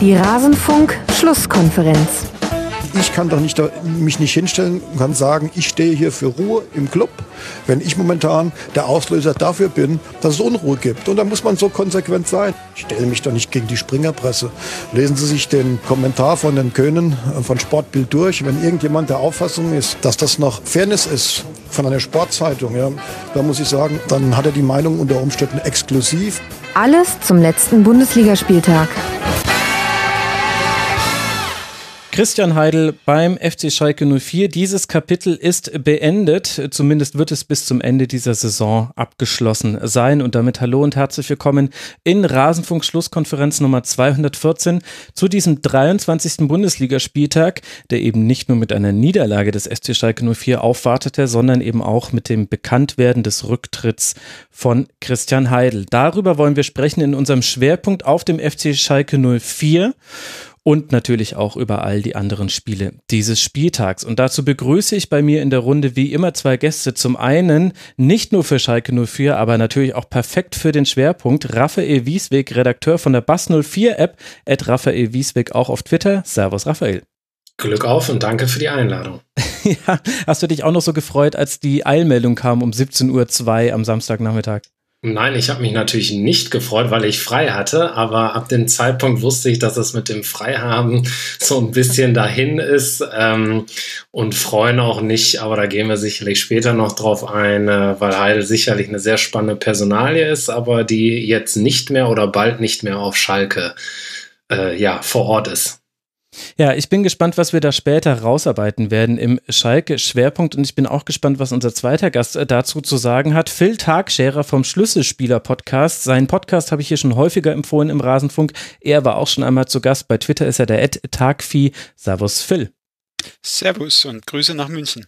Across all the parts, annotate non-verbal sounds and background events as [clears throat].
Die Rasenfunk-Schlusskonferenz. Ich kann doch nicht, mich nicht hinstellen und kann sagen, ich stehe hier für Ruhe im Club, wenn ich momentan der Auslöser dafür bin, dass es Unruhe gibt. Und da muss man so konsequent sein. Ich stelle mich doch nicht gegen die Springerpresse. Lesen Sie sich den Kommentar von den Könen äh, von Sportbild durch. Wenn irgendjemand der Auffassung ist, dass das noch Fairness ist von einer Sportzeitung, ja, da muss ich sagen, dann hat er die Meinung unter Umständen exklusiv. Alles zum letzten Bundesligaspieltag. Christian Heidel beim FC Schalke 04. Dieses Kapitel ist beendet. Zumindest wird es bis zum Ende dieser Saison abgeschlossen sein. Und damit hallo und herzlich willkommen in Rasenfunk Schlusskonferenz Nummer 214 zu diesem 23. Bundesligaspieltag, der eben nicht nur mit einer Niederlage des FC Schalke 04 aufwartete, sondern eben auch mit dem Bekanntwerden des Rücktritts von Christian Heidel. Darüber wollen wir sprechen in unserem Schwerpunkt auf dem FC Schalke 04 und natürlich auch über all die anderen Spiele dieses Spieltags. Und dazu begrüße ich bei mir in der Runde wie immer zwei Gäste. Zum einen nicht nur für Schalke 04, aber natürlich auch perfekt für den Schwerpunkt. Raphael Wiesweg, Redakteur von der Bass 04 App, at Raphael Wiesweg auch auf Twitter. Servus Raphael. Glück auf und danke für die Einladung. [laughs] ja, hast du dich auch noch so gefreut, als die Eilmeldung kam um 17.02 Uhr am Samstagnachmittag? Nein, ich habe mich natürlich nicht gefreut, weil ich frei hatte, aber ab dem Zeitpunkt wusste ich, dass es mit dem Freihaben [laughs] so ein bisschen dahin ist ähm, und freuen auch nicht, aber da gehen wir sicherlich später noch drauf ein, äh, weil Heidel sicherlich eine sehr spannende Personalie ist, aber die jetzt nicht mehr oder bald nicht mehr auf Schalke äh, ja, vor Ort ist. Ja, ich bin gespannt, was wir da später rausarbeiten werden im Schalke-Schwerpunkt und ich bin auch gespannt, was unser zweiter Gast äh, dazu zu sagen hat. Phil Tagscherer vom Schlüsselspieler-Podcast. Seinen Podcast habe ich hier schon häufiger empfohlen im Rasenfunk. Er war auch schon einmal zu Gast. Bei Twitter ist er der Ed Tagvieh. Servus Phil. Servus und Grüße nach München.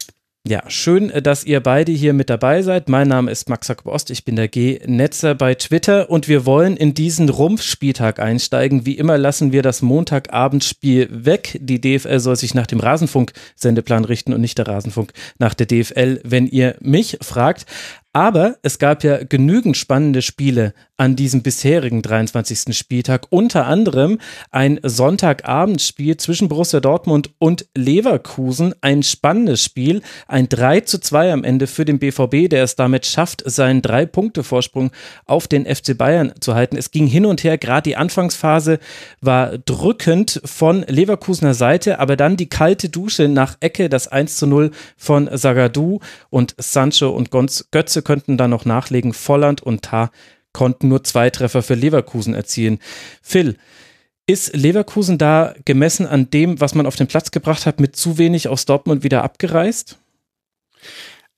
Ja, schön, äh, dass ihr beide hier mit dabei seid. Mein Name ist Max Jakob Ost, ich bin der G-Netzer bei Twitter und wir wollen in diesen Rumpfspieltag einsteigen. Wie immer lassen wir das Montagabendspiel weg. Die DFL soll sich nach dem Rasenfunk-Sendeplan richten und nicht der Rasenfunk nach der DFL, wenn ihr mich fragt. Aber es gab ja genügend spannende Spiele an diesem bisherigen 23. Spieltag. Unter anderem ein Sonntagabendspiel zwischen Borussia Dortmund und Leverkusen. Ein spannendes Spiel. Ein 3 zu 2 am Ende für den BVB, der es damit schafft, seinen Drei-Punkte-Vorsprung auf den FC Bayern zu halten. Es ging hin und her. Gerade die Anfangsphase war drückend von Leverkusener Seite, aber dann die kalte Dusche nach Ecke, das 1 zu 0 von Zagadou und Sancho und Götze Götze könnten dann noch nachlegen. Volland und Tar konnten nur zwei Treffer für Leverkusen erzielen. Phil, ist Leverkusen da gemessen an dem, was man auf den Platz gebracht hat, mit zu wenig aus Dortmund wieder abgereist?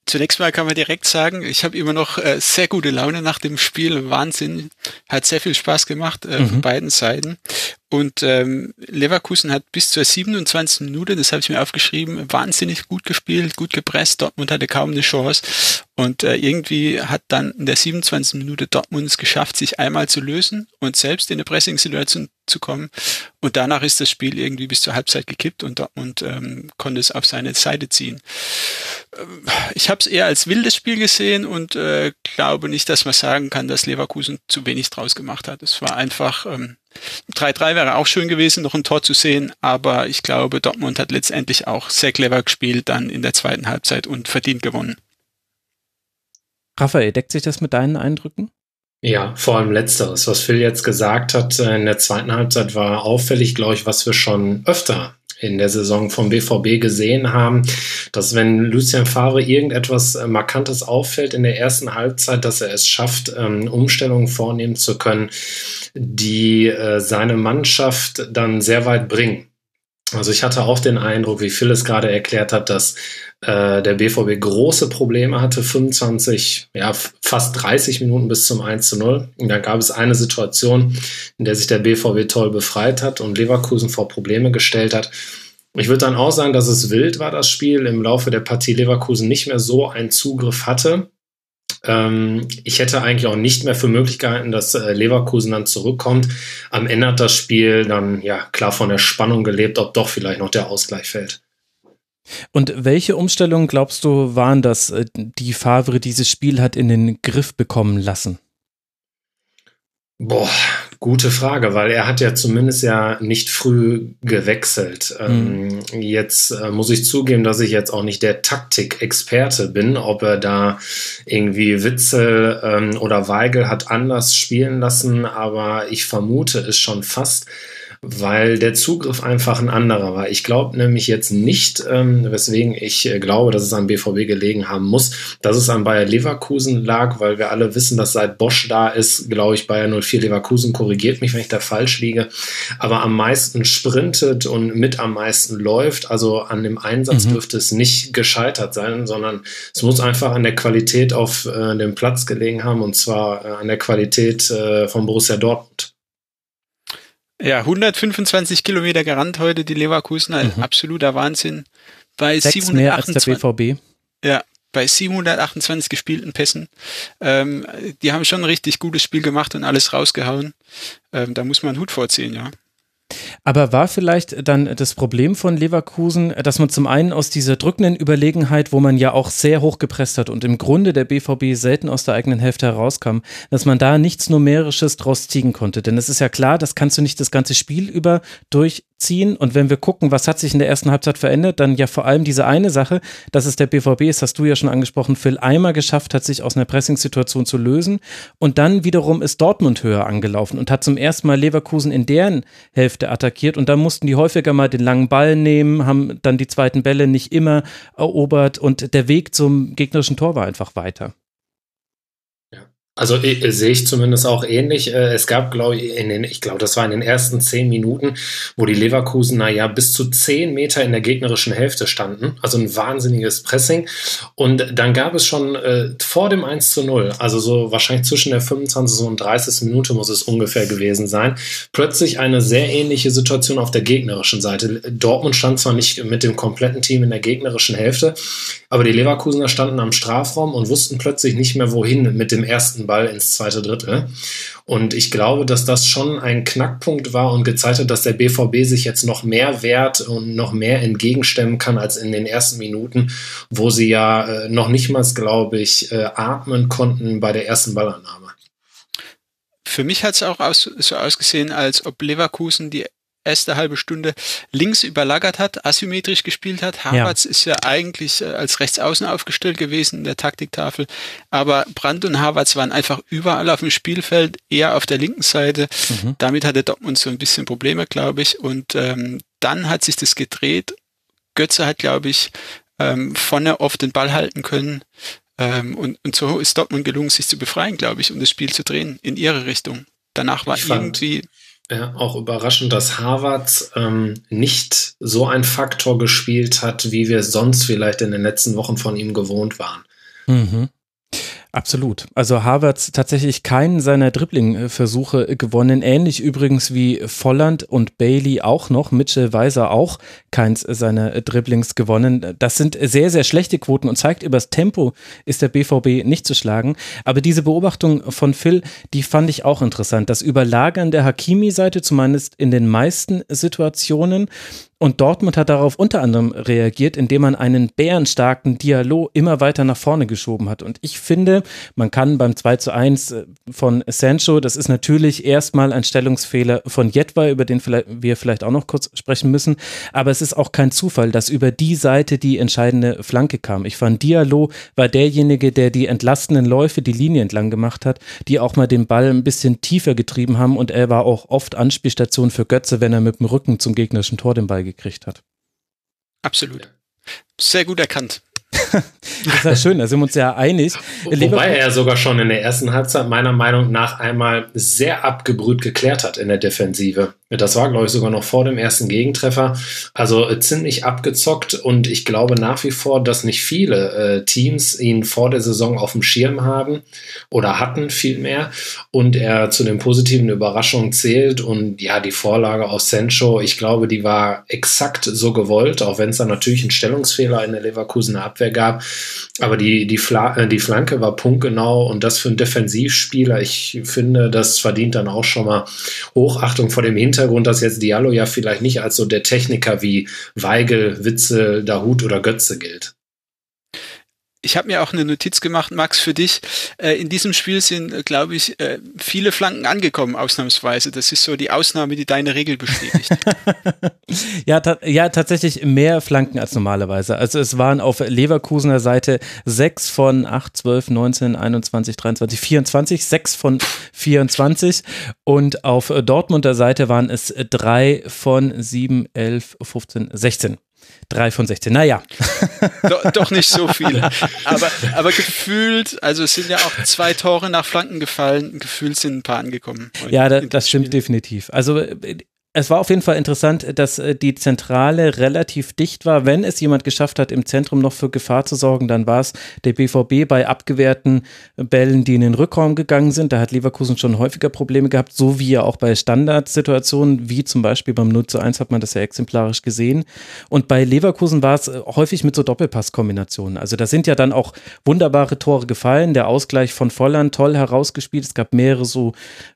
Zunächst mal kann man direkt sagen, ich habe immer noch äh, sehr gute Laune nach dem Spiel. Wahnsinn. Hat sehr viel Spaß gemacht äh, mhm. von beiden Seiten. Und ähm, Leverkusen hat bis zur 27. Minute, das habe ich mir aufgeschrieben, wahnsinnig gut gespielt, gut gepresst. Dortmund hatte kaum eine Chance. Und äh, irgendwie hat dann in der 27. Minute Dortmund es geschafft, sich einmal zu lösen und selbst in eine Pressing-Situation zu kommen. Und danach ist das Spiel irgendwie bis zur Halbzeit gekippt und Dortmund ähm, konnte es auf seine Seite ziehen. Ähm, ich habe es eher als wildes Spiel gesehen und äh, glaube nicht, dass man sagen kann, dass Leverkusen zu wenig draus gemacht hat. Es war einfach ähm, 3-3 wäre auch schön gewesen, noch ein Tor zu sehen, aber ich glaube, Dortmund hat letztendlich auch sehr clever gespielt dann in der zweiten Halbzeit und verdient gewonnen. Raphael, deckt sich das mit deinen Eindrücken? Ja, vor allem letzteres. Was Phil jetzt gesagt hat äh, in der zweiten Halbzeit war auffällig, glaube ich, was wir schon öfter in der Saison vom BVB gesehen haben, dass wenn Lucien Favre irgendetwas äh, Markantes auffällt in der ersten Halbzeit, dass er es schafft, ähm, Umstellungen vornehmen zu können, die äh, seine Mannschaft dann sehr weit bringen. Also ich hatte auch den Eindruck, wie Phil es gerade erklärt hat, dass äh, der BVB große Probleme hatte, 25, ja, fast 30 Minuten bis zum 1 zu 0. Und da gab es eine Situation, in der sich der BVB toll befreit hat und Leverkusen vor Probleme gestellt hat. Ich würde dann auch sagen, dass es wild war, das Spiel im Laufe der Partie Leverkusen nicht mehr so einen Zugriff hatte. Ähm, ich hätte eigentlich auch nicht mehr für möglich gehalten, dass äh, Leverkusen dann zurückkommt. Am Ende hat das Spiel dann ja klar von der Spannung gelebt, ob doch vielleicht noch der Ausgleich fällt. Und welche Umstellungen glaubst du waren das, äh, die Favre dieses Spiel hat in den Griff bekommen lassen? Boah, Gute Frage, weil er hat ja zumindest ja nicht früh gewechselt. Mhm. Ähm, jetzt äh, muss ich zugeben, dass ich jetzt auch nicht der Taktikexperte bin, ob er da irgendwie Witzel ähm, oder Weigel hat anders spielen lassen, aber ich vermute es schon fast weil der Zugriff einfach ein anderer war. Ich glaube nämlich jetzt nicht, ähm, weswegen ich äh, glaube, dass es am BVB gelegen haben muss, dass es an Bayer Leverkusen lag, weil wir alle wissen, dass seit Bosch da ist, glaube ich, Bayer 04 Leverkusen korrigiert mich, wenn ich da falsch liege, aber am meisten sprintet und mit am meisten läuft. Also an dem Einsatz mhm. dürfte es nicht gescheitert sein, sondern es muss einfach an der Qualität auf äh, dem Platz gelegen haben und zwar äh, an der Qualität äh, von Borussia Dortmund. Ja, 125 Kilometer gerannt heute die Leverkusener, mhm. absoluter Wahnsinn. Bei Sechs 728, mehr als der BVB. Ja, bei 728 gespielten Pässen. Ähm, die haben schon ein richtig gutes Spiel gemacht und alles rausgehauen. Ähm, da muss man Hut vorziehen, ja. Aber war vielleicht dann das Problem von Leverkusen, dass man zum einen aus dieser drückenden Überlegenheit, wo man ja auch sehr hoch gepresst hat und im Grunde der BVB selten aus der eigenen Hälfte herauskam, dass man da nichts Numerisches draus ziehen konnte. Denn es ist ja klar, das kannst du nicht das ganze Spiel über durch ziehen. Und wenn wir gucken, was hat sich in der ersten Halbzeit verändert, dann ja vor allem diese eine Sache, dass es der BVB, das hast du ja schon angesprochen, Phil einmal geschafft hat, sich aus einer Pressingsituation zu lösen. Und dann wiederum ist Dortmund höher angelaufen und hat zum ersten Mal Leverkusen in deren Hälfte attackiert. Und da mussten die häufiger mal den langen Ball nehmen, haben dann die zweiten Bälle nicht immer erobert und der Weg zum gegnerischen Tor war einfach weiter. Also äh, sehe ich zumindest auch ähnlich. Äh, es gab, glaube ich, in den, ich glaube, das war in den ersten zehn Minuten, wo die Leverkusener ja bis zu zehn Meter in der gegnerischen Hälfte standen. Also ein wahnsinniges Pressing. Und dann gab es schon äh, vor dem 1 zu 0, also so wahrscheinlich zwischen der 25. und 30. Minute muss es ungefähr gewesen sein, plötzlich eine sehr ähnliche Situation auf der gegnerischen Seite. Dortmund stand zwar nicht mit dem kompletten Team in der gegnerischen Hälfte, aber die Leverkusener standen am Strafraum und wussten plötzlich nicht mehr wohin mit dem ersten Ball ins zweite Drittel. Und ich glaube, dass das schon ein Knackpunkt war und gezeigt hat, dass der BVB sich jetzt noch mehr wehrt und noch mehr entgegenstemmen kann als in den ersten Minuten, wo sie ja äh, noch nicht mal, glaube ich, äh, atmen konnten bei der ersten Ballannahme. Für mich hat es auch aus, so ausgesehen, als ob Leverkusen die erste halbe Stunde links überlagert hat, asymmetrisch gespielt hat. Havertz ja. ist ja eigentlich äh, als Rechtsaußen aufgestellt gewesen in der Taktiktafel, aber Brandt und Havertz waren einfach überall auf dem Spielfeld, eher auf der linken Seite. Mhm. Damit hatte Dortmund so ein bisschen Probleme, glaube ich. Und ähm, dann hat sich das gedreht. Götze hat, glaube ich, ähm, vorne oft den Ball halten können. Ähm, und, und so ist Dortmund gelungen, sich zu befreien, glaube ich, um das Spiel zu drehen in ihre Richtung. Danach war irgendwie ja, auch überraschend, dass Harvard ähm, nicht so ein Faktor gespielt hat, wie wir sonst vielleicht in den letzten Wochen von ihm gewohnt waren. Mhm. Absolut. Also Harvards tatsächlich keinen seiner Dribbling-Versuche gewonnen. Ähnlich übrigens wie Volland und Bailey auch noch. Mitchell Weiser auch keins seiner Dribblings gewonnen. Das sind sehr, sehr schlechte Quoten und zeigt, übers Tempo ist der BVB nicht zu schlagen. Aber diese Beobachtung von Phil, die fand ich auch interessant. Das Überlagern der Hakimi-Seite, zumindest in den meisten Situationen. Und Dortmund hat darauf unter anderem reagiert, indem man einen bärenstarken Dialog immer weiter nach vorne geschoben hat. Und ich finde, man kann beim 2 zu 1 äh, von Sancho, das ist natürlich erstmal ein Stellungsfehler von Jetwa, über den wir vielleicht auch noch kurz sprechen müssen. Aber es ist auch kein Zufall, dass über die Seite die entscheidende Flanke kam. Ich fand, Dialog war derjenige, der die entlastenden Läufe die Linie entlang gemacht hat, die auch mal den Ball ein bisschen tiefer getrieben haben. Und er war auch oft Anspielstation für Götze, wenn er mit dem Rücken zum gegnerischen Tor den Ball gekriegt hat. Absolut. Sehr gut erkannt. das ist ja schön, da sind wir uns ja einig. Wobei er sogar schon in der ersten Halbzeit meiner Meinung nach einmal sehr abgebrüht geklärt hat in der Defensive. Das war, glaube ich, sogar noch vor dem ersten Gegentreffer. Also äh, ziemlich abgezockt und ich glaube nach wie vor, dass nicht viele äh, Teams ihn vor der Saison auf dem Schirm haben oder hatten vielmehr und er zu den positiven Überraschungen zählt und ja, die Vorlage aus Sancho, ich glaube, die war exakt so gewollt, auch wenn es da natürlich einen Stellungsfehler in der Leverkusener Abwehr gab, aber die, die, Fla äh, die Flanke war punktgenau und das für einen Defensivspieler, ich finde, das verdient dann auch schon mal Hochachtung vor dem Hintergrund Hintergrund, dass jetzt Diallo ja vielleicht nicht als so der Techniker wie Weigel, Witzel, Dahut oder Götze gilt. Ich habe mir auch eine Notiz gemacht, Max, für dich. Äh, in diesem Spiel sind, äh, glaube ich, äh, viele Flanken angekommen, ausnahmsweise. Das ist so die Ausnahme, die deine Regel bestätigt. [laughs] ja, ta ja, tatsächlich mehr Flanken als normalerweise. Also es waren auf Leverkusener Seite 6 von 8, 12, 19, 21, 23, 24, 6 von 24 und auf Dortmunder Seite waren es 3 von 7, 11, 15, 16. Drei von 16, naja. Do, doch nicht so viele. Aber, aber gefühlt, also es sind ja auch zwei Tore nach Flanken gefallen, gefühlt sind ein paar angekommen. Ja, das, das stimmt definitiv. Also es war auf jeden Fall interessant, dass äh, die Zentrale relativ dicht war. Wenn es jemand geschafft hat, im Zentrum noch für Gefahr zu sorgen, dann war es der BVB bei abgewehrten Bällen, die in den Rückraum gegangen sind. Da hat Leverkusen schon häufiger Probleme gehabt, so wie ja auch bei Standardsituationen, wie zum Beispiel beim 0 zu 1 hat man das ja exemplarisch gesehen. Und bei Leverkusen war es äh, häufig mit so Doppelpasskombinationen. Also da sind ja dann auch wunderbare Tore gefallen. Der Ausgleich von Volland toll herausgespielt. Es gab mehrere so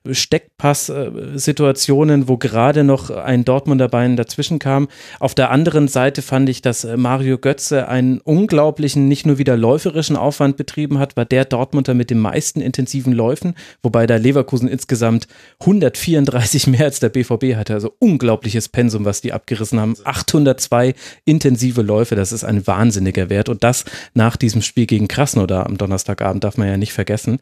Steckpass-Situationen, wo gerade noch ein Dortmunder Bein dazwischen kam. Auf der anderen Seite fand ich, dass äh, Mario Götze einen unglaublichen, nicht nur wieder läuferischen Aufwand betrieben hat, war der Dortmunder mit den meisten intensiven Läufen, wobei der Leverkusen insgesamt 134 mehr als der BVB hatte. Also unglaubliches Pensum, was die abgerissen haben. 802 intensive Läufe, das ist ein wahnsinniger Wert. Und das nach diesem Spiel gegen Krasnodar am Donnerstagabend darf man ja nicht vergessen.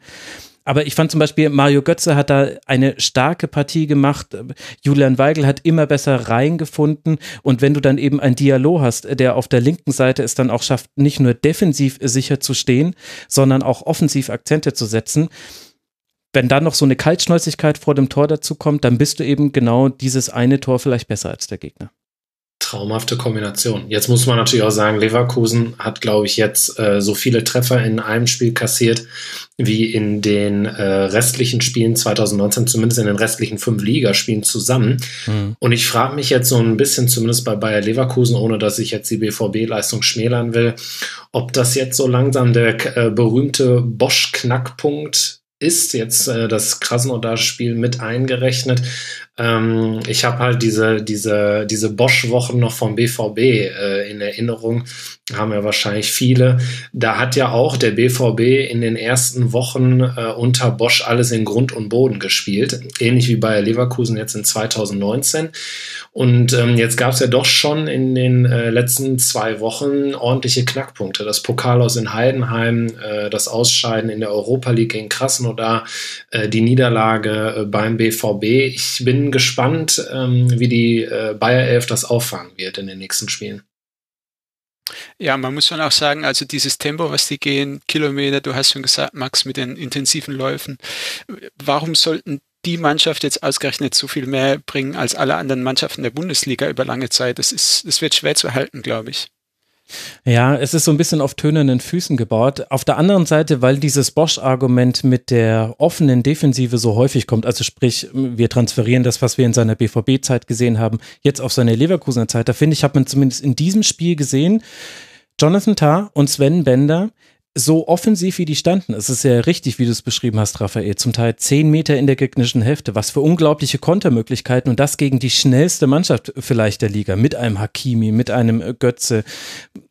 Aber ich fand zum Beispiel, Mario Götze hat da eine starke Partie gemacht. Julian Weigel hat immer besser reingefunden. Und wenn du dann eben ein Dialog hast, der auf der linken Seite es dann auch schafft, nicht nur defensiv sicher zu stehen, sondern auch offensiv Akzente zu setzen, wenn dann noch so eine Kaltschnäuzigkeit vor dem Tor dazu kommt, dann bist du eben genau dieses eine Tor vielleicht besser als der Gegner traumhafte Kombination. Jetzt muss man natürlich auch sagen, Leverkusen hat, glaube ich, jetzt äh, so viele Treffer in einem Spiel kassiert wie in den äh, restlichen Spielen 2019, zumindest in den restlichen fünf Ligaspielen zusammen. Mhm. Und ich frage mich jetzt so ein bisschen, zumindest bei Bayer Leverkusen, ohne dass ich jetzt die BVB-Leistung schmälern will, ob das jetzt so langsam der äh, berühmte Bosch-Knackpunkt ist jetzt äh, das Krasnodar-Spiel mit eingerechnet. Ähm, ich habe halt diese, diese, diese Bosch-Wochen noch vom BVB äh, in Erinnerung, haben ja wahrscheinlich viele. Da hat ja auch der BVB in den ersten Wochen äh, unter Bosch alles in Grund und Boden gespielt, ähnlich wie bei Leverkusen jetzt in 2019. Und ähm, jetzt gab es ja doch schon in den äh, letzten zwei Wochen ordentliche Knackpunkte. Das Pokal aus in Heidenheim, äh, das Ausscheiden in der Europa League gegen Krasnodar, äh, die Niederlage äh, beim BVB. Ich bin gespannt, ähm, wie die äh, Bayer 11 das auffangen wird in den nächsten Spielen. Ja, man muss schon auch sagen, also dieses Tempo, was die gehen, Kilometer, du hast schon gesagt, Max, mit den intensiven Läufen, warum sollten die Mannschaft jetzt ausgerechnet so viel mehr bringen als alle anderen Mannschaften der Bundesliga über lange Zeit? Das ist, das wird schwer zu halten, glaube ich. Ja, es ist so ein bisschen auf tönernen Füßen gebaut. Auf der anderen Seite, weil dieses Bosch-Argument mit der offenen Defensive so häufig kommt, also sprich, wir transferieren das, was wir in seiner BVB-Zeit gesehen haben, jetzt auf seine Leverkusener Zeit, da finde ich, hat man zumindest in diesem Spiel gesehen, Jonathan Tah und Sven Bender, so offensiv wie die standen, es ist ja richtig, wie du es beschrieben hast, Raphael, zum Teil zehn Meter in der gegnerischen Hälfte, was für unglaubliche Kontermöglichkeiten. Und das gegen die schnellste Mannschaft vielleicht der Liga, mit einem Hakimi, mit einem Götze,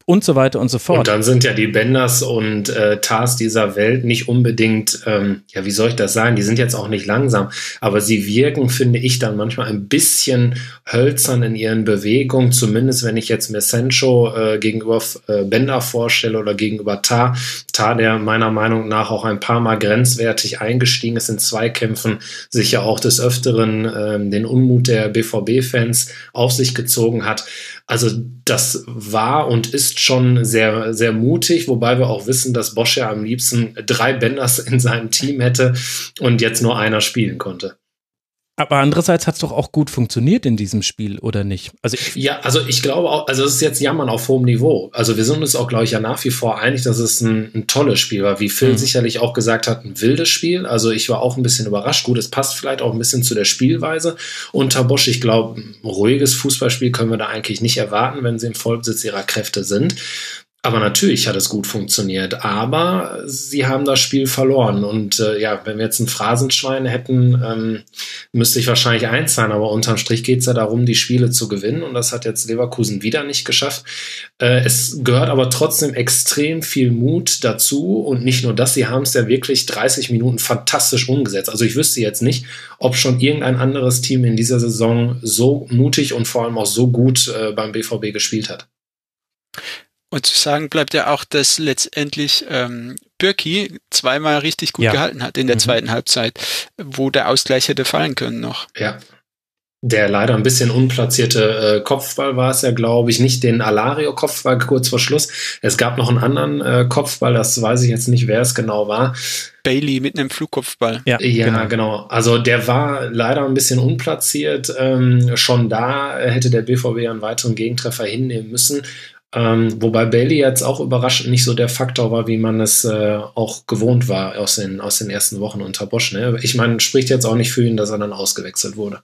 und so weiter und so fort. Und dann sind ja die Benders und äh, Tars dieser Welt nicht unbedingt, ähm, ja, wie soll ich das sagen, die sind jetzt auch nicht langsam, aber sie wirken, finde ich, dann manchmal ein bisschen hölzern in ihren Bewegungen, zumindest wenn ich jetzt mir Sancho äh, gegenüber äh, Bender vorstelle oder gegenüber Tar. Tar, der meiner Meinung nach auch ein paar Mal grenzwertig eingestiegen ist in Zweikämpfen, sich ja auch des Öfteren ähm, den Unmut der BVB-Fans auf sich gezogen hat. Also das war und ist schon sehr, sehr mutig, wobei wir auch wissen, dass Bosch ja am liebsten drei Bänders in seinem Team hätte und jetzt nur einer spielen konnte. Aber andererseits hat es doch auch gut funktioniert in diesem Spiel, oder nicht? Also ja, also ich glaube auch, also es ist jetzt Jammern auf hohem Niveau. Also wir sind uns auch, glaube ich, ja nach wie vor einig, dass es ein, ein tolles Spiel war. Wie Phil mhm. sicherlich auch gesagt hat, ein wildes Spiel. Also ich war auch ein bisschen überrascht. Gut, es passt vielleicht auch ein bisschen zu der Spielweise unter Bosch. Ich glaube, ein ruhiges Fußballspiel können wir da eigentlich nicht erwarten, wenn sie im Vollbesitz ihrer Kräfte sind. Aber natürlich hat es gut funktioniert. Aber sie haben das Spiel verloren. Und äh, ja, wenn wir jetzt ein Phrasenschwein hätten, ähm, müsste ich wahrscheinlich eins sein. Aber unterm Strich geht es ja darum, die Spiele zu gewinnen. Und das hat jetzt Leverkusen wieder nicht geschafft. Äh, es gehört aber trotzdem extrem viel Mut dazu. Und nicht nur das, sie haben es ja wirklich 30 Minuten fantastisch umgesetzt. Also ich wüsste jetzt nicht, ob schon irgendein anderes Team in dieser Saison so mutig und vor allem auch so gut äh, beim BVB gespielt hat. Und zu sagen bleibt ja auch, dass letztendlich ähm, Birki zweimal richtig gut ja. gehalten hat in der mhm. zweiten Halbzeit, wo der Ausgleich hätte fallen können noch. Ja. Der leider ein bisschen unplatzierte äh, Kopfball war es ja, glaube ich, nicht den Alario-Kopfball kurz vor Schluss. Es gab noch einen anderen äh, Kopfball, das weiß ich jetzt nicht, wer es genau war. Bailey mit einem Flugkopfball. Ja, ja genau. genau. Also der war leider ein bisschen unplatziert. Ähm, schon da hätte der BVB einen weiteren Gegentreffer hinnehmen müssen. Ähm, wobei Bailey jetzt auch überraschend nicht so der Faktor war, wie man es äh, auch gewohnt war aus den, aus den ersten Wochen unter Bosch. Ne? Ich meine, spricht jetzt auch nicht für ihn, dass er dann ausgewechselt wurde.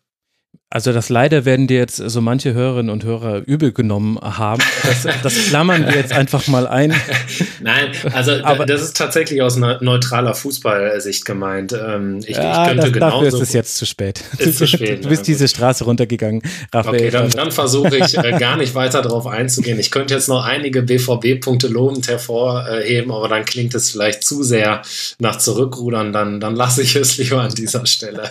Also das leider werden dir jetzt so manche Hörerinnen und Hörer übel genommen haben. Das, das klammern wir jetzt einfach mal ein. [laughs] Nein, also Aber, das ist tatsächlich aus neutraler Fußballsicht gemeint. Ähm, ich, ja, ich könnte das, genauso, dafür ist es jetzt zu spät. Ist zu spät. [laughs] Du bist diese Straße runtergegangen, Raphael. Okay, dann, dann versuche ich äh, gar nicht weiter darauf einzugehen. Ich könnte jetzt noch einige BVB-Punkte lobend hervorheben, aber dann klingt es vielleicht zu sehr nach Zurückrudern. Dann, dann lasse ich es [laughs] lieber an dieser Stelle.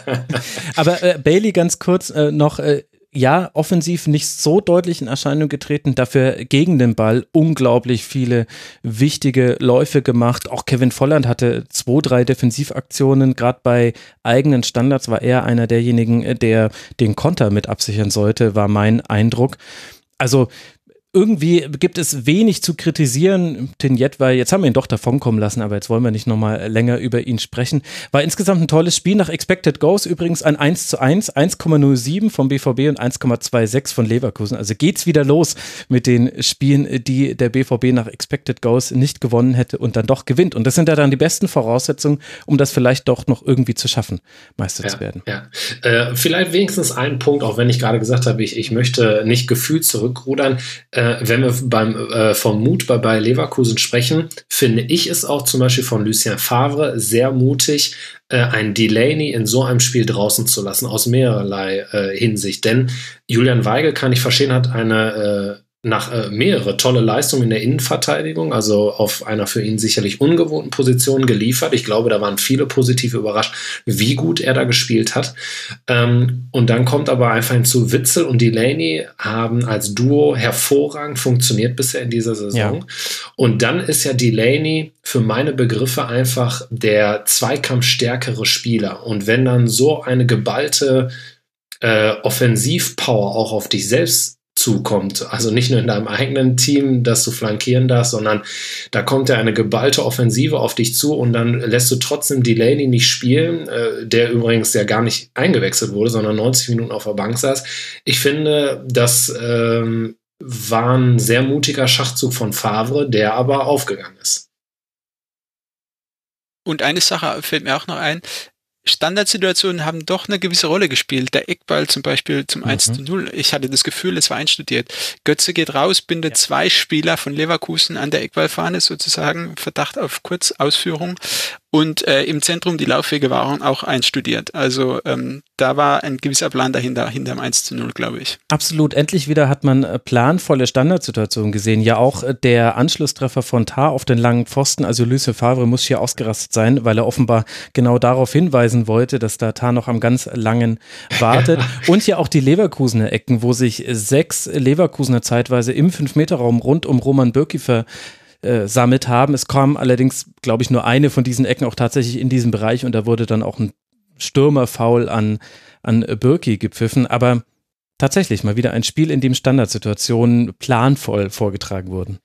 Aber äh, Bailey ganz kurz, äh, noch, äh, ja, offensiv nicht so deutlich in Erscheinung getreten, dafür gegen den Ball unglaublich viele wichtige Läufe gemacht. Auch Kevin Volland hatte zwei, drei Defensivaktionen. Gerade bei eigenen Standards war er einer derjenigen, äh, der den Konter mit absichern sollte, war mein Eindruck. Also irgendwie gibt es wenig zu kritisieren. Tinjet, weil jetzt haben wir ihn doch davonkommen lassen, aber jetzt wollen wir nicht nochmal länger über ihn sprechen. War insgesamt ein tolles Spiel nach Expected Goals, übrigens ein 1 zu 1, 1,07 vom BVB und 1,26 von Leverkusen. Also geht's wieder los mit den Spielen, die der BVB nach Expected Goals nicht gewonnen hätte und dann doch gewinnt. Und das sind ja dann die besten Voraussetzungen, um das vielleicht doch noch irgendwie zu schaffen, Meister ja, zu werden. Ja. Äh, vielleicht wenigstens ein Punkt, auch wenn ich gerade gesagt habe, ich, ich möchte nicht gefühlt zurückrudern. Äh, äh, wenn wir beim, äh, vom Mut bei, bei Leverkusen sprechen, finde ich es auch zum Beispiel von Lucien Favre sehr mutig, äh, einen Delaney in so einem Spiel draußen zu lassen, aus mehrerlei äh, Hinsicht. Denn Julian Weigel, kann ich verstehen, hat eine äh, nach äh, mehrere tolle Leistungen in der Innenverteidigung, also auf einer für ihn sicherlich ungewohnten Position geliefert. Ich glaube, da waren viele positiv überrascht, wie gut er da gespielt hat. Ähm, und dann kommt aber einfach hinzu, Witzel und Delaney haben als Duo hervorragend funktioniert bisher in dieser Saison. Ja. Und dann ist ja Delaney für meine Begriffe einfach der zweikampfstärkere Spieler. Und wenn dann so eine geballte äh, Offensivpower auch auf dich selbst zukommt. Also nicht nur in deinem eigenen Team, dass du flankieren darfst, sondern da kommt ja eine geballte Offensive auf dich zu und dann lässt du trotzdem Delaney nicht spielen, äh, der übrigens ja gar nicht eingewechselt wurde, sondern 90 Minuten auf der Bank saß. Ich finde, das ähm, war ein sehr mutiger Schachzug von Favre, der aber aufgegangen ist. Und eine Sache fällt mir auch noch ein. Standardsituationen haben doch eine gewisse Rolle gespielt. Der Eckball zum Beispiel zum mhm. 1 zu 0. Ich hatte das Gefühl, es war einstudiert. Götze geht raus, bindet ja. zwei Spieler von Leverkusen an der Eckballfahne sozusagen, Verdacht auf Kurzausführung. Und äh, im Zentrum die Laufwege waren auch einstudiert. Also ähm, da war ein gewisser Plan dahinter, hinter dem 1 zu 0, glaube ich. Absolut. Endlich wieder hat man äh, planvolle Standardsituationen gesehen. Ja, auch äh, der Anschlusstreffer von Tar auf den langen Pfosten. Also Lucien Favre muss hier ausgerastet sein, weil er offenbar genau darauf hinweisen wollte, dass da Tar noch am ganz langen wartet. [laughs] Und ja auch die Leverkusener Ecken, wo sich sechs Leverkusener zeitweise im Fünf-Meter-Raum rund um Roman Bürki ver äh, sammelt haben. Es kam allerdings, glaube ich, nur eine von diesen Ecken auch tatsächlich in diesem Bereich und da wurde dann auch ein Stürmerfoul an, an Birki gepfiffen. Aber tatsächlich mal wieder ein Spiel, in dem Standardsituationen planvoll vorgetragen wurden.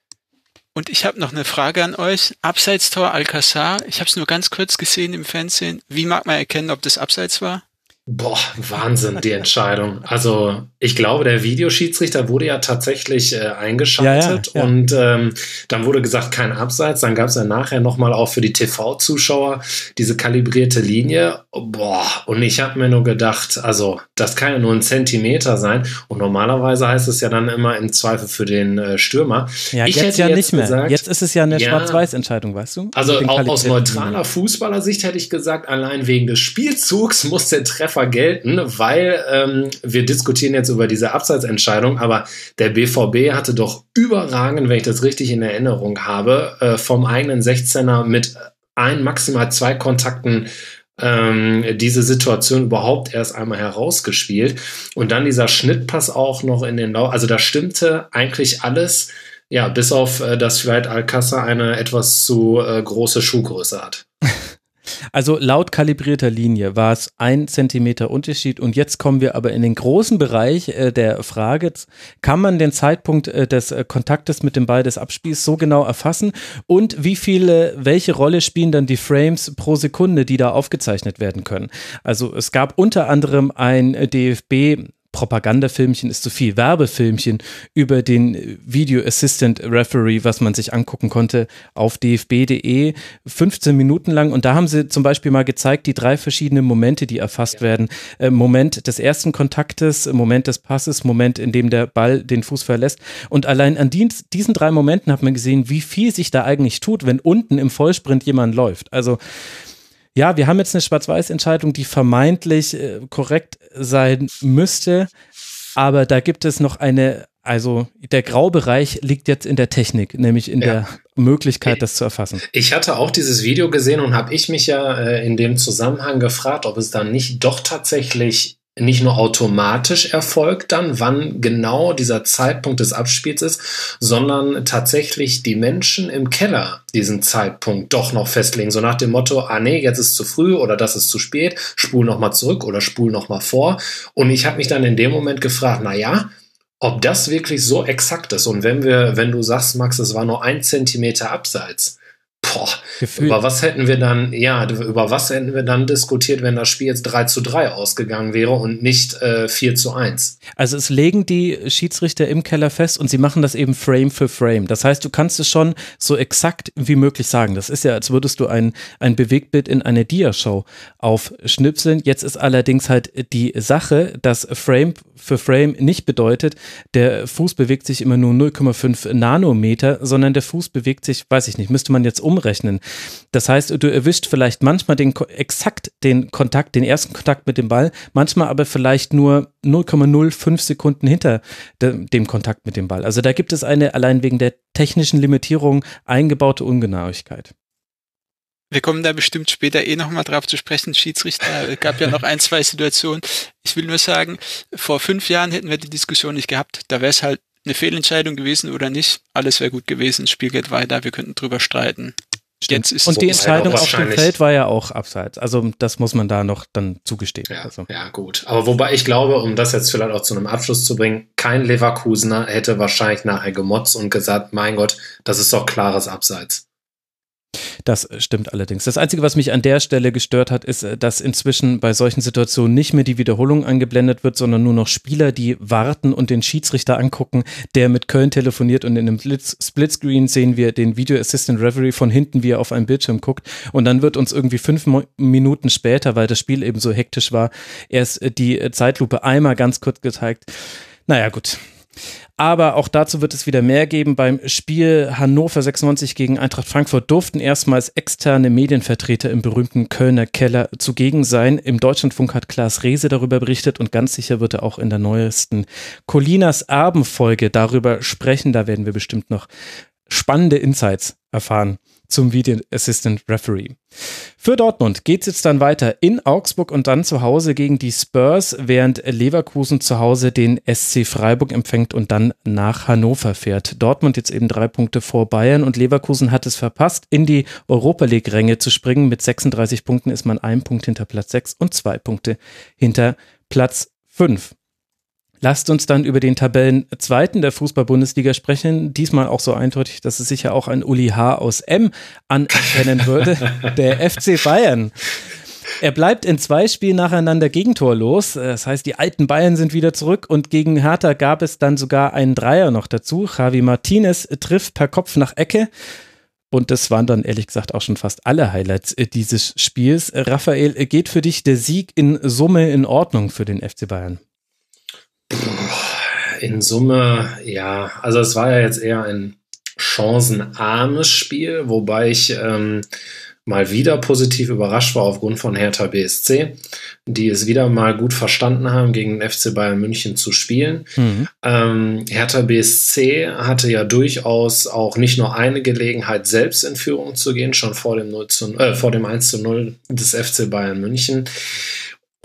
Und ich habe noch eine Frage an euch. Abseitstor Alcazar, ich habe es nur ganz kurz gesehen im Fernsehen. Wie mag man erkennen, ob das Abseits war? Boah, Wahnsinn, die Entscheidung. Also ich glaube, der Videoschiedsrichter wurde ja tatsächlich äh, eingeschaltet ja, ja, ja. und ähm, dann wurde gesagt, kein Abseits. Dann gab es ja nachher nochmal auch für die TV-Zuschauer diese kalibrierte Linie. Boah, und ich habe mir nur gedacht, also das kann ja nur ein Zentimeter sein. Und normalerweise heißt es ja dann immer im Zweifel für den äh, Stürmer. Ja, ich jetzt ja jetzt nicht mehr. Gesagt, jetzt ist es ja eine Schwarz-Weiß-Entscheidung, weißt du? Also auch aus neutraler Fußballersicht hätte ich gesagt, allein wegen des Spielzugs muss der Treffer gelten, weil ähm, wir diskutieren jetzt über diese Abseitsentscheidung, aber der BVB hatte doch überragend, wenn ich das richtig in Erinnerung habe, äh, vom eigenen 16er mit ein, maximal zwei Kontakten ähm, diese Situation überhaupt erst einmal herausgespielt. Und dann dieser Schnittpass auch noch in den Lau. Also da stimmte eigentlich alles, ja, bis auf, äh, dass vielleicht Alcázar eine etwas zu äh, große Schuhgröße hat. [laughs] Also laut kalibrierter Linie war es ein Zentimeter Unterschied. Und jetzt kommen wir aber in den großen Bereich äh, der Frage, kann man den Zeitpunkt äh, des äh, Kontaktes mit dem Ball des Abspiels so genau erfassen? Und wie viele, welche Rolle spielen dann die Frames pro Sekunde, die da aufgezeichnet werden können? Also es gab unter anderem ein DFB Propagandafilmchen ist zu viel, Werbefilmchen über den Video Assistant Referee, was man sich angucken konnte auf dfb.de, 15 Minuten lang. Und da haben sie zum Beispiel mal gezeigt, die drei verschiedenen Momente, die erfasst werden. Äh, Moment des ersten Kontaktes, Moment des Passes, Moment, in dem der Ball den Fuß verlässt. Und allein an diesen drei Momenten hat man gesehen, wie viel sich da eigentlich tut, wenn unten im Vollsprint jemand läuft. Also ja, wir haben jetzt eine Schwarz-Weiß-Entscheidung, die vermeintlich äh, korrekt sein müsste, aber da gibt es noch eine, also der Graubereich liegt jetzt in der Technik, nämlich in ja. der Möglichkeit, das zu erfassen. Ich hatte auch dieses Video gesehen und habe ich mich ja äh, in dem Zusammenhang gefragt, ob es dann nicht doch tatsächlich nicht nur automatisch erfolgt dann, wann genau dieser Zeitpunkt des Abspiels ist, sondern tatsächlich die Menschen im Keller diesen Zeitpunkt doch noch festlegen. So nach dem Motto, ah nee, jetzt ist zu früh oder das ist zu spät, spul nochmal zurück oder spul nochmal vor. Und ich habe mich dann in dem Moment gefragt, na ja, ob das wirklich so exakt ist. Und wenn wir, wenn du sagst, Max, es war nur ein Zentimeter abseits, Boah, Gefühl. über was hätten wir dann, ja, über was hätten wir dann diskutiert, wenn das Spiel jetzt 3 zu 3 ausgegangen wäre und nicht äh, 4 zu 1? Also es legen die Schiedsrichter im Keller fest und sie machen das eben Frame für Frame. Das heißt, du kannst es schon so exakt wie möglich sagen. Das ist ja, als würdest du ein, ein Bewegtbild in eine Dia-Show aufschnipseln. Jetzt ist allerdings halt die Sache, dass Frame für Frame nicht bedeutet, der Fuß bewegt sich immer nur 0,5 Nanometer, sondern der Fuß bewegt sich, weiß ich nicht, müsste man jetzt umrechnen. Das heißt, du erwischt vielleicht manchmal den, exakt den Kontakt, den ersten Kontakt mit dem Ball, manchmal aber vielleicht nur 0,05 Sekunden hinter de, dem Kontakt mit dem Ball. Also da gibt es eine allein wegen der technischen Limitierung eingebaute Ungenauigkeit. Wir kommen da bestimmt später eh nochmal drauf zu sprechen. Schiedsrichter es gab ja noch ein, zwei Situationen. Ich will nur sagen, vor fünf Jahren hätten wir die Diskussion nicht gehabt. Da wäre es halt eine Fehlentscheidung gewesen oder nicht. Alles wäre gut gewesen. Spiel geht weiter. Wir könnten drüber streiten. Jetzt ist und die Entscheidung auf dem Feld war ja auch abseits. Also das muss man da noch dann zugestehen. Ja, also. ja, gut. Aber wobei ich glaube, um das jetzt vielleicht auch zu einem Abschluss zu bringen, kein Leverkusener hätte wahrscheinlich nachher gemotzt und gesagt, mein Gott, das ist doch klares Abseits. Das stimmt allerdings. Das Einzige, was mich an der Stelle gestört hat, ist, äh, dass inzwischen bei solchen Situationen nicht mehr die Wiederholung angeblendet wird, sondern nur noch Spieler, die warten und den Schiedsrichter angucken, der mit Köln telefoniert und in einem Splitscreen sehen wir den Video Assistant Referee von hinten, wie er auf einem Bildschirm guckt und dann wird uns irgendwie fünf Minuten später, weil das Spiel eben so hektisch war, erst äh, die äh, Zeitlupe einmal ganz kurz gezeigt. Naja, gut. Aber auch dazu wird es wieder mehr geben. Beim Spiel Hannover 96 gegen Eintracht Frankfurt durften erstmals externe Medienvertreter im berühmten Kölner Keller zugegen sein. Im Deutschlandfunk hat Klaas Rehse darüber berichtet und ganz sicher wird er auch in der neuesten Colinas Erbenfolge darüber sprechen. Da werden wir bestimmt noch spannende Insights erfahren zum Video Assistant Referee. Für Dortmund geht es jetzt dann weiter in Augsburg und dann zu Hause gegen die Spurs, während Leverkusen zu Hause den SC Freiburg empfängt und dann nach Hannover fährt. Dortmund jetzt eben drei Punkte vor Bayern und Leverkusen hat es verpasst, in die Europa League-Ränge zu springen. Mit 36 Punkten ist man ein Punkt hinter Platz 6 und zwei Punkte hinter Platz 5. Lasst uns dann über den Tabellenzweiten der Fußball-Bundesliga sprechen. Diesmal auch so eindeutig, dass es sicher auch ein Uli H. aus M anerkennen würde. [laughs] der FC Bayern. Er bleibt in zwei Spielen nacheinander gegentorlos. Das heißt, die alten Bayern sind wieder zurück und gegen Hertha gab es dann sogar einen Dreier noch dazu. Javi Martinez trifft per Kopf nach Ecke. Und das waren dann ehrlich gesagt auch schon fast alle Highlights äh, dieses Spiels. Raphael, geht für dich der Sieg in Summe in Ordnung für den FC Bayern? In Summe, ja. Also es war ja jetzt eher ein chancenarmes Spiel, wobei ich ähm, mal wieder positiv überrascht war aufgrund von Hertha BSC, die es wieder mal gut verstanden haben, gegen den FC Bayern München zu spielen. Mhm. Ähm, Hertha BSC hatte ja durchaus auch nicht nur eine Gelegenheit, selbst in Führung zu gehen, schon vor dem, 0 zu, äh, vor dem 1 zu 0 des FC Bayern München.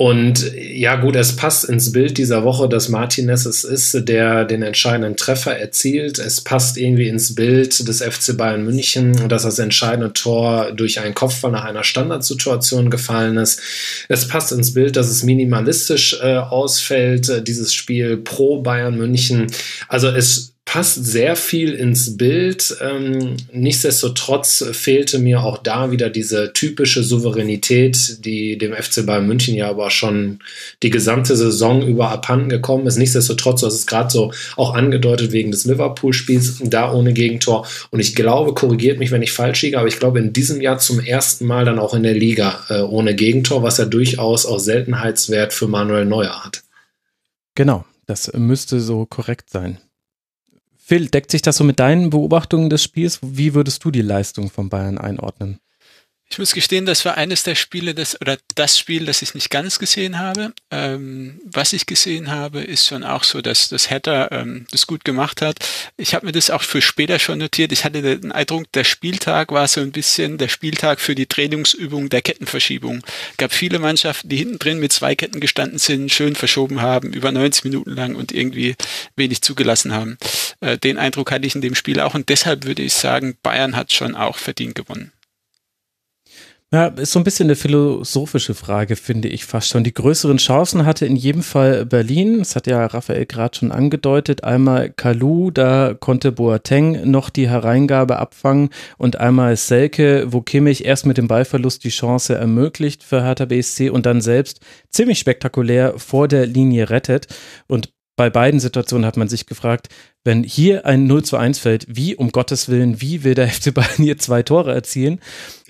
Und ja, gut, es passt ins Bild dieser Woche, dass Martinez es ist, der den entscheidenden Treffer erzielt. Es passt irgendwie ins Bild des FC Bayern München, dass das entscheidende Tor durch einen Kopfball nach einer Standardsituation gefallen ist. Es passt ins Bild, dass es minimalistisch äh, ausfällt, äh, dieses Spiel pro Bayern München. Also es passt sehr viel ins Bild. Ähm, nichtsdestotrotz fehlte mir auch da wieder diese typische Souveränität, die dem FC Bayern München ja aber schon die gesamte Saison über abhanden gekommen ist. Nichtsdestotrotz, hast es gerade so auch angedeutet wegen des Liverpool-Spiels, da ohne Gegentor. Und ich glaube, korrigiert mich, wenn ich falsch liege, aber ich glaube in diesem Jahr zum ersten Mal dann auch in der Liga äh, ohne Gegentor, was ja durchaus auch Seltenheitswert für Manuel Neuer hat. Genau, das müsste so korrekt sein. Phil, deckt sich das so mit deinen Beobachtungen des Spiels? Wie würdest du die Leistung von Bayern einordnen? Ich muss gestehen, das war eines der Spiele, das, oder das Spiel, das ich nicht ganz gesehen habe. Ähm, was ich gesehen habe, ist schon auch so, dass das Hatter ähm, das gut gemacht hat. Ich habe mir das auch für später schon notiert. Ich hatte den Eindruck, der Spieltag war so ein bisschen der Spieltag für die Trainingsübung der Kettenverschiebung. Es gab viele Mannschaften, die hinten drin mit zwei Ketten gestanden sind, schön verschoben haben, über 90 Minuten lang und irgendwie wenig zugelassen haben. Äh, den Eindruck hatte ich in dem Spiel auch und deshalb würde ich sagen, Bayern hat schon auch verdient gewonnen. Ja, ist so ein bisschen eine philosophische Frage, finde ich fast schon. Die größeren Chancen hatte in jedem Fall Berlin. Das hat ja Raphael gerade schon angedeutet. Einmal Kalu, da konnte Boateng noch die Hereingabe abfangen und einmal Selke, wo Kimmich erst mit dem Ballverlust die Chance ermöglicht für Hertha BSC und dann selbst ziemlich spektakulär vor der Linie rettet. Und bei beiden Situationen hat man sich gefragt, wenn hier ein 0 zu 1 fällt, wie um Gottes Willen, wie will der [laughs] FC Bayern hier zwei Tore erzielen?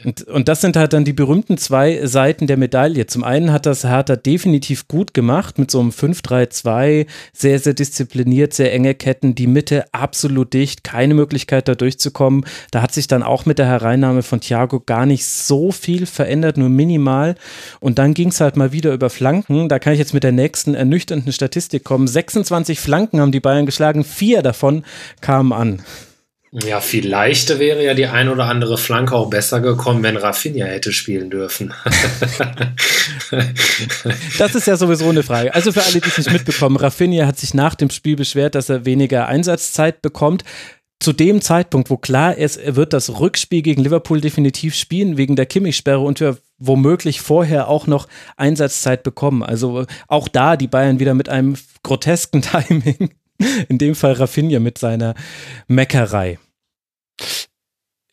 Und, und das sind halt dann die berühmten zwei Seiten der Medaille. Zum einen hat das Hertha definitiv gut gemacht mit so einem 5-3-2, sehr, sehr diszipliniert, sehr enge Ketten, die Mitte absolut dicht, keine Möglichkeit da durchzukommen. Da hat sich dann auch mit der Hereinnahme von Thiago gar nicht so viel verändert, nur minimal. Und dann ging es halt mal wieder über Flanken. Da kann ich jetzt mit der nächsten ernüchternden Statistik kommen. 26 Flanken haben die Bayern geschlagen, vier vier davon kamen an. Ja, vielleicht wäre ja die ein oder andere Flanke auch besser gekommen, wenn Rafinha hätte spielen dürfen. [laughs] das ist ja sowieso eine Frage. Also für alle, die es nicht mitbekommen, Rafinha hat sich nach dem Spiel beschwert, dass er weniger Einsatzzeit bekommt. Zu dem Zeitpunkt, wo klar ist, er wird das Rückspiel gegen Liverpool definitiv spielen, wegen der Kimmich-Sperre und wir womöglich vorher auch noch Einsatzzeit bekommen. Also auch da die Bayern wieder mit einem grotesken [laughs] Timing in dem Fall Rafinha mit seiner Meckerei.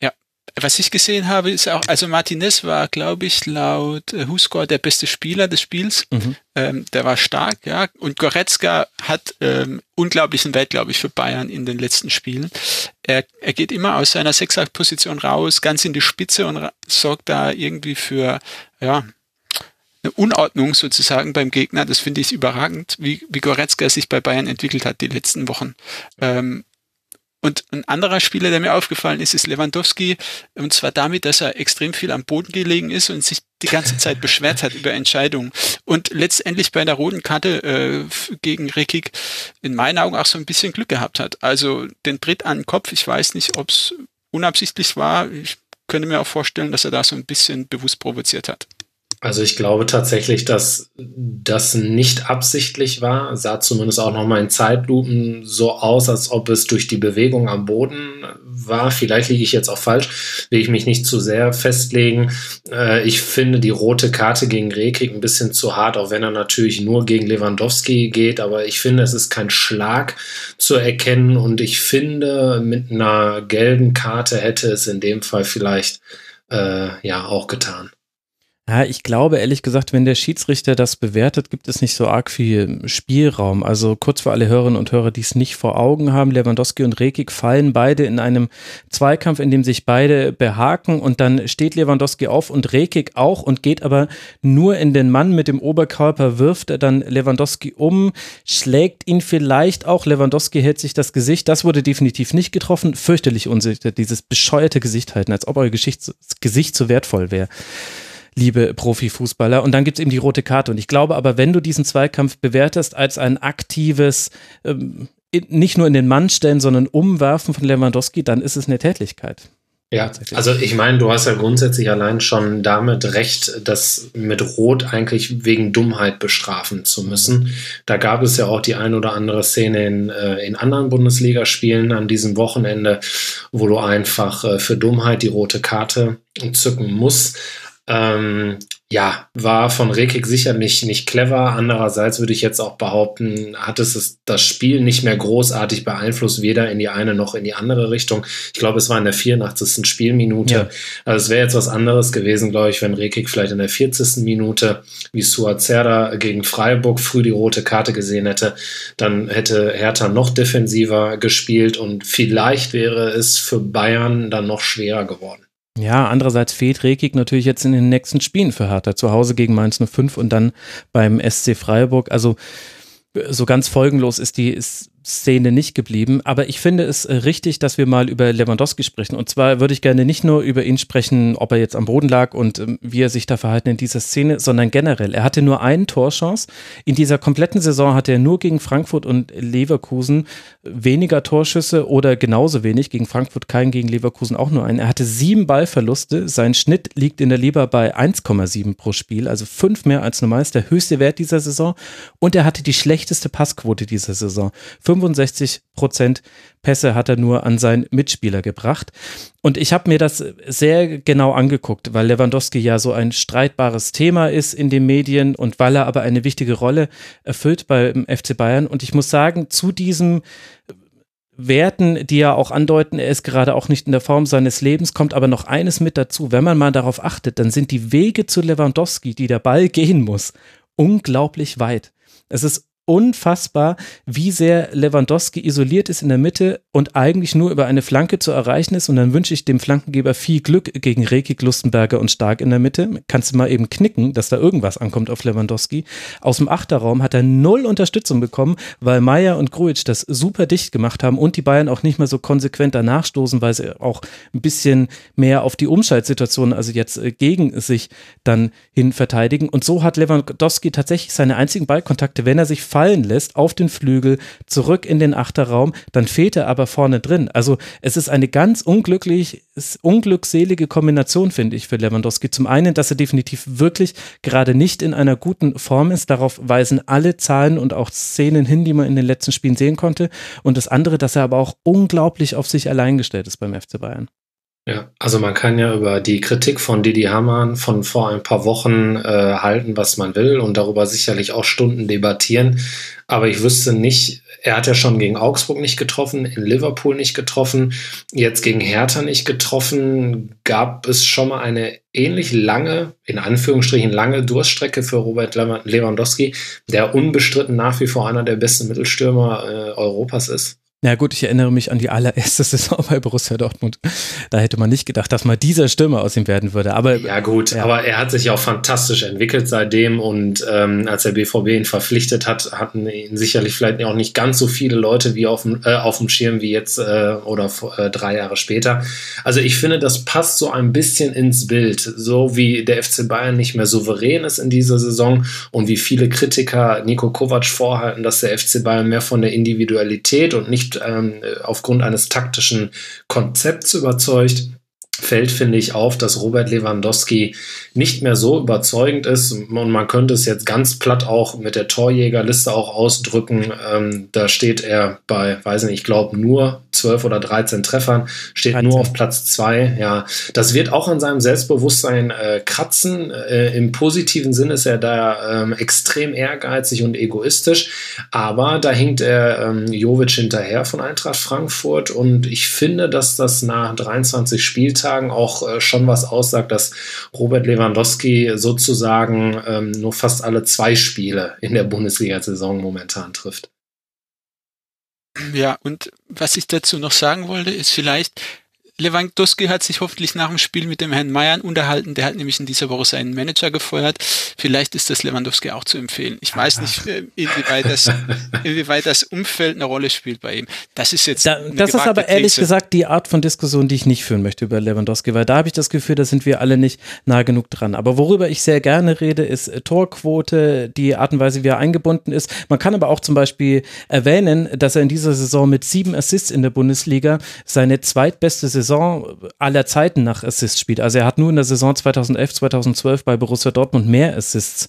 Ja, was ich gesehen habe, ist auch, also Martinez war, glaube ich, laut äh, WhoScore der beste Spieler des Spiels. Mhm. Ähm, der war stark, ja. Und Goretzka hat ähm, unglaublichen Wert, glaube ich, für Bayern in den letzten Spielen. Er, er geht immer aus seiner Sechser-Position raus, ganz in die Spitze und sorgt da irgendwie für, ja, eine Unordnung sozusagen beim Gegner. Das finde ich überragend, wie, wie Goretzka sich bei Bayern entwickelt hat die letzten Wochen. Ähm, und ein anderer Spieler, der mir aufgefallen ist, ist Lewandowski. Und zwar damit, dass er extrem viel am Boden gelegen ist und sich die ganze [laughs] Zeit beschwert hat über Entscheidungen. Und letztendlich bei der roten Karte äh, gegen Rekik in meinen Augen auch so ein bisschen Glück gehabt hat. Also den Tritt an den Kopf, ich weiß nicht, ob es unabsichtlich war. Ich könnte mir auch vorstellen, dass er da so ein bisschen bewusst provoziert hat. Also ich glaube tatsächlich, dass das nicht absichtlich war. Sah zumindest auch nochmal in Zeitlupen so aus, als ob es durch die Bewegung am Boden war. Vielleicht liege ich jetzt auch falsch, will ich mich nicht zu sehr festlegen. Äh, ich finde die rote Karte gegen Rekik ein bisschen zu hart, auch wenn er natürlich nur gegen Lewandowski geht. Aber ich finde, es ist kein Schlag zu erkennen und ich finde, mit einer gelben Karte hätte es in dem Fall vielleicht äh, ja auch getan. Ja, ich glaube ehrlich gesagt, wenn der Schiedsrichter das bewertet, gibt es nicht so arg viel Spielraum. Also kurz für alle Hörerinnen und Hörer, die es nicht vor Augen haben, Lewandowski und Rekik fallen beide in einem Zweikampf, in dem sich beide behaken und dann steht Lewandowski auf und Rekik auch und geht aber nur in den Mann mit dem Oberkörper, wirft er dann Lewandowski um, schlägt ihn vielleicht auch. Lewandowski hält sich das Gesicht, das wurde definitiv nicht getroffen. Fürchterlich unsicher, dieses bescheuerte Gesicht halten, als ob euer Gesicht, so wertvoll wäre liebe Profifußballer. Und dann gibt es eben die rote Karte. Und ich glaube aber, wenn du diesen Zweikampf bewertest als ein aktives, ähm, nicht nur in den Mann stellen, sondern umwerfen von Lewandowski, dann ist es eine Tätlichkeit. Ja, also ich meine, du hast ja grundsätzlich allein schon damit recht, das mit Rot eigentlich wegen Dummheit bestrafen zu müssen. Da gab es ja auch die ein oder andere Szene in, äh, in anderen Bundesligaspielen an diesem Wochenende, wo du einfach äh, für Dummheit die rote Karte zücken musst. Ähm, ja, war von Rekik sicherlich nicht clever. Andererseits würde ich jetzt auch behaupten, hat es das Spiel nicht mehr großartig beeinflusst, weder in die eine noch in die andere Richtung. Ich glaube, es war in der 84. Spielminute. Ja. Also es wäre jetzt was anderes gewesen, glaube ich, wenn Rekik vielleicht in der 40. Minute wie Suazerda gegen Freiburg früh die rote Karte gesehen hätte. Dann hätte Hertha noch defensiver gespielt und vielleicht wäre es für Bayern dann noch schwerer geworden. Ja, andererseits fehlt Rekik natürlich jetzt in den nächsten Spielen für Hertha. Zu Hause gegen Mainz 05 und dann beim SC Freiburg. Also so ganz folgenlos ist die, ist, Szene nicht geblieben. Aber ich finde es äh, richtig, dass wir mal über Lewandowski sprechen. Und zwar würde ich gerne nicht nur über ihn sprechen, ob er jetzt am Boden lag und ähm, wie er sich da verhalten in dieser Szene, sondern generell. Er hatte nur einen Torchance. In dieser kompletten Saison hatte er nur gegen Frankfurt und Leverkusen weniger Torschüsse oder genauso wenig. Gegen Frankfurt keinen, gegen Leverkusen auch nur einen. Er hatte sieben Ballverluste. Sein Schnitt liegt in der Liga bei 1,7 pro Spiel, also fünf mehr als normal. Ist der höchste Wert dieser Saison. Und er hatte die schlechteste Passquote dieser Saison. 65 Prozent Pässe hat er nur an seinen Mitspieler gebracht. Und ich habe mir das sehr genau angeguckt, weil Lewandowski ja so ein streitbares Thema ist in den Medien und weil er aber eine wichtige Rolle erfüllt beim FC Bayern. Und ich muss sagen, zu diesem Werten, die ja auch andeuten, er ist gerade auch nicht in der Form seines Lebens, kommt aber noch eines mit dazu. Wenn man mal darauf achtet, dann sind die Wege zu Lewandowski, die der Ball gehen muss, unglaublich weit. Es ist unfassbar, wie sehr Lewandowski isoliert ist in der Mitte und eigentlich nur über eine Flanke zu erreichen ist. Und dann wünsche ich dem Flankengeber viel Glück gegen Rekik, Lustenberger und Stark in der Mitte. Kannst du mal eben knicken, dass da irgendwas ankommt auf Lewandowski. Aus dem Achterraum hat er null Unterstützung bekommen, weil Meier und Gruitsch das super dicht gemacht haben und die Bayern auch nicht mehr so konsequent danach stoßen, weil sie auch ein bisschen mehr auf die Umschaltsituation, also jetzt äh, gegen sich dann hin verteidigen. Und so hat Lewandowski tatsächlich seine einzigen Ballkontakte, wenn er sich fallen lässt auf den Flügel, zurück in den Achterraum, dann fehlt er aber vorne drin. Also es ist eine ganz unglücklich, unglückselige Kombination, finde ich, für Lewandowski. Zum einen, dass er definitiv wirklich gerade nicht in einer guten Form ist. Darauf weisen alle Zahlen und auch Szenen hin, die man in den letzten Spielen sehen konnte. Und das andere, dass er aber auch unglaublich auf sich allein gestellt ist beim FC Bayern. Ja, also man kann ja über die Kritik von Didi Hamann von vor ein paar Wochen äh, halten, was man will und darüber sicherlich auch Stunden debattieren. Aber ich wüsste nicht, er hat ja schon gegen Augsburg nicht getroffen, in Liverpool nicht getroffen, jetzt gegen Hertha nicht getroffen. Gab es schon mal eine ähnlich lange, in Anführungsstrichen lange Durststrecke für Robert Lewandowski, der unbestritten nach wie vor einer der besten Mittelstürmer äh, Europas ist? Ja gut, ich erinnere mich an die allererste [laughs] Saison bei Borussia Dortmund. Da hätte man nicht gedacht, dass mal dieser Stürmer aus ihm werden würde. Aber ja gut, ja. aber er hat sich auch fantastisch entwickelt seitdem und ähm, als der BVB ihn verpflichtet hat, hatten ihn sicherlich vielleicht auch nicht ganz so viele Leute wie auf dem, äh, auf dem Schirm wie jetzt äh, oder äh, drei Jahre später. Also ich finde, das passt so ein bisschen ins Bild, so wie der FC Bayern nicht mehr souverän ist in dieser Saison und wie viele Kritiker Nico Kovac vorhalten, dass der FC Bayern mehr von der Individualität und nicht ähm, aufgrund eines taktischen Konzepts überzeugt fällt, finde ich, auf, dass Robert Lewandowski nicht mehr so überzeugend ist. Und man könnte es jetzt ganz platt auch mit der Torjägerliste auch ausdrücken. Ähm, da steht er bei, weiß nicht, ich glaube nur 12 oder 13 Treffern, steht 13. nur auf Platz 2. Ja, das wird auch an seinem Selbstbewusstsein äh, kratzen. Äh, Im positiven Sinn ist er da ähm, extrem ehrgeizig und egoistisch. Aber da hinkt er ähm, Jovic hinterher von Eintracht Frankfurt. Und ich finde, dass das nach 23 Spieltagen Spieltagen auch äh, schon was aussagt, dass Robert Lewandowski sozusagen ähm, nur fast alle zwei Spiele in der Bundesliga-Saison momentan trifft. Ja, und was ich dazu noch sagen wollte, ist vielleicht, Lewandowski hat sich hoffentlich nach dem Spiel mit dem Herrn Meier unterhalten. Der hat nämlich in dieser Woche seinen Manager gefeuert. Vielleicht ist das Lewandowski auch zu empfehlen. Ich weiß nicht, äh, inwieweit das, [laughs] inwieweit das Umfeld eine Rolle spielt bei ihm. Das ist jetzt. Da, das ist aber ehrlich These. gesagt die Art von Diskussion, die ich nicht führen möchte über Lewandowski, weil da habe ich das Gefühl, da sind wir alle nicht nah genug dran. Aber worüber ich sehr gerne rede, ist äh, Torquote, die Art und Weise, wie er eingebunden ist. Man kann aber auch zum Beispiel erwähnen, dass er in dieser Saison mit sieben Assists in der Bundesliga seine zweitbeste Saison Saison aller Zeiten nach Assists spielt. Also er hat nur in der Saison 2011, 2012 bei Borussia Dortmund mehr Assists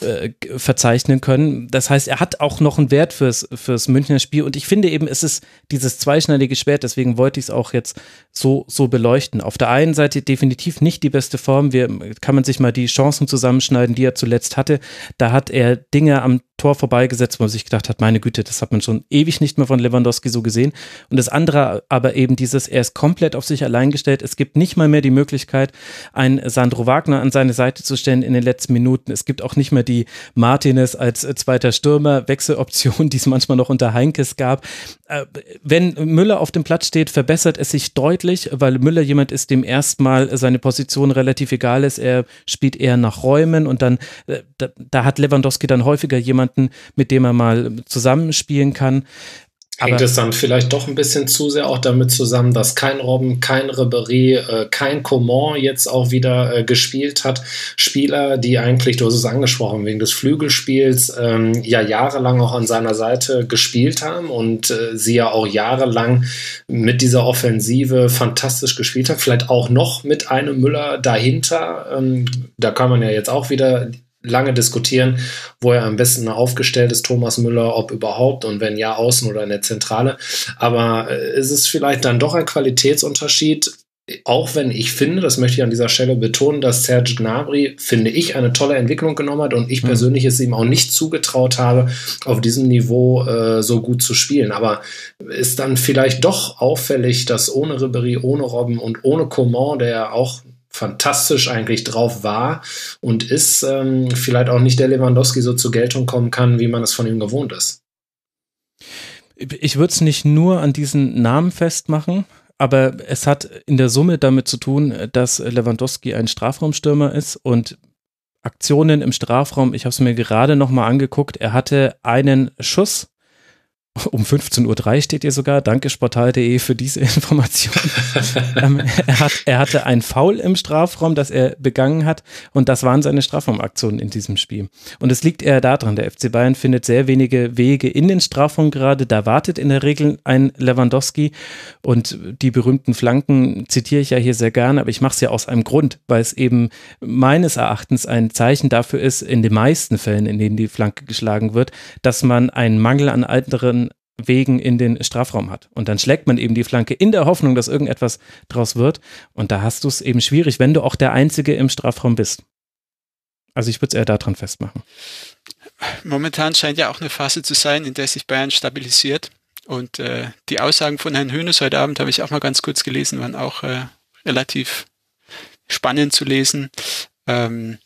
äh, verzeichnen können. Das heißt, er hat auch noch einen Wert fürs, fürs Münchner Spiel und ich finde eben, es ist dieses zweischneidige Schwert, deswegen wollte ich es auch jetzt so, so beleuchten. Auf der einen Seite definitiv nicht die beste Form, wir, kann man sich mal die Chancen zusammenschneiden, die er zuletzt hatte. Da hat er Dinge am Tor vorbeigesetzt, wo man sich gedacht hat, meine Güte, das hat man schon ewig nicht mehr von Lewandowski so gesehen. Und das andere aber eben dieses, er ist komplett auf sich allein gestellt. Es gibt nicht mal mehr die Möglichkeit, einen Sandro Wagner an seine Seite zu stellen in den letzten Minuten. Es gibt auch nicht mehr die Martinez als zweiter Stürmer, Wechseloption, [laughs] die es manchmal noch unter Heinkes gab. Äh, wenn Müller auf dem Platz steht, verbessert es sich deutlich, weil Müller jemand ist, dem erstmal seine Position relativ egal ist. Er spielt eher nach Räumen und dann, äh, da, da hat Lewandowski dann häufiger jemanden, mit dem er mal zusammenspielen kann. Hängt es dann vielleicht doch ein bisschen zu sehr auch damit zusammen, dass kein Robben, kein Ribéry, äh, kein Coman jetzt auch wieder äh, gespielt hat? Spieler, die eigentlich, du hast es angesprochen, wegen des Flügelspiels ähm, ja jahrelang auch an seiner Seite gespielt haben und äh, sie ja auch jahrelang mit dieser Offensive fantastisch gespielt haben. Vielleicht auch noch mit einem Müller dahinter. Ähm, da kann man ja jetzt auch wieder lange diskutieren, wo er am besten aufgestellt ist, Thomas Müller, ob überhaupt und wenn ja, außen oder in der Zentrale. Aber äh, ist es vielleicht dann doch ein Qualitätsunterschied, auch wenn ich finde, das möchte ich an dieser Stelle betonen, dass Serge Gnabry, finde ich, eine tolle Entwicklung genommen hat und ich mhm. persönlich es ihm auch nicht zugetraut habe, auf diesem Niveau äh, so gut zu spielen. Aber ist dann vielleicht doch auffällig, dass ohne Ribéry, ohne Robben und ohne Coman, der auch fantastisch eigentlich drauf war und ist, ähm, vielleicht auch nicht der Lewandowski so zur Geltung kommen kann, wie man es von ihm gewohnt ist. Ich würde es nicht nur an diesen Namen festmachen, aber es hat in der Summe damit zu tun, dass Lewandowski ein Strafraumstürmer ist und Aktionen im Strafraum, ich habe es mir gerade nochmal angeguckt, er hatte einen Schuss um 15.03 Uhr steht hier sogar. Danke sportal.de für diese [laughs] Information. ähm, er, hat, er hatte ein Foul im Strafraum, das er begangen hat und das waren seine Strafraumaktionen in diesem Spiel. Und es liegt eher daran, der FC Bayern findet sehr wenige Wege in den Strafraum gerade. Da wartet in der Regel ein Lewandowski und die berühmten Flanken zitiere ich ja hier sehr gerne, aber ich mache es ja aus einem Grund, weil es eben meines Erachtens ein Zeichen dafür ist, in den meisten Fällen, in denen die Flanke geschlagen wird, dass man einen Mangel an anderen Wegen in den Strafraum hat. Und dann schlägt man eben die Flanke in der Hoffnung, dass irgendetwas draus wird. Und da hast du es eben schwierig, wenn du auch der Einzige im Strafraum bist. Also ich würde es eher daran festmachen. Momentan scheint ja auch eine Phase zu sein, in der sich Bayern stabilisiert. Und äh, die Aussagen von Herrn Hönes heute Abend habe ich auch mal ganz kurz gelesen, waren auch äh, relativ spannend zu lesen. Ähm,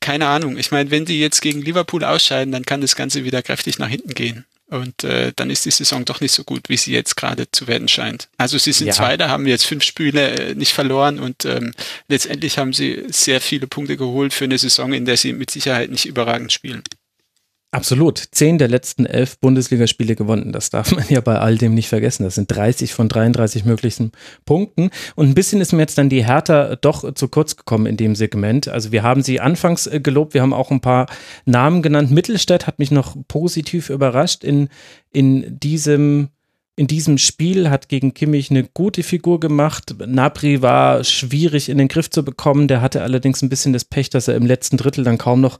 keine Ahnung. Ich meine, wenn die jetzt gegen Liverpool ausscheiden, dann kann das Ganze wieder kräftig nach hinten gehen. Und äh, dann ist die Saison doch nicht so gut, wie sie jetzt gerade zu werden scheint. Also sie sind ja. Zweiter, haben jetzt fünf Spiele äh, nicht verloren und ähm, letztendlich haben sie sehr viele Punkte geholt für eine Saison, in der sie mit Sicherheit nicht überragend spielen. Absolut. Zehn der letzten elf Bundesligaspiele gewonnen. Das darf man ja bei all dem nicht vergessen. Das sind 30 von 33 möglichen Punkten. Und ein bisschen ist mir jetzt dann die Hertha doch zu kurz gekommen in dem Segment. Also wir haben sie anfangs äh, gelobt. Wir haben auch ein paar Namen genannt. Mittelstädt hat mich noch positiv überrascht in, in diesem in diesem Spiel, hat gegen Kimmich eine gute Figur gemacht. Napri war schwierig in den Griff zu bekommen. Der hatte allerdings ein bisschen das Pech, dass er im letzten Drittel dann kaum noch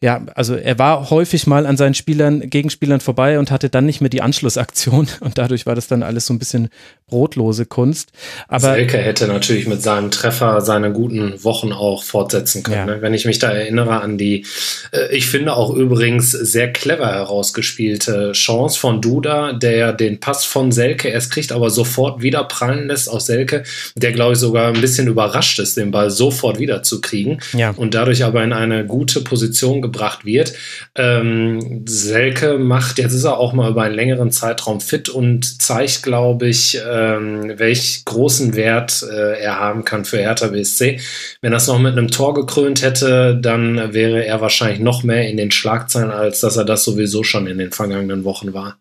ja, also er war häufig mal an seinen Spielern, Gegenspielern vorbei und hatte dann nicht mehr die Anschlussaktion. [laughs] Und dadurch war das dann alles so ein bisschen brotlose Kunst. Aber Selke hätte natürlich mit seinem Treffer seine guten Wochen auch fortsetzen können. Ja. Ne? Wenn ich mich da erinnere an die, äh, ich finde auch übrigens sehr clever herausgespielte Chance von Duda, der den Pass von Selke erst kriegt, aber sofort wieder prallen lässt aus Selke, der glaube ich sogar ein bisschen überrascht ist, den Ball sofort wieder zu kriegen ja. und dadurch aber in eine gute Position gebracht wird. Ähm, Selke macht, jetzt ist er auch mal über einen längeren Zeitraum fit und zeigt, glaube ich, ähm, welch großen Wert äh, er haben kann für Hertha BSC. Wenn es noch mit einem Tor gekrönt hätte, dann wäre er wahrscheinlich noch mehr in den Schlagzeilen, als dass er das sowieso schon in den vergangenen Wochen war.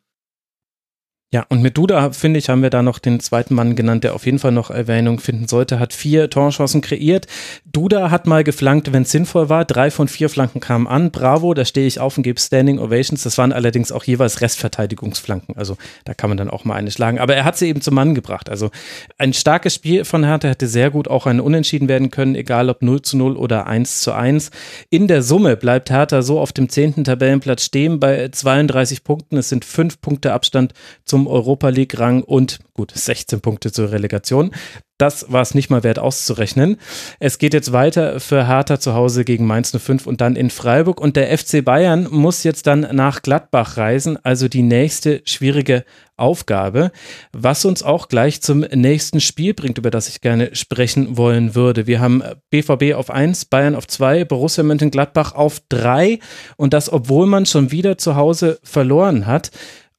Ja, und mit Duda, finde ich, haben wir da noch den zweiten Mann genannt, der auf jeden Fall noch Erwähnung finden sollte, hat vier Torchancen kreiert. Duda hat mal geflankt, wenn es sinnvoll war. Drei von vier Flanken kamen an. Bravo, da stehe ich auf und gebe Standing Ovations. Das waren allerdings auch jeweils Restverteidigungsflanken. Also da kann man dann auch mal eine schlagen. Aber er hat sie eben zum Mann gebracht. Also ein starkes Spiel von Hertha hätte sehr gut auch ein Unentschieden werden können, egal ob 0 zu 0 oder 1 zu 1. In der Summe bleibt Hertha so auf dem zehnten Tabellenplatz stehen bei 32 Punkten. Es sind fünf Punkte Abstand zum Europa League-Rang und gut, 16 Punkte zur Relegation. Das war es nicht mal wert auszurechnen. Es geht jetzt weiter für Hertha zu Hause gegen Mainz 05 und dann in Freiburg. Und der FC Bayern muss jetzt dann nach Gladbach reisen, also die nächste schwierige Aufgabe, was uns auch gleich zum nächsten Spiel bringt, über das ich gerne sprechen wollen würde. Wir haben BVB auf 1, Bayern auf 2, Borussia Mönchengladbach auf 3 und das, obwohl man schon wieder zu Hause verloren hat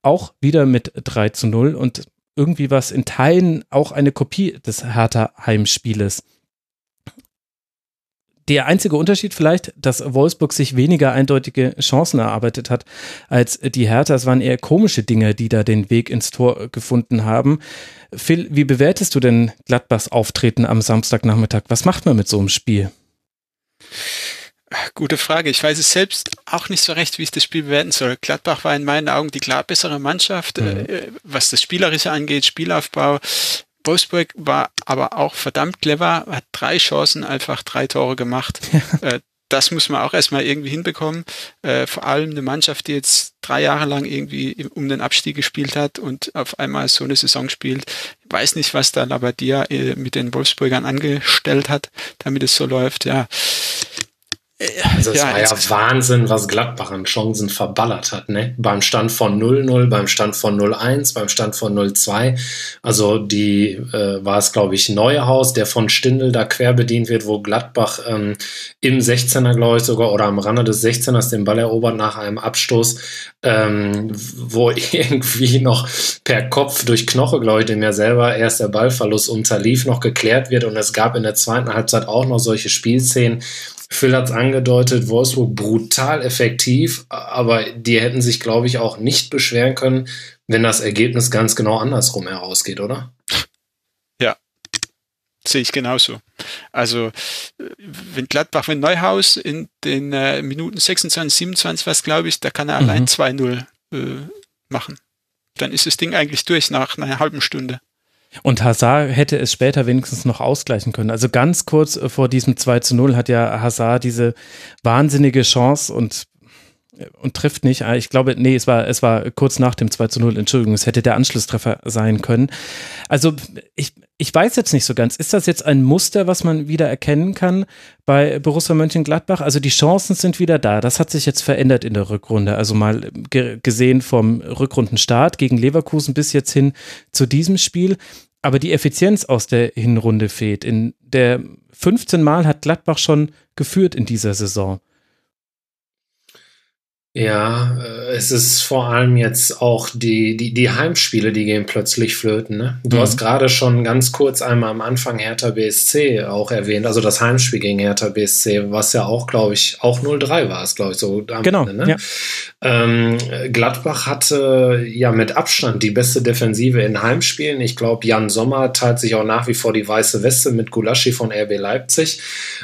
auch wieder mit 3 zu 0 und irgendwie was in Teilen auch eine Kopie des Hertha Heimspieles. Der einzige Unterschied vielleicht, dass Wolfsburg sich weniger eindeutige Chancen erarbeitet hat als die Hertha. Es waren eher komische Dinge, die da den Weg ins Tor gefunden haben. Phil, wie bewertest du denn Gladbachs Auftreten am Samstagnachmittag? Was macht man mit so einem Spiel? Gute Frage. Ich weiß es selbst auch nicht so recht, wie ich das Spiel bewerten soll. Gladbach war in meinen Augen die klar bessere Mannschaft, mhm. äh, was das Spielerische angeht, Spielaufbau. Wolfsburg war aber auch verdammt clever, hat drei Chancen, einfach drei Tore gemacht. äh, das muss man auch erstmal irgendwie hinbekommen. Äh, vor allem eine Mannschaft, die jetzt drei Jahre lang irgendwie um den Abstieg gespielt hat und auf einmal so eine Saison spielt. Ich weiß nicht, was da Labadia mit den Wolfsburgern angestellt hat, damit es so läuft. Ja, also es ja, war ja Wahnsinn, was Gladbach an Chancen verballert hat, ne? Beim Stand von 0-0, beim Stand von 0-1, beim Stand von 0-2. Also die äh, war es, glaube ich, Neuhaus, der von Stindl da quer bedient wird, wo Gladbach ähm, im 16er, glaube ich, sogar oder am Rande des 16ers den Ball erobert nach einem Abstoß, ähm, wo [laughs] irgendwie noch per Kopf durch Knoche, glaube ich, dem ja selber erst der Ballverlust unterlief, noch geklärt wird. Und es gab in der zweiten Halbzeit auch noch solche Spielszenen, Phil hat es angedeutet, Wolfsburg brutal effektiv, aber die hätten sich, glaube ich, auch nicht beschweren können, wenn das Ergebnis ganz genau andersrum herausgeht, oder? Ja, sehe ich genauso. Also, wenn Gladbach, wenn Neuhaus in den äh, Minuten 26, 27 was, glaube ich, da kann er mhm. allein 2-0 äh, machen. Dann ist das Ding eigentlich durch nach einer halben Stunde. Und Hazard hätte es später wenigstens noch ausgleichen können. Also ganz kurz vor diesem 2 zu 0 hat ja Hazard diese wahnsinnige Chance und und trifft nicht. Ich glaube, nee, es war, es war kurz nach dem 2 zu 0, Entschuldigung, es hätte der Anschlusstreffer sein können. Also ich, ich weiß jetzt nicht so ganz, ist das jetzt ein Muster, was man wieder erkennen kann bei Borussia Mönchengladbach? Also die Chancen sind wieder da. Das hat sich jetzt verändert in der Rückrunde. Also mal gesehen vom Rückrundenstart gegen Leverkusen bis jetzt hin zu diesem Spiel. Aber die Effizienz aus der Hinrunde fehlt. In der 15 Mal hat Gladbach schon geführt in dieser Saison. Ja, äh, es ist vor allem jetzt auch die, die, die Heimspiele, die gehen plötzlich flöten. Ne? Du mhm. hast gerade schon ganz kurz einmal am Anfang Hertha BSC auch erwähnt, also das Heimspiel gegen Hertha BSC, was ja auch, glaube ich, auch 0-3 war es, glaube ich, so am genau, Ende. Ne? Ja. Ähm, Gladbach hatte ja mit Abstand die beste Defensive in Heimspielen. Ich glaube, Jan Sommer teilt sich auch nach wie vor die weiße Weste mit Gulaschi von RB Leipzig.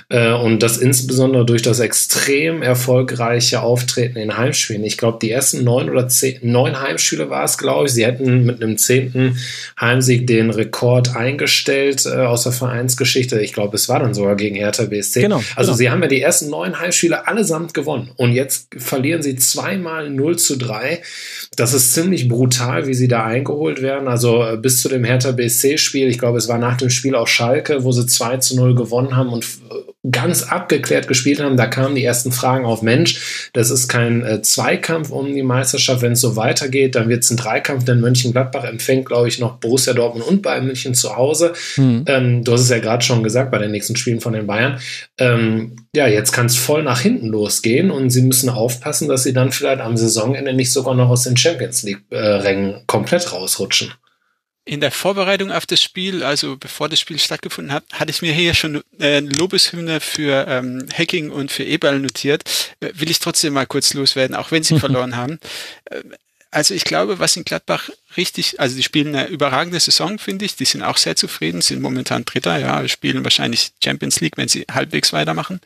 Äh, und das insbesondere durch das extrem erfolgreiche Auftreten in Heimspielen. Ich glaube, die ersten neun oder zehn, neun Heimspiele war es, glaube ich. Sie hätten mit einem zehnten Heimsieg den Rekord eingestellt äh, aus der Vereinsgeschichte. Ich glaube, es war dann sogar gegen Hertha BSC. Genau, also genau. sie haben ja die ersten neun Heimspiele allesamt gewonnen. Und jetzt verlieren sie zweimal 0 zu 3. Das ist ziemlich brutal, wie sie da eingeholt werden. Also äh, bis zu dem Hertha BSC-Spiel, ich glaube, es war nach dem Spiel auf Schalke, wo sie 2 zu 0 gewonnen haben und äh, ganz abgeklärt gespielt haben. Da kamen die ersten Fragen auf, Mensch, das ist kein äh, Zweikampf um die Meisterschaft. Wenn es so weitergeht, dann wird es ein Dreikampf, denn Mönchengladbach empfängt, glaube ich, noch Borussia Dortmund und Bayern München zu Hause. Hm. Ähm, du hast es ja gerade schon gesagt bei den nächsten Spielen von den Bayern. Ähm, ja, jetzt kann es voll nach hinten losgehen und sie müssen aufpassen, dass sie dann vielleicht am Saisonende nicht sogar noch aus den Champions League-Rängen äh, komplett rausrutschen in der Vorbereitung auf das Spiel, also bevor das Spiel stattgefunden hat, hatte ich mir hier schon äh, Lobeshymne für ähm, Hacking und für E-Ball notiert. Äh, will ich trotzdem mal kurz loswerden, auch wenn sie [laughs] verloren haben. Äh, also ich glaube, was in Gladbach richtig, also die spielen eine überragende Saison, finde ich. Die sind auch sehr zufrieden, sind momentan Dritter, ja, spielen wahrscheinlich Champions League, wenn sie halbwegs weitermachen.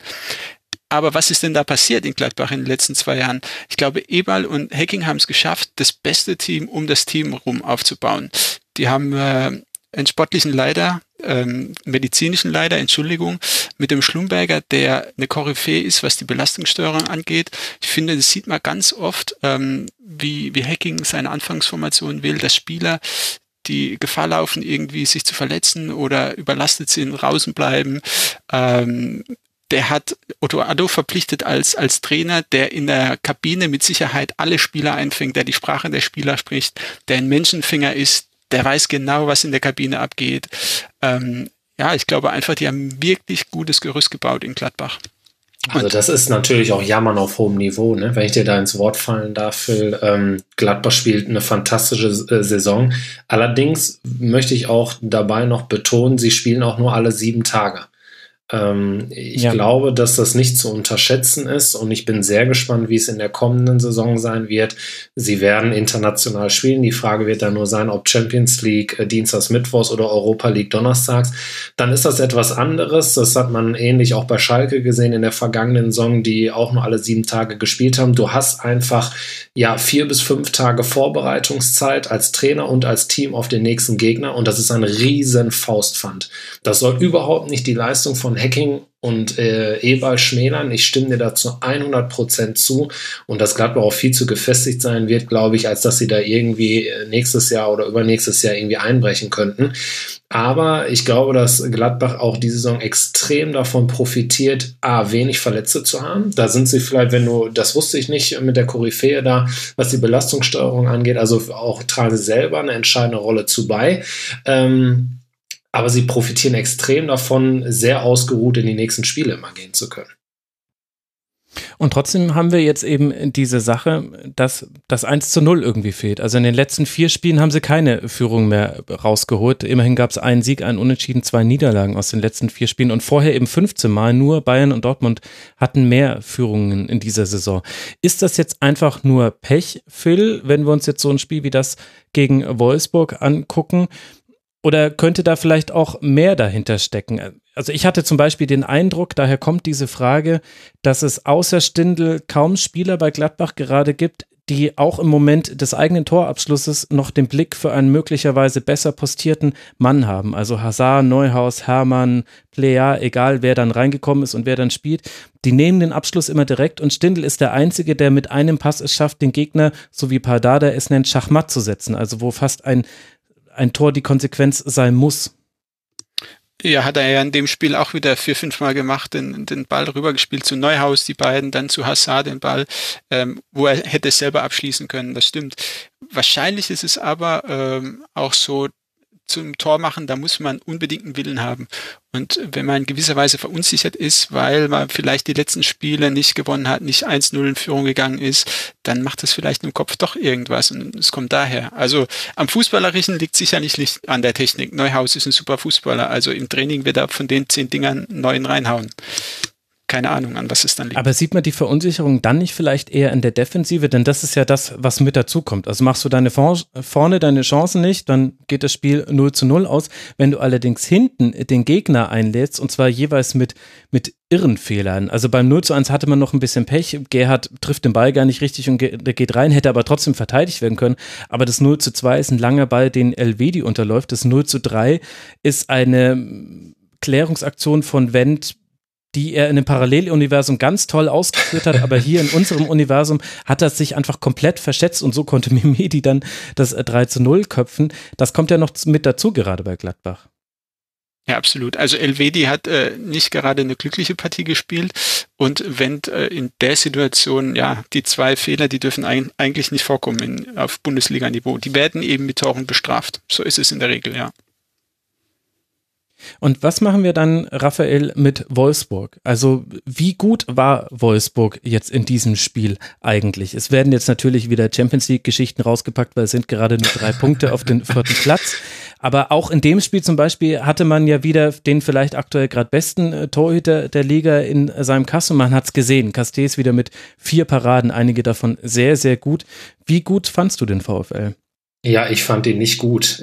Aber was ist denn da passiert in Gladbach in den letzten zwei Jahren? Ich glaube, Ebal und Hacking haben es geschafft, das beste Team um das Team rum aufzubauen. Die haben äh, einen sportlichen Leiter, ähm, medizinischen Leiter, Entschuldigung, mit dem Schlumberger, der eine Koryphäe ist, was die Belastungssteuerung angeht. Ich finde, das sieht man ganz oft, ähm, wie, wie Hacking seine Anfangsformation will, dass Spieler die Gefahr laufen, irgendwie sich zu verletzen oder überlastet sind, draußen bleiben. Ähm, der hat Otto Addo verpflichtet als, als Trainer, der in der Kabine mit Sicherheit alle Spieler einfängt, der die Sprache der Spieler spricht, der ein Menschenfinger ist, der weiß genau, was in der Kabine abgeht. Ähm, ja, ich glaube einfach, die haben wirklich gutes Gerüst gebaut in Gladbach. Also das ist natürlich auch Jammern auf hohem Niveau, ne? wenn ich dir da ins Wort fallen darf, Phil. Ähm, Gladbach spielt eine fantastische äh, Saison. Allerdings möchte ich auch dabei noch betonen, sie spielen auch nur alle sieben Tage. Ähm, ich ja. glaube, dass das nicht zu unterschätzen ist und ich bin sehr gespannt, wie es in der kommenden Saison sein wird. Sie werden international spielen. Die Frage wird dann nur sein, ob Champions League äh, Dienstags, Mittwochs oder Europa League Donnerstags. Dann ist das etwas anderes. Das hat man ähnlich auch bei Schalke gesehen in der vergangenen Saison, die auch nur alle sieben Tage gespielt haben. Du hast einfach ja vier bis fünf Tage Vorbereitungszeit als Trainer und als Team auf den nächsten Gegner und das ist ein riesen Faustpfand. Das soll überhaupt nicht die Leistung von Hacking und äh, Ewald schmälern. Ich stimme dir dazu 100% zu und dass Gladbach auch viel zu gefestigt sein wird, glaube ich, als dass sie da irgendwie äh, nächstes Jahr oder übernächstes Jahr irgendwie einbrechen könnten. Aber ich glaube, dass Gladbach auch diese Saison extrem davon profitiert, A, wenig Verletzte zu haben. Da sind sie vielleicht, wenn du, das wusste ich nicht mit der Koryphäe da, was die Belastungssteuerung angeht, also auch tragen sie selber eine entscheidende Rolle zu bei. Ähm, aber sie profitieren extrem davon, sehr ausgeruht in die nächsten Spiele immer gehen zu können. Und trotzdem haben wir jetzt eben diese Sache, dass das 1 zu 0 irgendwie fehlt. Also in den letzten vier Spielen haben sie keine Führung mehr rausgeholt. Immerhin gab es einen Sieg, einen Unentschieden, zwei Niederlagen aus den letzten vier Spielen und vorher eben 15 Mal. Nur Bayern und Dortmund hatten mehr Führungen in dieser Saison. Ist das jetzt einfach nur Pech, Phil, wenn wir uns jetzt so ein Spiel wie das gegen Wolfsburg angucken? Oder könnte da vielleicht auch mehr dahinter stecken? Also ich hatte zum Beispiel den Eindruck, daher kommt diese Frage, dass es außer Stindl kaum Spieler bei Gladbach gerade gibt, die auch im Moment des eigenen Torabschlusses noch den Blick für einen möglicherweise besser postierten Mann haben. Also Hazard, Neuhaus, Hermann, Plea, egal wer dann reingekommen ist und wer dann spielt, die nehmen den Abschluss immer direkt und Stindl ist der Einzige, der mit einem Pass es schafft, den Gegner, so wie Pardada es nennt, Schachmatt zu setzen. Also wo fast ein ein Tor die Konsequenz sein muss. Ja, hat er ja in dem Spiel auch wieder vier, fünf Mal gemacht, den, den Ball rübergespielt zu Neuhaus, die beiden, dann zu Hassad den Ball, ähm, wo er hätte selber abschließen können, das stimmt. Wahrscheinlich ist es aber ähm, auch so, zum Tor machen, da muss man unbedingt einen Willen haben. Und wenn man in gewisser Weise verunsichert ist, weil man vielleicht die letzten Spiele nicht gewonnen hat, nicht 1-0 in Führung gegangen ist, dann macht es vielleicht im Kopf doch irgendwas und es kommt daher. Also am Fußballerischen liegt sicherlich nicht an der Technik. Neuhaus ist ein super Fußballer, also im Training wird er von den zehn Dingern neun reinhauen. Keine Ahnung, an was es dann liegt. Aber sieht man die Verunsicherung dann nicht vielleicht eher in der Defensive? Denn das ist ja das, was mit dazukommt. Also machst du deine vorne deine Chancen nicht, dann geht das Spiel 0 zu 0 aus. Wenn du allerdings hinten den Gegner einlädst, und zwar jeweils mit, mit irren Fehlern. Also beim 0 zu 1 hatte man noch ein bisschen Pech. Gerhard trifft den Ball gar nicht richtig und geht rein, hätte aber trotzdem verteidigt werden können. Aber das 0 zu 2 ist ein langer Ball, den Elvedi unterläuft. Das 0 zu 3 ist eine Klärungsaktion von Wendt, die er in dem Paralleluniversum ganz toll ausgeführt hat, aber hier in unserem Universum hat er sich einfach komplett verschätzt und so konnte [laughs] Mimedi dann das 3 äh, zu 0 köpfen. Das kommt ja noch mit dazu, gerade bei Gladbach. Ja, absolut. Also Elvedi hat äh, nicht gerade eine glückliche Partie gespielt und wenn äh, in der Situation, ja, die zwei Fehler, die dürfen ein, eigentlich nicht vorkommen in, auf Bundesliga-Niveau. Die werden eben mit Toren bestraft. So ist es in der Regel, ja. Und was machen wir dann, Raphael, mit Wolfsburg? Also wie gut war Wolfsburg jetzt in diesem Spiel eigentlich? Es werden jetzt natürlich wieder Champions League-Geschichten rausgepackt, weil es sind gerade nur drei Punkte auf den vierten Platz. Aber auch in dem Spiel zum Beispiel hatte man ja wieder den vielleicht aktuell gerade besten äh, Torhüter der Liga in seinem Kasten. Man hat es gesehen. Castells wieder mit vier Paraden, einige davon sehr, sehr gut. Wie gut fandst du den VfL? Ja, ich fand ihn nicht gut.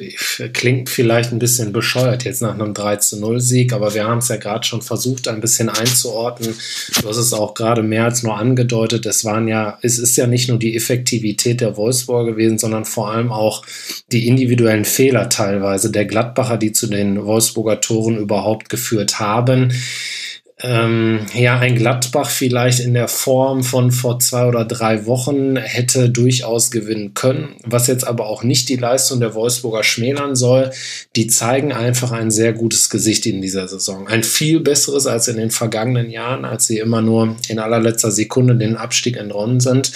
Klingt vielleicht ein bisschen bescheuert jetzt nach einem 3 zu 0 Sieg, aber wir haben es ja gerade schon versucht, ein bisschen einzuordnen. Du hast es auch gerade mehr als nur angedeutet. Es waren ja, es ist ja nicht nur die Effektivität der Wolfsburg gewesen, sondern vor allem auch die individuellen Fehler teilweise der Gladbacher, die zu den Wolfsburger Toren überhaupt geführt haben ähm, ja, ein Gladbach vielleicht in der Form von vor zwei oder drei Wochen hätte durchaus gewinnen können, was jetzt aber auch nicht die Leistung der Wolfsburger schmälern soll. Die zeigen einfach ein sehr gutes Gesicht in dieser Saison. Ein viel besseres als in den vergangenen Jahren, als sie immer nur in allerletzter Sekunde den Abstieg entronnen sind.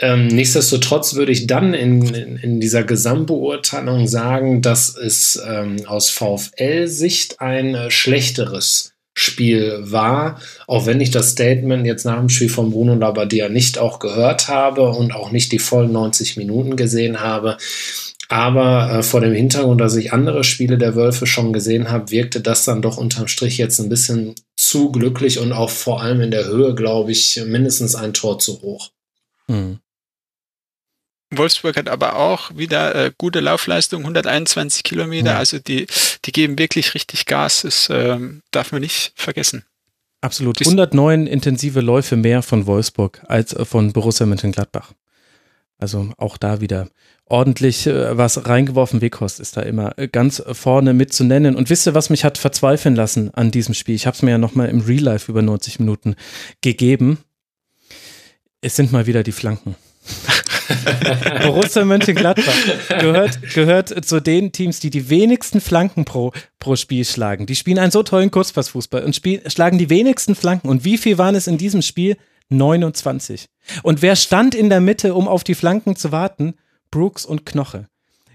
Ähm, nichtsdestotrotz würde ich dann in, in, in, dieser Gesamtbeurteilung sagen, dass es ähm, aus VfL-Sicht ein äh, schlechteres Spiel war, auch wenn ich das Statement jetzt nach dem Spiel von Bruno Labbadia nicht auch gehört habe und auch nicht die vollen 90 Minuten gesehen habe. Aber äh, vor dem Hintergrund, dass ich andere Spiele der Wölfe schon gesehen habe, wirkte das dann doch unterm Strich jetzt ein bisschen zu glücklich und auch vor allem in der Höhe, glaube ich, mindestens ein Tor zu hoch. Mhm. Wolfsburg hat aber auch wieder äh, gute Laufleistung, 121 Kilometer, ja. also die, die geben wirklich richtig Gas, das ähm, darf man nicht vergessen. Absolut. 109 intensive Läufe mehr von Wolfsburg als äh, von Borussia Mönchengladbach. Also auch da wieder ordentlich äh, was reingeworfen. Weghorst ist da immer äh, ganz vorne mit zu nennen. Und wisst ihr, was mich hat verzweifeln lassen an diesem Spiel? Ich habe es mir ja nochmal im Real Life über 90 Minuten gegeben. Es sind mal wieder die Flanken. [laughs] [laughs] Borussia Mönchengladbach gehört, gehört zu den Teams, die die wenigsten Flanken pro, pro Spiel schlagen. Die spielen einen so tollen Kurzpassfußball und spiel, schlagen die wenigsten Flanken. Und wie viel waren es in diesem Spiel? 29. Und wer stand in der Mitte, um auf die Flanken zu warten? Brooks und Knoche.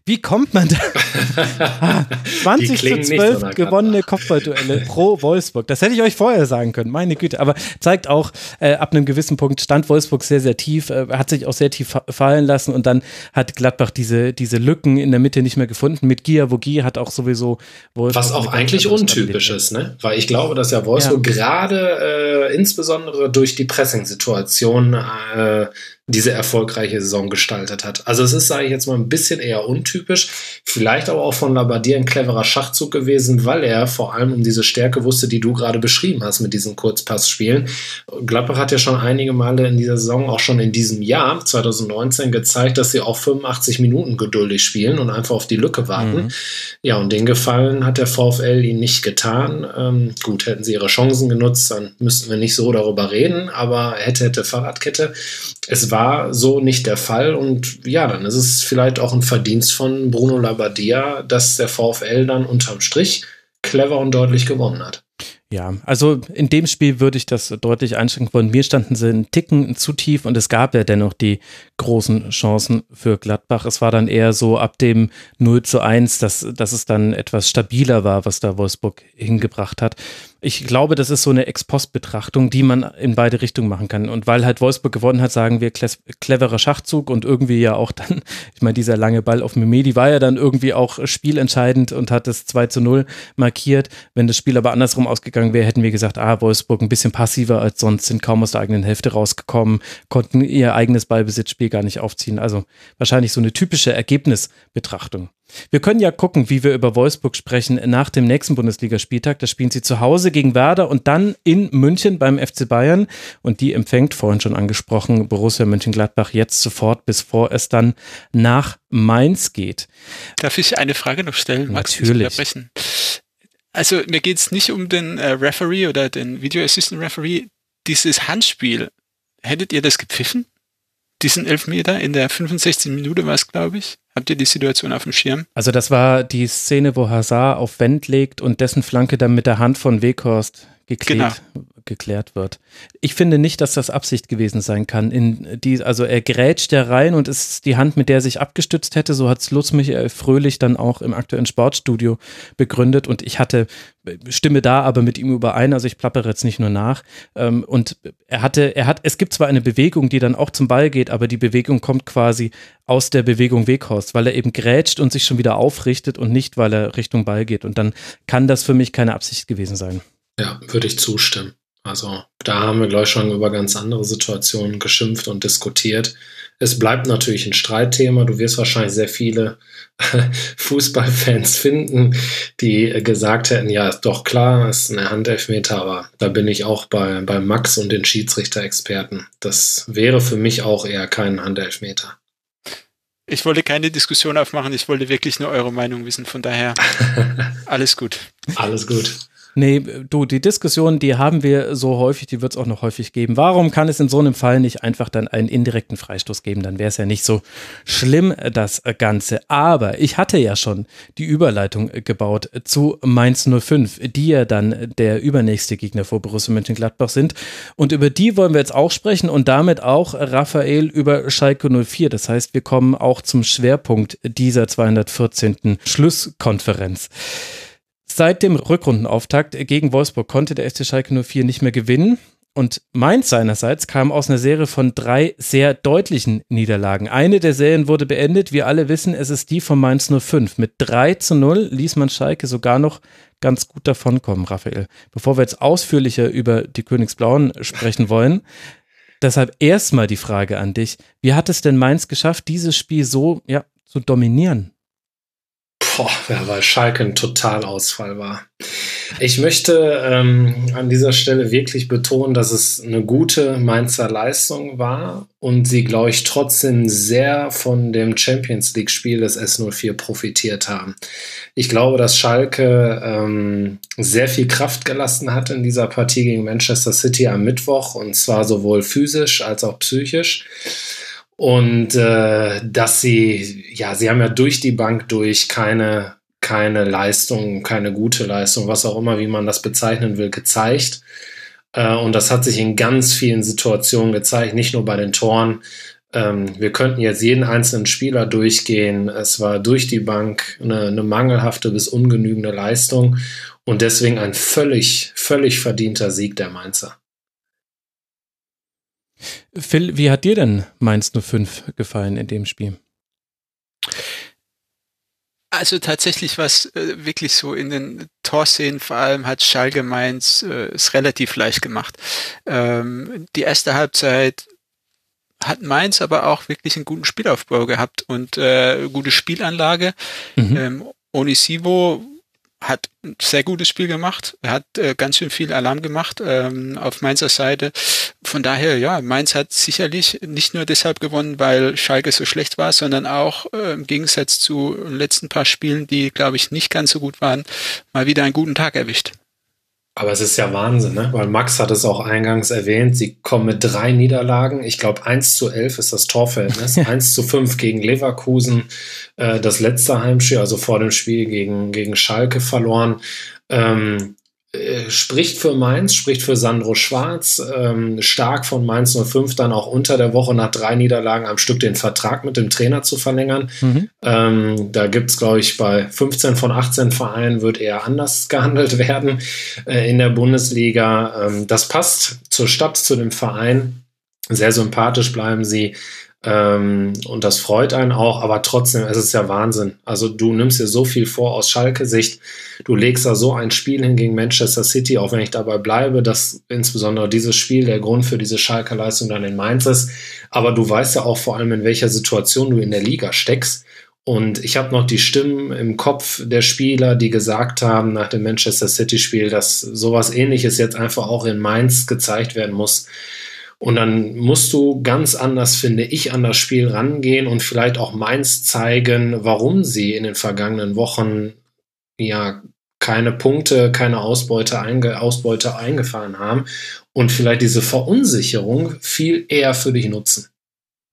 Wie kommt man da? 20 zu 12 gewonnene Kopfballduelle pro Wolfsburg. Das hätte ich euch vorher sagen können, meine Güte. Aber zeigt auch, äh, ab einem gewissen Punkt stand Wolfsburg sehr, sehr tief, äh, hat sich auch sehr tief fallen lassen und dann hat Gladbach diese, diese Lücken in der Mitte nicht mehr gefunden. Mit Gia Vogie hat auch sowieso Wolfsburg. Was auch eigentlich untypisch ist, ne? Weil ich glaube, dass ja Wolfsburg ja. gerade äh, insbesondere durch die Pressing-Situation äh, diese erfolgreiche Saison gestaltet hat. Also es ist, sage ich jetzt mal, ein bisschen eher untypisch. Vielleicht aber auch von Labadier ein cleverer Schachzug gewesen, weil er vor allem um diese Stärke wusste, die du gerade beschrieben hast mit diesen Kurzpassspielen. Gladbach hat ja schon einige Male in dieser Saison, auch schon in diesem Jahr 2019, gezeigt, dass sie auch 85 Minuten geduldig spielen und einfach auf die Lücke warten. Mhm. Ja, und den Gefallen hat der VfL ihnen nicht getan. Ähm, gut, hätten sie ihre Chancen genutzt, dann müssten wir nicht so darüber reden, aber hätte, hätte Fahrradkette. Es war so nicht der Fall und ja, dann ist es vielleicht auch ein Verdienst von Bruno Labbadia, dass der VfL dann unterm Strich clever und deutlich gewonnen hat. Ja, also in dem Spiel würde ich das deutlich einschränken wollen. Mir standen sie einen Ticken zu tief und es gab ja dennoch die großen Chancen für Gladbach. Es war dann eher so ab dem 0 zu 1, dass, dass es dann etwas stabiler war, was da Wolfsburg hingebracht hat Ich glaube, das ist so eine Ex-Post-Betrachtung, die man in beide Richtungen machen kann. Und weil halt Wolfsburg gewonnen hat, sagen wir cleverer Schachzug und irgendwie ja auch dann, [laughs] ich meine, dieser lange Ball auf Mimedi war ja dann irgendwie auch spielentscheidend und hat das 2 zu 0 markiert. Wenn das Spiel aber andersrum ausgegangen wäre, hätten wir gesagt, ah, Wolfsburg ein bisschen passiver als sonst, sind kaum aus der eigenen Hälfte rausgekommen, konnten ihr eigenes Ballbesitzspiel gar nicht aufziehen. Also wahrscheinlich so eine typische Ergebnisbetrachtung. Wir können ja gucken, wie wir über Wolfsburg sprechen nach dem nächsten Bundesligaspieltag. Da spielen sie zu Hause gegen Werder und dann in München beim FC Bayern. Und die empfängt, vorhin schon angesprochen, Borussia Mönchengladbach jetzt sofort, bevor es dann nach Mainz geht. Darf ich eine Frage noch stellen? Natürlich. Also mir geht es nicht um den äh, Referee oder den Video Assistant Referee. Dieses Handspiel, hättet ihr das gepfiffen? Diesen Elfmeter in der 65. Minute war es, glaube ich. Habt ihr die Situation auf dem Schirm? Also das war die Szene, wo Hazard auf Wendt legt und dessen Flanke dann mit der Hand von Weghorst geklärt, genau. geklärt wird. Ich finde nicht, dass das Absicht gewesen sein kann. In die, also er grätscht ja rein und ist die Hand, mit der er sich abgestützt hätte. So hat es Lutz Michael Fröhlich dann auch im aktuellen Sportstudio begründet. Und ich hatte, stimme da aber mit ihm überein, also ich plappere jetzt nicht nur nach. Ähm, und er hatte, er hat, es gibt zwar eine Bewegung, die dann auch zum Ball geht, aber die Bewegung kommt quasi aus der Bewegung Weghorst, weil er eben grätscht und sich schon wieder aufrichtet und nicht, weil er Richtung Ball geht. Und dann kann das für mich keine Absicht gewesen sein. Ja, würde ich zustimmen. Also da haben wir, glaube ich, schon über ganz andere Situationen geschimpft und diskutiert. Es bleibt natürlich ein Streitthema. Du wirst wahrscheinlich sehr viele [laughs] Fußballfans finden, die gesagt hätten, ja, ist doch klar, ist eine Handelfmeter, aber da bin ich auch bei, bei Max und den Schiedsrichter-Experten. Das wäre für mich auch eher kein Handelfmeter. Ich wollte keine Diskussion aufmachen, ich wollte wirklich nur eure Meinung wissen. Von daher [laughs] alles gut. Alles gut. Nee, du, die Diskussion, die haben wir so häufig, die wird es auch noch häufig geben. Warum kann es in so einem Fall nicht einfach dann einen indirekten Freistoß geben? Dann wäre es ja nicht so schlimm, das Ganze. Aber ich hatte ja schon die Überleitung gebaut zu Mainz 05, die ja dann der übernächste Gegner vor Borussia Mönchengladbach sind. Und über die wollen wir jetzt auch sprechen und damit auch Raphael über Schalke 04. Das heißt, wir kommen auch zum Schwerpunkt dieser 214. Schlusskonferenz. Seit dem Rückrundenauftakt gegen Wolfsburg konnte der FC Schalke 04 nicht mehr gewinnen. Und Mainz seinerseits kam aus einer Serie von drei sehr deutlichen Niederlagen. Eine der Serien wurde beendet. Wir alle wissen, es ist die von Mainz 05. Mit 3 zu 0 ließ man Schalke sogar noch ganz gut davonkommen, Raphael. Bevor wir jetzt ausführlicher über die Königsblauen sprechen wollen, [laughs] deshalb erstmal die Frage an dich. Wie hat es denn Mainz geschafft, dieses Spiel so ja, zu dominieren? Boah, ja, weil Schalke ein Totalausfall war. Ich möchte ähm, an dieser Stelle wirklich betonen, dass es eine gute Mainzer Leistung war und sie, glaube ich, trotzdem sehr von dem Champions League-Spiel des S04 profitiert haben. Ich glaube, dass Schalke ähm, sehr viel Kraft gelassen hat in dieser Partie gegen Manchester City am Mittwoch und zwar sowohl physisch als auch psychisch. Und äh, dass sie, ja, sie haben ja durch die Bank durch keine, keine Leistung, keine gute Leistung, was auch immer, wie man das bezeichnen will, gezeigt. Äh, und das hat sich in ganz vielen Situationen gezeigt, nicht nur bei den Toren. Ähm, wir könnten jetzt jeden einzelnen Spieler durchgehen. Es war durch die Bank eine, eine mangelhafte bis ungenügende Leistung und deswegen ein völlig, völlig verdienter Sieg der Mainzer. Phil, wie hat dir denn Mainz 05 gefallen in dem Spiel? Also tatsächlich was äh, wirklich so in den Torszenen vor allem hat Schalke Mainz äh, es relativ leicht gemacht. Ähm, die erste Halbzeit hat Mainz aber auch wirklich einen guten Spielaufbau gehabt und äh, gute Spielanlage. Mhm. Ähm, Onisivo hat ein sehr gutes Spiel gemacht. Hat äh, ganz schön viel Alarm gemacht ähm, auf Mainzer Seite. Von daher, ja, Mainz hat sicherlich nicht nur deshalb gewonnen, weil Schalke so schlecht war, sondern auch äh, im Gegensatz zu letzten paar Spielen, die, glaube ich, nicht ganz so gut waren, mal wieder einen guten Tag erwischt. Aber es ist ja Wahnsinn, ne? weil Max hat es auch eingangs erwähnt, sie kommen mit drei Niederlagen. Ich glaube, 1 zu 11 ist das Torverhältnis. [laughs] 1 zu 5 gegen Leverkusen, äh, das letzte Heimspiel, also vor dem Spiel gegen, gegen Schalke verloren. Ähm, äh, spricht für Mainz, spricht für Sandro Schwarz, ähm, stark von Mainz 05 dann auch unter der Woche nach drei Niederlagen am Stück den Vertrag mit dem Trainer zu verlängern. Mhm. Ähm, da gibt es, glaube ich, bei 15 von 18 Vereinen wird eher anders [laughs] gehandelt werden äh, in der Bundesliga. Ähm, das passt zur Stadt, zu dem Verein. Sehr sympathisch bleiben sie. Ähm, und das freut einen auch, aber trotzdem, es ist ja Wahnsinn. Also du nimmst dir so viel vor aus Schalke-Sicht. Du legst da so ein Spiel hin gegen Manchester City, auch wenn ich dabei bleibe, dass insbesondere dieses Spiel der Grund für diese Schalke-Leistung dann in Mainz ist. Aber du weißt ja auch vor allem, in welcher Situation du in der Liga steckst. Und ich habe noch die Stimmen im Kopf der Spieler, die gesagt haben nach dem Manchester City-Spiel, dass sowas ähnliches jetzt einfach auch in Mainz gezeigt werden muss. Und dann musst du ganz anders, finde ich, an das Spiel rangehen und vielleicht auch Mainz zeigen, warum sie in den vergangenen Wochen ja keine Punkte, keine Ausbeute, einge Ausbeute eingefahren haben und vielleicht diese Verunsicherung viel eher für dich nutzen.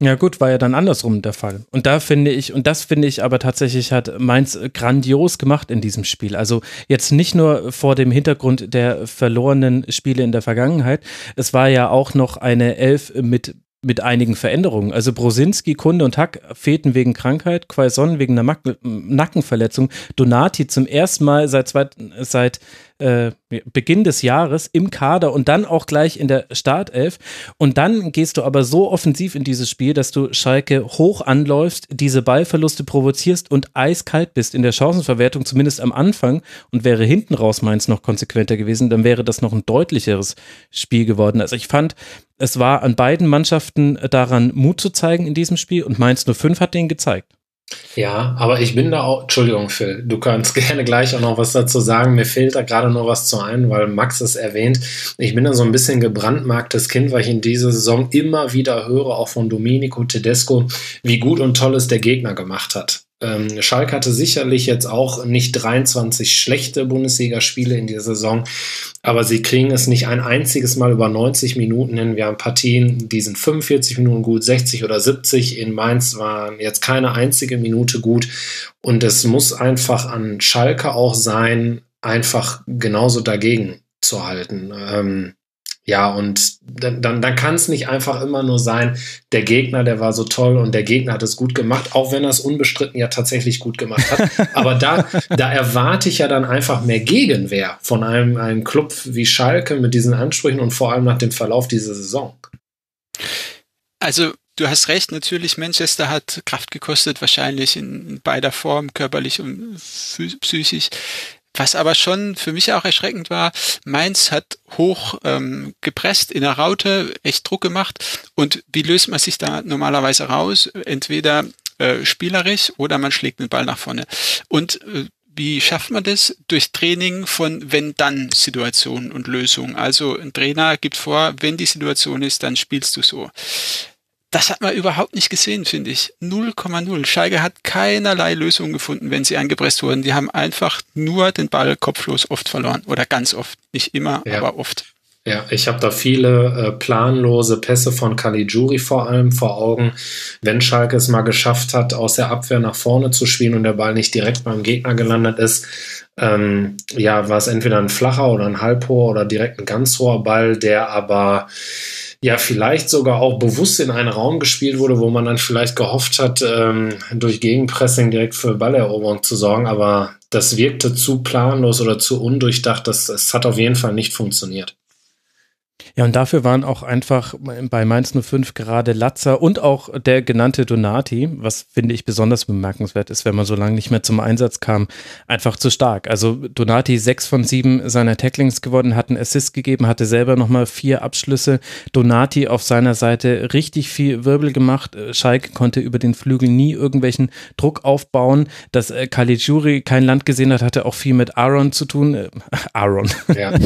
Ja gut, war ja dann andersrum der Fall. Und da finde ich, und das finde ich aber tatsächlich hat Mainz grandios gemacht in diesem Spiel. Also jetzt nicht nur vor dem Hintergrund der verlorenen Spiele in der Vergangenheit, es war ja auch noch eine Elf mit mit einigen Veränderungen. Also Brosinski, Kunde und Hack fehlten wegen Krankheit, Quaison wegen einer Nackenverletzung, Donati zum ersten Mal seit, seit äh, Beginn des Jahres im Kader und dann auch gleich in der Startelf. Und dann gehst du aber so offensiv in dieses Spiel, dass du Schalke hoch anläufst, diese Ballverluste provozierst und eiskalt bist in der Chancenverwertung, zumindest am Anfang. Und wäre hinten raus Mainz noch konsequenter gewesen, dann wäre das noch ein deutlicheres Spiel geworden. Also ich fand, es war an beiden Mannschaften daran, Mut zu zeigen in diesem Spiel und Mainz 05 hat den gezeigt. Ja, aber ich bin da auch, Entschuldigung, Phil, du kannst [laughs] gerne gleich auch noch was dazu sagen. Mir fehlt da gerade noch was zu ein, weil Max es erwähnt. Ich bin da so ein bisschen gebrandmarktes Kind, weil ich in dieser Saison immer wieder höre, auch von Domenico Tedesco, wie gut und toll es der Gegner gemacht hat. Ähm, Schalke hatte sicherlich jetzt auch nicht 23 schlechte Bundesligaspiele in dieser Saison, aber sie kriegen es nicht ein einziges Mal über 90 Minuten hin. Wir haben Partien, die sind 45 Minuten gut, 60 oder 70. In Mainz waren jetzt keine einzige Minute gut. Und es muss einfach an Schalke auch sein, einfach genauso dagegen zu halten. Ähm, ja, und dann, dann, dann kann es nicht einfach immer nur sein, der Gegner, der war so toll und der Gegner hat es gut gemacht, auch wenn er es unbestritten ja tatsächlich gut gemacht hat. [laughs] Aber da, da erwarte ich ja dann einfach mehr Gegenwehr von einem, einem Club wie Schalke mit diesen Ansprüchen und vor allem nach dem Verlauf dieser Saison. Also du hast recht, natürlich, Manchester hat Kraft gekostet, wahrscheinlich in beider Form, körperlich und psychisch. Was aber schon für mich auch erschreckend war, Mainz hat hoch ähm, gepresst in der Raute, echt Druck gemacht. Und wie löst man sich da normalerweise raus? Entweder äh, spielerisch oder man schlägt den Ball nach vorne. Und äh, wie schafft man das? Durch Training von Wenn-Dann-Situationen und Lösungen. Also ein Trainer gibt vor, wenn die Situation ist, dann spielst du so. Das hat man überhaupt nicht gesehen, finde ich. 0,0. Schalke hat keinerlei Lösung gefunden, wenn sie angepresst wurden. Die haben einfach nur den Ball kopflos oft verloren. Oder ganz oft. Nicht immer, ja. aber oft. Ja, ich habe da viele äh, planlose Pässe von Caligiuri vor allem vor Augen. Wenn Schalke es mal geschafft hat, aus der Abwehr nach vorne zu spielen und der Ball nicht direkt beim Gegner gelandet ist, ähm, ja, war es entweder ein flacher oder ein halbhoher oder direkt ein ganz hoher Ball, der aber ja vielleicht sogar auch bewusst in einen Raum gespielt wurde, wo man dann vielleicht gehofft hat, ähm, durch Gegenpressing direkt für Balleroberung zu sorgen, aber das wirkte zu planlos oder zu undurchdacht. Das, das hat auf jeden Fall nicht funktioniert. Ja, und dafür waren auch einfach bei Mainz 05 gerade Latzer und auch der genannte Donati, was finde ich besonders bemerkenswert ist, wenn man so lange nicht mehr zum Einsatz kam, einfach zu stark. Also Donati sechs von sieben seiner Tacklings gewonnen, hat einen Assist gegeben, hatte selber nochmal vier Abschlüsse. Donati auf seiner Seite richtig viel Wirbel gemacht. Schalke konnte über den Flügel nie irgendwelchen Druck aufbauen. Dass äh, Caligiuri kein Land gesehen hat, hatte auch viel mit Aaron zu tun. Äh, Aaron. Ja. [laughs]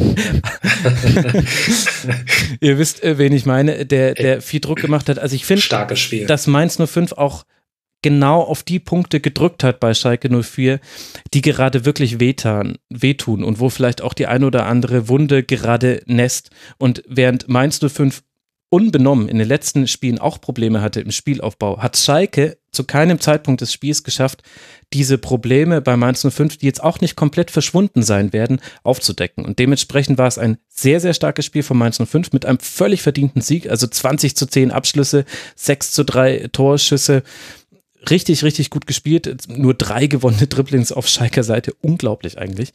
[laughs] [laughs] Ihr wisst, äh, wen ich meine, der, der viel Druck gemacht hat. Also ich finde, dass Mainz 05 auch genau auf die Punkte gedrückt hat bei Schalke 04, die gerade wirklich wehtan, wehtun und wo vielleicht auch die ein oder andere Wunde gerade nässt. Und während Mainz 05 unbenommen in den letzten Spielen auch Probleme hatte im Spielaufbau, hat Schalke zu keinem Zeitpunkt des Spiels geschafft, diese Probleme bei Mainz 05, die jetzt auch nicht komplett verschwunden sein werden, aufzudecken. Und dementsprechend war es ein sehr, sehr starkes Spiel von Mainz 05 mit einem völlig verdienten Sieg, also 20 zu 10 Abschlüsse, 6 zu 3 Torschüsse. Richtig, richtig gut gespielt. Nur drei gewonnene Dribblings auf Schalker Seite. Unglaublich eigentlich.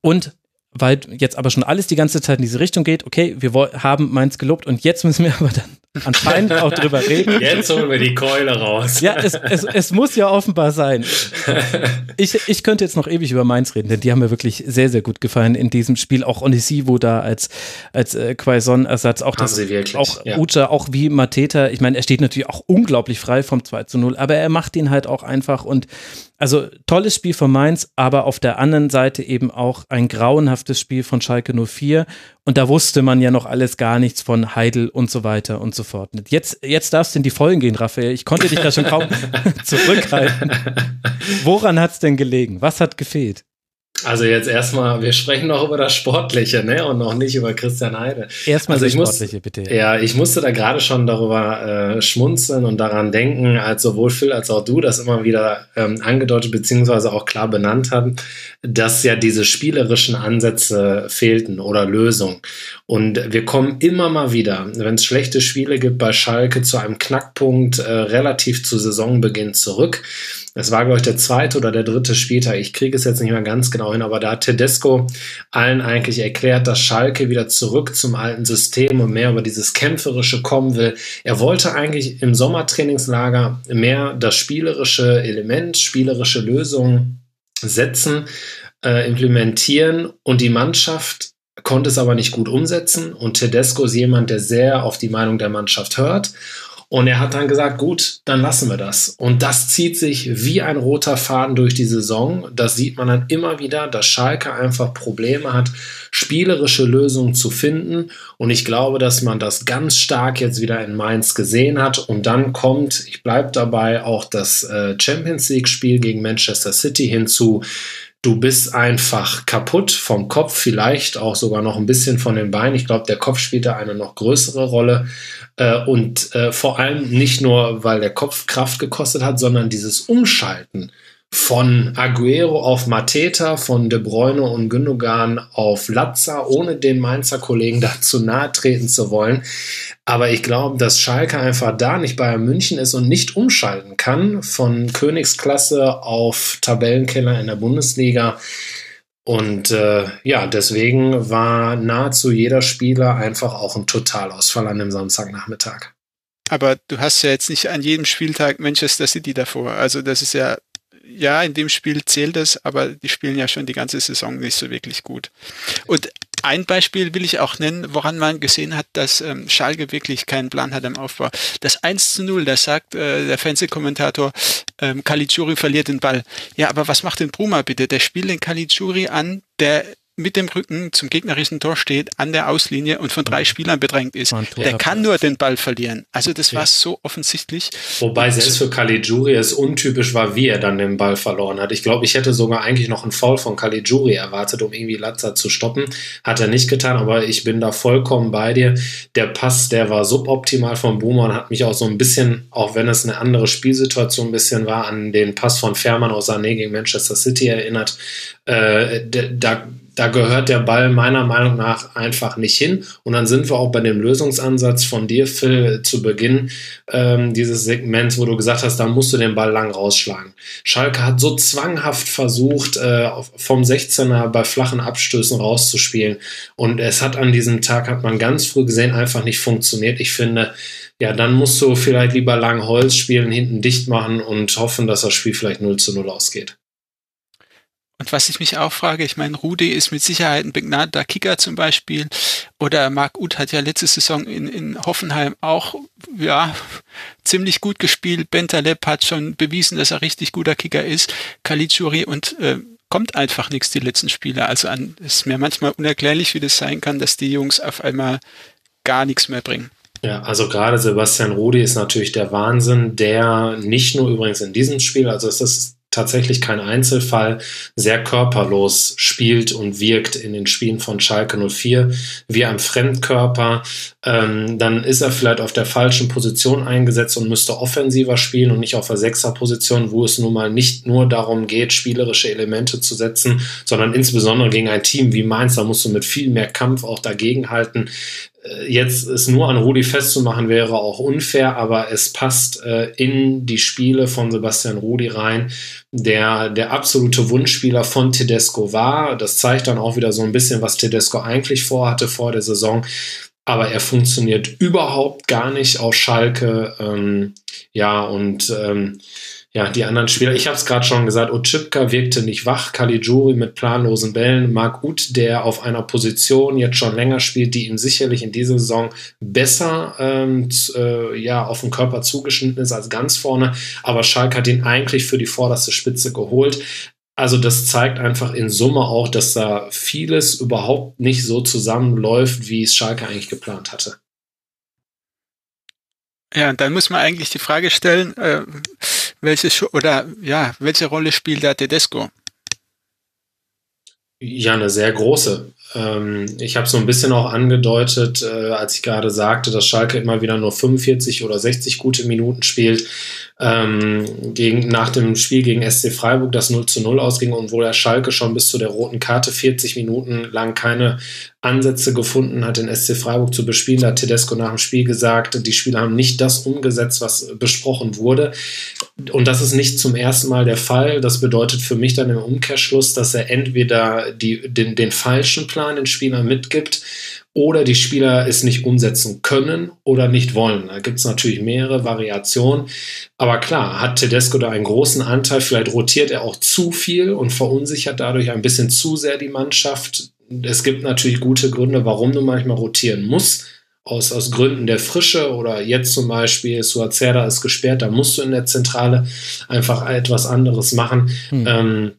Und weil jetzt aber schon alles die ganze Zeit in diese Richtung geht, okay, wir haben Mainz gelobt und jetzt müssen wir [laughs] aber dann anscheinend auch drüber reden. Jetzt holen wir die Keule raus. Ja, es, es, es muss ja offenbar sein. [laughs] Ich, ich könnte jetzt noch ewig über Mainz reden, denn die haben mir wirklich sehr, sehr gut gefallen in diesem Spiel. Auch Onisivo da als, als äh, Quaison-Ersatz, auch das, auch ja. Ucha, auch wie Mateta. Ich meine, er steht natürlich auch unglaublich frei vom 2 zu 0, aber er macht ihn halt auch einfach und also tolles Spiel von Mainz, aber auf der anderen Seite eben auch ein grauenhaftes Spiel von Schalke 04. Und da wusste man ja noch alles gar nichts von Heidel und so weiter und so fort. Jetzt, jetzt darfst du in die Vollen gehen, Raphael. Ich konnte dich da schon kaum [laughs] zurückhalten. Woran hat es denn gelegen? Was hat gefehlt? Also jetzt erstmal, wir sprechen noch über das Sportliche, ne? Und noch nicht über Christian Heide. Erstmal also das Sportliche, muss, bitte. Ja, ich musste da gerade schon darüber äh, schmunzeln und daran denken, als sowohl Phil als auch du das immer wieder ähm, angedeutet beziehungsweise auch klar benannt haben, dass ja diese spielerischen Ansätze fehlten oder Lösungen. Und wir kommen immer mal wieder, wenn es schlechte Spiele gibt bei Schalke, zu einem Knackpunkt äh, relativ zu Saisonbeginn zurück es war, glaube ich, der zweite oder der dritte Spieltag. Ich kriege es jetzt nicht mehr ganz genau hin, aber da hat Tedesco allen eigentlich erklärt, dass Schalke wieder zurück zum alten System und mehr über dieses Kämpferische kommen will. Er wollte eigentlich im Sommertrainingslager mehr das spielerische Element, spielerische Lösungen setzen, äh, implementieren und die Mannschaft konnte es aber nicht gut umsetzen. Und Tedesco ist jemand, der sehr auf die Meinung der Mannschaft hört und er hat dann gesagt, gut, dann lassen wir das. Und das zieht sich wie ein roter Faden durch die Saison. Das sieht man dann immer wieder, dass Schalke einfach Probleme hat, spielerische Lösungen zu finden. Und ich glaube, dass man das ganz stark jetzt wieder in Mainz gesehen hat. Und dann kommt, ich bleibe dabei, auch das äh, Champions League-Spiel gegen Manchester City hinzu. Du bist einfach kaputt vom Kopf, vielleicht auch sogar noch ein bisschen von den Beinen. Ich glaube, der Kopf spielt da eine noch größere Rolle. Äh, und äh, vor allem nicht nur, weil der Kopf Kraft gekostet hat, sondern dieses Umschalten von Aguero auf Mateta, von De Bruyne und Gündogan auf Latza, ohne den Mainzer Kollegen [laughs] da zu nahe treten zu wollen. Aber ich glaube, dass Schalke einfach da nicht bei München ist und nicht umschalten kann von Königsklasse auf Tabellenkeller in der Bundesliga. Und äh, ja, deswegen war nahezu jeder Spieler einfach auch ein Totalausfall an dem Samstagnachmittag. Aber du hast ja jetzt nicht an jedem Spieltag Manchester City davor. Also das ist ja, ja, in dem Spiel zählt es, aber die spielen ja schon die ganze Saison nicht so wirklich gut. Und ein Beispiel will ich auch nennen, woran man gesehen hat, dass ähm, Schalke wirklich keinen Plan hat im Aufbau. Das 1 zu 0, da sagt äh, der Fernsehkommentator, ähm, Caligiuri verliert den Ball. Ja, aber was macht denn Bruma bitte? Der spielt den Caligiuri an, der mit dem Rücken zum gegnerischen Tor steht, an der Auslinie und von drei Spielern bedrängt ist. Der kann nur den Ball verlieren. Also das ja. war so offensichtlich. Wobei selbst für Caligiuri es untypisch war, wie er dann den Ball verloren hat. Ich glaube, ich hätte sogar eigentlich noch einen Foul von Caligiuri erwartet, um irgendwie Latza zu stoppen. Hat er nicht getan, aber ich bin da vollkommen bei dir. Der Pass, der war suboptimal von Boomer und hat mich auch so ein bisschen, auch wenn es eine andere Spielsituation ein bisschen war, an den Pass von Fährmann aus Sané gegen Manchester City erinnert. Äh, da da gehört der Ball meiner Meinung nach einfach nicht hin. Und dann sind wir auch bei dem Lösungsansatz von dir, Phil, zu Beginn ähm, dieses Segments, wo du gesagt hast, da musst du den Ball lang rausschlagen. Schalke hat so zwanghaft versucht, äh, vom 16er bei flachen Abstößen rauszuspielen. Und es hat an diesem Tag, hat man ganz früh gesehen, einfach nicht funktioniert. Ich finde, ja, dann musst du vielleicht lieber lang Holz spielen, hinten dicht machen und hoffen, dass das Spiel vielleicht 0 zu 0 ausgeht. Und was ich mich auch frage, ich meine, Rudi ist mit Sicherheit ein begnadeter Kicker zum Beispiel. Oder Marc Uth hat ja letzte Saison in, in Hoffenheim auch, ja, ziemlich gut gespielt. Bentaleb hat schon bewiesen, dass er richtig guter Kicker ist. Kalitschuri und äh, kommt einfach nichts die letzten Spiele. Also an, ist mir manchmal unerklärlich, wie das sein kann, dass die Jungs auf einmal gar nichts mehr bringen. Ja, also gerade Sebastian Rudi ist natürlich der Wahnsinn, der nicht nur übrigens in diesem Spiel, also es ist tatsächlich kein Einzelfall, sehr körperlos spielt und wirkt in den Spielen von Schalke 04, wie ein Fremdkörper, ähm, dann ist er vielleicht auf der falschen Position eingesetzt und müsste offensiver spielen und nicht auf der Sechserposition, wo es nun mal nicht nur darum geht, spielerische Elemente zu setzen, sondern insbesondere gegen ein Team wie Mainz, da musst du mit viel mehr Kampf auch dagegenhalten. Äh, jetzt es nur an Rudi festzumachen wäre auch unfair, aber es passt äh, in die Spiele von Sebastian Rudi rein, der der absolute Wunschspieler von Tedesco war. Das zeigt dann auch wieder so ein bisschen, was Tedesco eigentlich vorhatte vor der Saison. Aber er funktioniert überhaupt gar nicht auf Schalke. Ähm, ja, und ähm, ja, die anderen Spieler, ich habe es gerade schon gesagt, Otschipka wirkte nicht wach, Caligiuri mit planlosen Bällen, Marc Uth, der auf einer Position jetzt schon länger spielt, die ihm sicherlich in dieser Saison besser ähm, äh, ja, auf den Körper zugeschnitten ist als ganz vorne, aber Schalke hat ihn eigentlich für die vorderste Spitze geholt. Also das zeigt einfach in Summe auch, dass da vieles überhaupt nicht so zusammenläuft, wie es Schalke eigentlich geplant hatte. Ja, dann muss man eigentlich die Frage stellen, äh, welche oder ja, welche Rolle spielt der Tedesco? Ja, eine sehr große. Ähm, ich habe so ein bisschen auch angedeutet, äh, als ich gerade sagte, dass Schalke immer wieder nur 45 oder 60 gute Minuten spielt. Ähm, gegen, nach dem Spiel gegen SC Freiburg, das 0 zu 0 ausging und wo der Schalke schon bis zu der roten Karte 40 Minuten lang keine Ansätze gefunden hat, den SC Freiburg zu bespielen. Da hat Tedesco nach dem Spiel gesagt, die Spieler haben nicht das umgesetzt, was besprochen wurde. Und das ist nicht zum ersten Mal der Fall. Das bedeutet für mich dann im Umkehrschluss, dass er entweder die, den, den falschen Plan den Spielern mitgibt oder die Spieler es nicht umsetzen können oder nicht wollen. Da gibt es natürlich mehrere Variationen. Aber klar, hat Tedesco da einen großen Anteil. Vielleicht rotiert er auch zu viel und verunsichert dadurch ein bisschen zu sehr die Mannschaft es gibt natürlich gute Gründe, warum du manchmal rotieren musst. Aus, aus Gründen der Frische oder jetzt zum Beispiel, Suazerda ist gesperrt, da musst du in der Zentrale einfach etwas anderes machen. Hm. Ähm,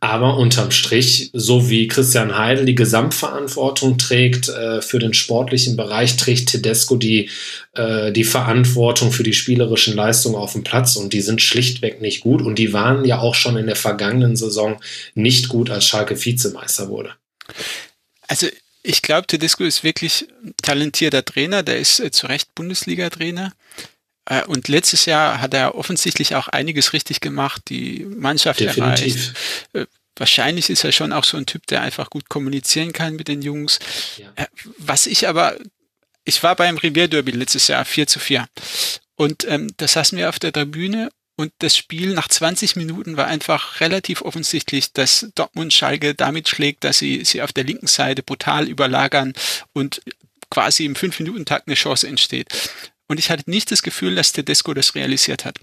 aber unterm Strich, so wie Christian Heidel die Gesamtverantwortung trägt äh, für den sportlichen Bereich, trägt Tedesco die, äh, die Verantwortung für die spielerischen Leistungen auf dem Platz und die sind schlichtweg nicht gut und die waren ja auch schon in der vergangenen Saison nicht gut, als Schalke Vizemeister wurde. Also ich glaube, Tedesco ist wirklich talentierter Trainer, der ist äh, zu Recht Bundesliga-Trainer. Äh, und letztes Jahr hat er offensichtlich auch einiges richtig gemacht, die Mannschaft Definitiv. erreicht. Äh, wahrscheinlich ist er schon auch so ein Typ, der einfach gut kommunizieren kann mit den Jungs. Ja. Äh, was ich aber, ich war beim Revier Derby letztes Jahr 4 zu 4. Und ähm, da saßen wir auf der Tribüne und das Spiel nach 20 Minuten war einfach relativ offensichtlich, dass Dortmund Schalke damit schlägt, dass sie sie auf der linken Seite brutal überlagern und quasi im 5-Minuten-Takt eine Chance entsteht. Und ich hatte nicht das Gefühl, dass Tedesco das realisiert hat.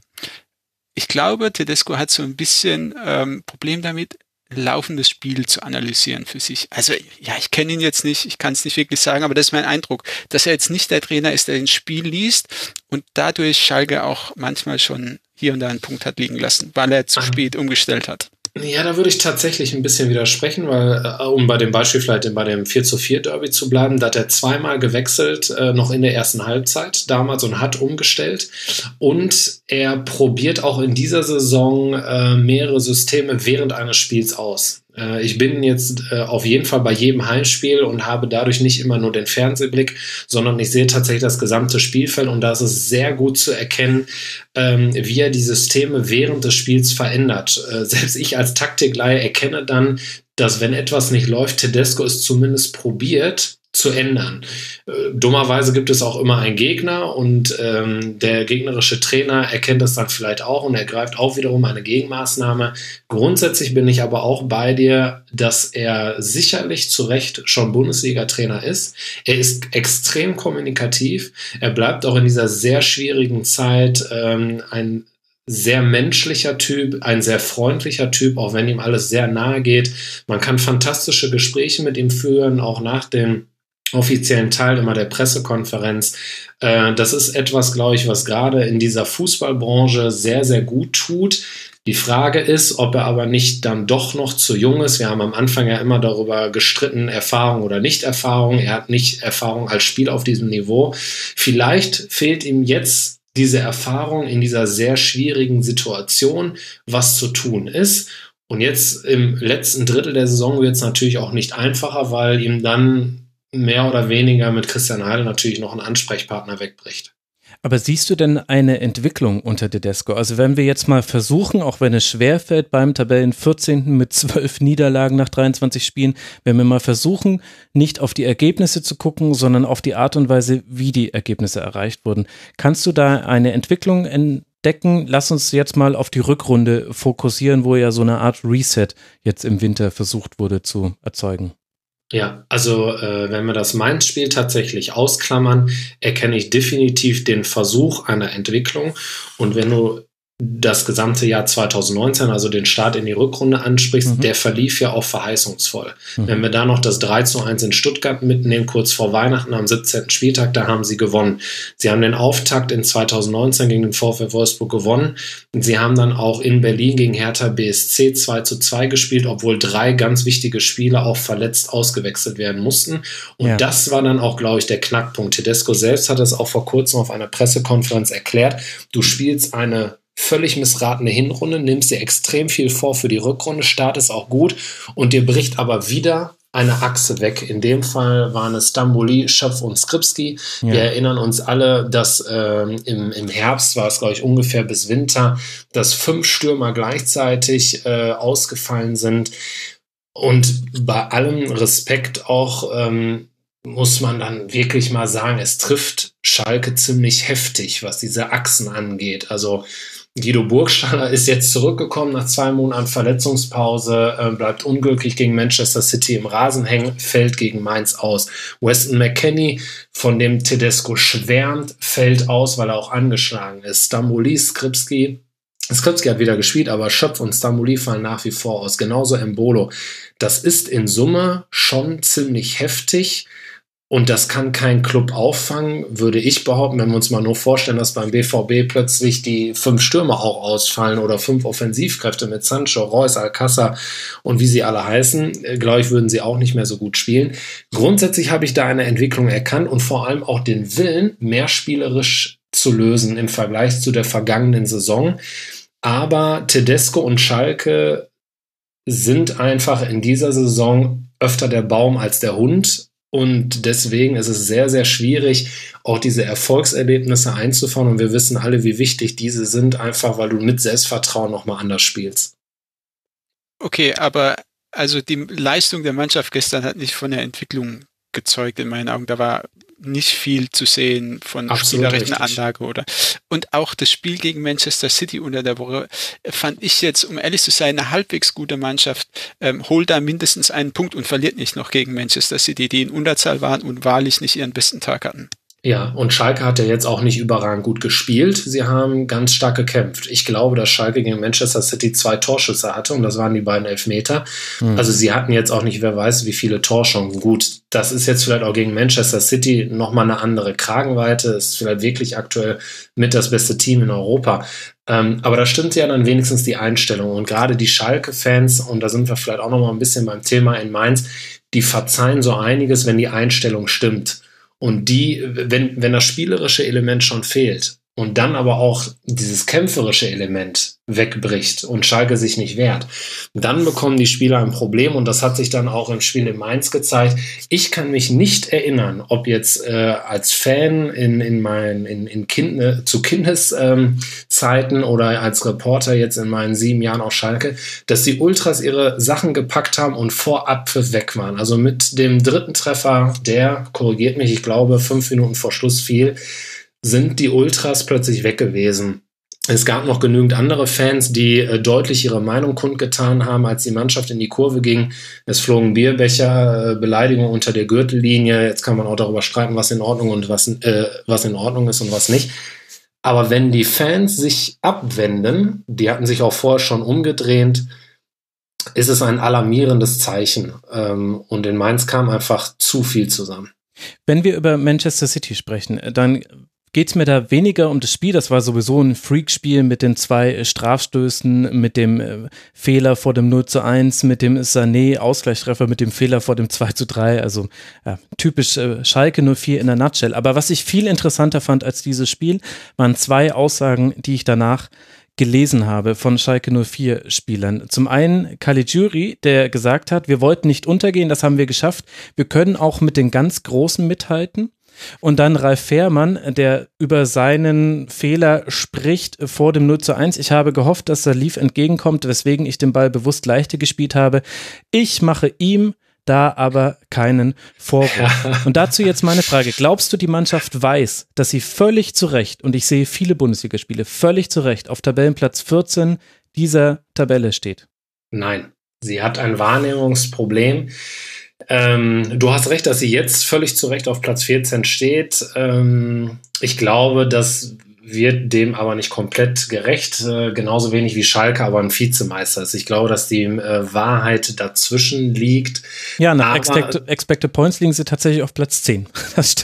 Ich glaube, Tedesco hat so ein bisschen ähm, Problem damit, laufendes Spiel zu analysieren für sich. Also ja, ich kenne ihn jetzt nicht, ich kann es nicht wirklich sagen, aber das ist mein Eindruck, dass er jetzt nicht der Trainer ist, der ein Spiel liest und dadurch Schalke auch manchmal schon hier und da einen Punkt hat liegen lassen, weil er zu spät umgestellt hat. Ja, da würde ich tatsächlich ein bisschen widersprechen, weil, äh, um bei dem Beispiel vielleicht bei dem 4 zu 4 Derby zu bleiben, da hat er zweimal gewechselt, äh, noch in der ersten Halbzeit damals und hat umgestellt. Und er probiert auch in dieser Saison äh, mehrere Systeme während eines Spiels aus. Äh, ich bin jetzt äh, auf jeden Fall bei jedem Heimspiel und habe dadurch nicht immer nur den Fernsehblick, sondern ich sehe tatsächlich das gesamte Spielfeld und da ist es sehr gut zu erkennen, ähm, wie er die Systeme während des Spiels verändert. Äh, selbst ich als Taktikleihe erkenne dann, dass wenn etwas nicht läuft, Tedesco es zumindest probiert, zu ändern. Äh, dummerweise gibt es auch immer einen Gegner und ähm, der gegnerische Trainer erkennt das dann vielleicht auch und ergreift auch wiederum eine Gegenmaßnahme. Grundsätzlich bin ich aber auch bei dir, dass er sicherlich zu Recht schon Bundesliga-Trainer ist. Er ist extrem kommunikativ. Er bleibt auch in dieser sehr schwierigen Zeit ähm, ein sehr menschlicher Typ, ein sehr freundlicher Typ, auch wenn ihm alles sehr nahe geht. Man kann fantastische Gespräche mit ihm führen, auch nach dem offiziellen Teil immer der Pressekonferenz. Äh, das ist etwas, glaube ich, was gerade in dieser Fußballbranche sehr, sehr gut tut. Die Frage ist, ob er aber nicht dann doch noch zu jung ist. Wir haben am Anfang ja immer darüber gestritten, Erfahrung oder Nicht-Erfahrung. Er hat nicht Erfahrung als Spiel auf diesem Niveau. Vielleicht fehlt ihm jetzt diese Erfahrung in dieser sehr schwierigen Situation, was zu tun ist. Und jetzt im letzten Drittel der Saison wird es natürlich auch nicht einfacher, weil ihm dann mehr oder weniger mit Christian Heidel natürlich noch ein Ansprechpartner wegbricht. Aber siehst du denn eine Entwicklung unter Tedesco? Also wenn wir jetzt mal versuchen, auch wenn es schwerfällt beim Tabellen 14. mit zwölf Niederlagen nach 23 Spielen, wenn wir mal versuchen, nicht auf die Ergebnisse zu gucken, sondern auf die Art und Weise, wie die Ergebnisse erreicht wurden. Kannst du da eine Entwicklung entdecken? Lass uns jetzt mal auf die Rückrunde fokussieren, wo ja so eine Art Reset jetzt im Winter versucht wurde zu erzeugen. Ja, also äh, wenn wir das Mainz-Spiel tatsächlich ausklammern, erkenne ich definitiv den Versuch einer Entwicklung. Und wenn du das gesamte Jahr 2019, also den Start in die Rückrunde ansprichst, mhm. der verlief ja auch verheißungsvoll. Mhm. Wenn wir da noch das 3 zu 1 in Stuttgart mitnehmen, kurz vor Weihnachten am 17. Spieltag, da haben sie gewonnen. Sie haben den Auftakt in 2019 gegen den VfL Wolfsburg gewonnen. Sie haben dann auch in Berlin gegen Hertha BSC 2 zu 2 gespielt, obwohl drei ganz wichtige Spieler auch verletzt ausgewechselt werden mussten. Und ja. das war dann auch, glaube ich, der Knackpunkt. Tedesco selbst hat es auch vor kurzem auf einer Pressekonferenz erklärt. Du spielst eine völlig missratene Hinrunde, nimmst dir extrem viel vor für die Rückrunde, startest auch gut und dir bricht aber wieder eine Achse weg. In dem Fall waren es Stamboli, Schöpf und Skripski. Ja. Wir erinnern uns alle, dass ähm, im, im Herbst war es, glaube ich, ungefähr bis Winter, dass fünf Stürmer gleichzeitig äh, ausgefallen sind. Und bei allem Respekt auch ähm, muss man dann wirklich mal sagen, es trifft Schalke ziemlich heftig, was diese Achsen angeht. Also Guido Burgstaller ist jetzt zurückgekommen nach zwei Monaten Verletzungspause, äh, bleibt unglücklich gegen Manchester City im Rasen hängen, fällt gegen Mainz aus. Weston McKenney, von dem Tedesco schwärmt, fällt aus, weil er auch angeschlagen ist. Stamboli, Skripski, Skripski hat wieder gespielt, aber Schöpf und Stamboli fallen nach wie vor aus. Genauso Embolo. Das ist in Summe schon ziemlich heftig. Und das kann kein Club auffangen, würde ich behaupten, wenn wir uns mal nur vorstellen, dass beim BVB plötzlich die fünf Stürmer auch ausfallen oder fünf Offensivkräfte mit Sancho, Reus, Alcázar und wie sie alle heißen, äh, glaube ich, würden sie auch nicht mehr so gut spielen. Grundsätzlich habe ich da eine Entwicklung erkannt und vor allem auch den Willen, mehr spielerisch zu lösen im Vergleich zu der vergangenen Saison. Aber Tedesco und Schalke sind einfach in dieser Saison öfter der Baum als der Hund und deswegen ist es sehr, sehr schwierig, auch diese Erfolgserlebnisse einzufahren. Und wir wissen alle, wie wichtig diese sind, einfach weil du mit Selbstvertrauen nochmal anders spielst. Okay, aber also die Leistung der Mannschaft gestern hat nicht von der Entwicklung gezeugt in meinen Augen. Da war nicht viel zu sehen von spielerischen Anlage oder. Und auch das Spiel gegen Manchester City unter der Woche fand ich jetzt, um ehrlich zu sein, eine halbwegs gute Mannschaft, ähm, holt da mindestens einen Punkt und verliert nicht noch gegen Manchester City, die in Unterzahl waren und wahrlich nicht ihren besten Tag hatten. Ja, und Schalke hat ja jetzt auch nicht überragend gut gespielt. Sie haben ganz stark gekämpft. Ich glaube, dass Schalke gegen Manchester City zwei Torschüsse hatte und das waren die beiden Elfmeter. Mhm. Also sie hatten jetzt auch nicht, wer weiß, wie viele Torchancen. Gut, das ist jetzt vielleicht auch gegen Manchester City nochmal eine andere Kragenweite. Ist vielleicht wirklich aktuell mit das beste Team in Europa. Ähm, aber da stimmt ja dann wenigstens die Einstellung. Und gerade die Schalke-Fans, und da sind wir vielleicht auch nochmal ein bisschen beim Thema in Mainz, die verzeihen so einiges, wenn die Einstellung stimmt. Und die, wenn, wenn das spielerische Element schon fehlt und dann aber auch dieses kämpferische Element wegbricht und Schalke sich nicht wehrt, dann bekommen die Spieler ein Problem und das hat sich dann auch im Spiel in Mainz gezeigt. Ich kann mich nicht erinnern, ob jetzt äh, als Fan in, in meinen in, in kind, zu Kindeszeiten ähm, oder als Reporter jetzt in meinen sieben Jahren auf Schalke, dass die Ultras ihre Sachen gepackt haben und vor Abpfiff weg waren. Also mit dem dritten Treffer, der korrigiert mich, ich glaube fünf Minuten vor Schluss fiel, sind die Ultras plötzlich weg gewesen. Es gab noch genügend andere Fans, die äh, deutlich ihre Meinung kundgetan haben, als die Mannschaft in die Kurve ging. Es flogen Bierbecher, äh, Beleidigungen unter der Gürtellinie. Jetzt kann man auch darüber streiten, was in Ordnung und was, äh, was in Ordnung ist und was nicht. Aber wenn die Fans sich abwenden, die hatten sich auch vorher schon umgedreht, ist es ein alarmierendes Zeichen. Ähm, und in Mainz kam einfach zu viel zusammen. Wenn wir über Manchester City sprechen, dann geht mir da weniger um das Spiel. Das war sowieso ein Freak-Spiel mit den zwei äh, Strafstößen, mit dem äh, Fehler vor dem 0 zu 1, mit dem Sané-Ausgleichstreffer, mit dem Fehler vor dem 2 zu 3. Also ja, typisch äh, Schalke 04 in der Nutshell. Aber was ich viel interessanter fand als dieses Spiel, waren zwei Aussagen, die ich danach gelesen habe von Schalke 04 Spielern. Zum einen Caligiuri, der gesagt hat, wir wollten nicht untergehen, das haben wir geschafft. Wir können auch mit den ganz Großen mithalten. Und dann Ralf Fährmann, der über seinen Fehler spricht vor dem 0 zu 1. Ich habe gehofft, dass Lief entgegenkommt, weswegen ich den Ball bewusst leichter gespielt habe. Ich mache ihm da aber keinen Vorwurf. [laughs] Und dazu jetzt meine Frage. Glaubst du, die Mannschaft weiß, dass sie völlig zu Recht, und ich sehe viele Bundesligaspiele, völlig zu Recht auf Tabellenplatz 14 dieser Tabelle steht? Nein. Sie hat ein Wahrnehmungsproblem. Ähm, du hast recht, dass sie jetzt völlig zu Recht auf Platz 14 steht. Ähm, ich glaube, dass wird dem aber nicht komplett gerecht, äh, genauso wenig wie Schalke aber ein Vizemeister ist. Ich glaube, dass die äh, Wahrheit dazwischen liegt. Ja, nach Expected, Expected Points liegen sie tatsächlich auf Platz 10. [laughs] Das,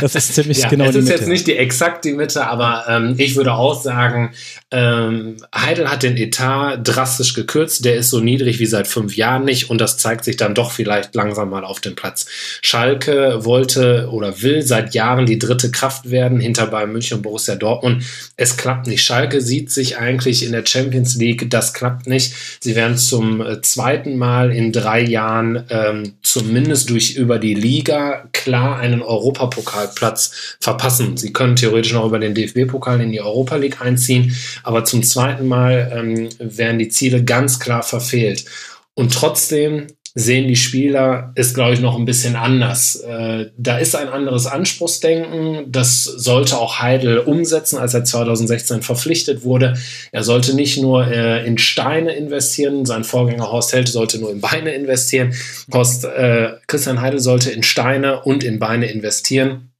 das ist ziemlich [laughs] ja, genau die Mitte. Es ist jetzt nicht die exakt die Mitte, aber ähm, ich würde auch sagen, ähm, Heidel hat den Etat drastisch gekürzt. Der ist so niedrig wie seit fünf Jahren nicht und das zeigt sich dann doch vielleicht langsam mal auf dem Platz. Schalke wollte oder will seit Jahren die dritte Kraft werden hinter Bayern München und Borussia Dortmund und es klappt nicht. Schalke sieht sich eigentlich in der Champions League, das klappt nicht. Sie werden zum äh, zweiten Mal in drei Jahren ähm, zumindest durch über die Liga klar einen Europapokalplatz verpassen. Sie können theoretisch noch über den DFB-Pokal in die Europa League einziehen, aber zum zweiten Mal ähm, werden die Ziele ganz klar verfehlt. Und trotzdem sehen die Spieler ist, glaube ich, noch ein bisschen anders. Äh, da ist ein anderes Anspruchsdenken. Das sollte auch Heidel umsetzen, als er 2016 verpflichtet wurde. Er sollte nicht nur äh, in Steine investieren, sein Vorgänger Horst Held sollte nur in Beine investieren. Horst, äh, Christian Heidel sollte in Steine und in Beine investieren.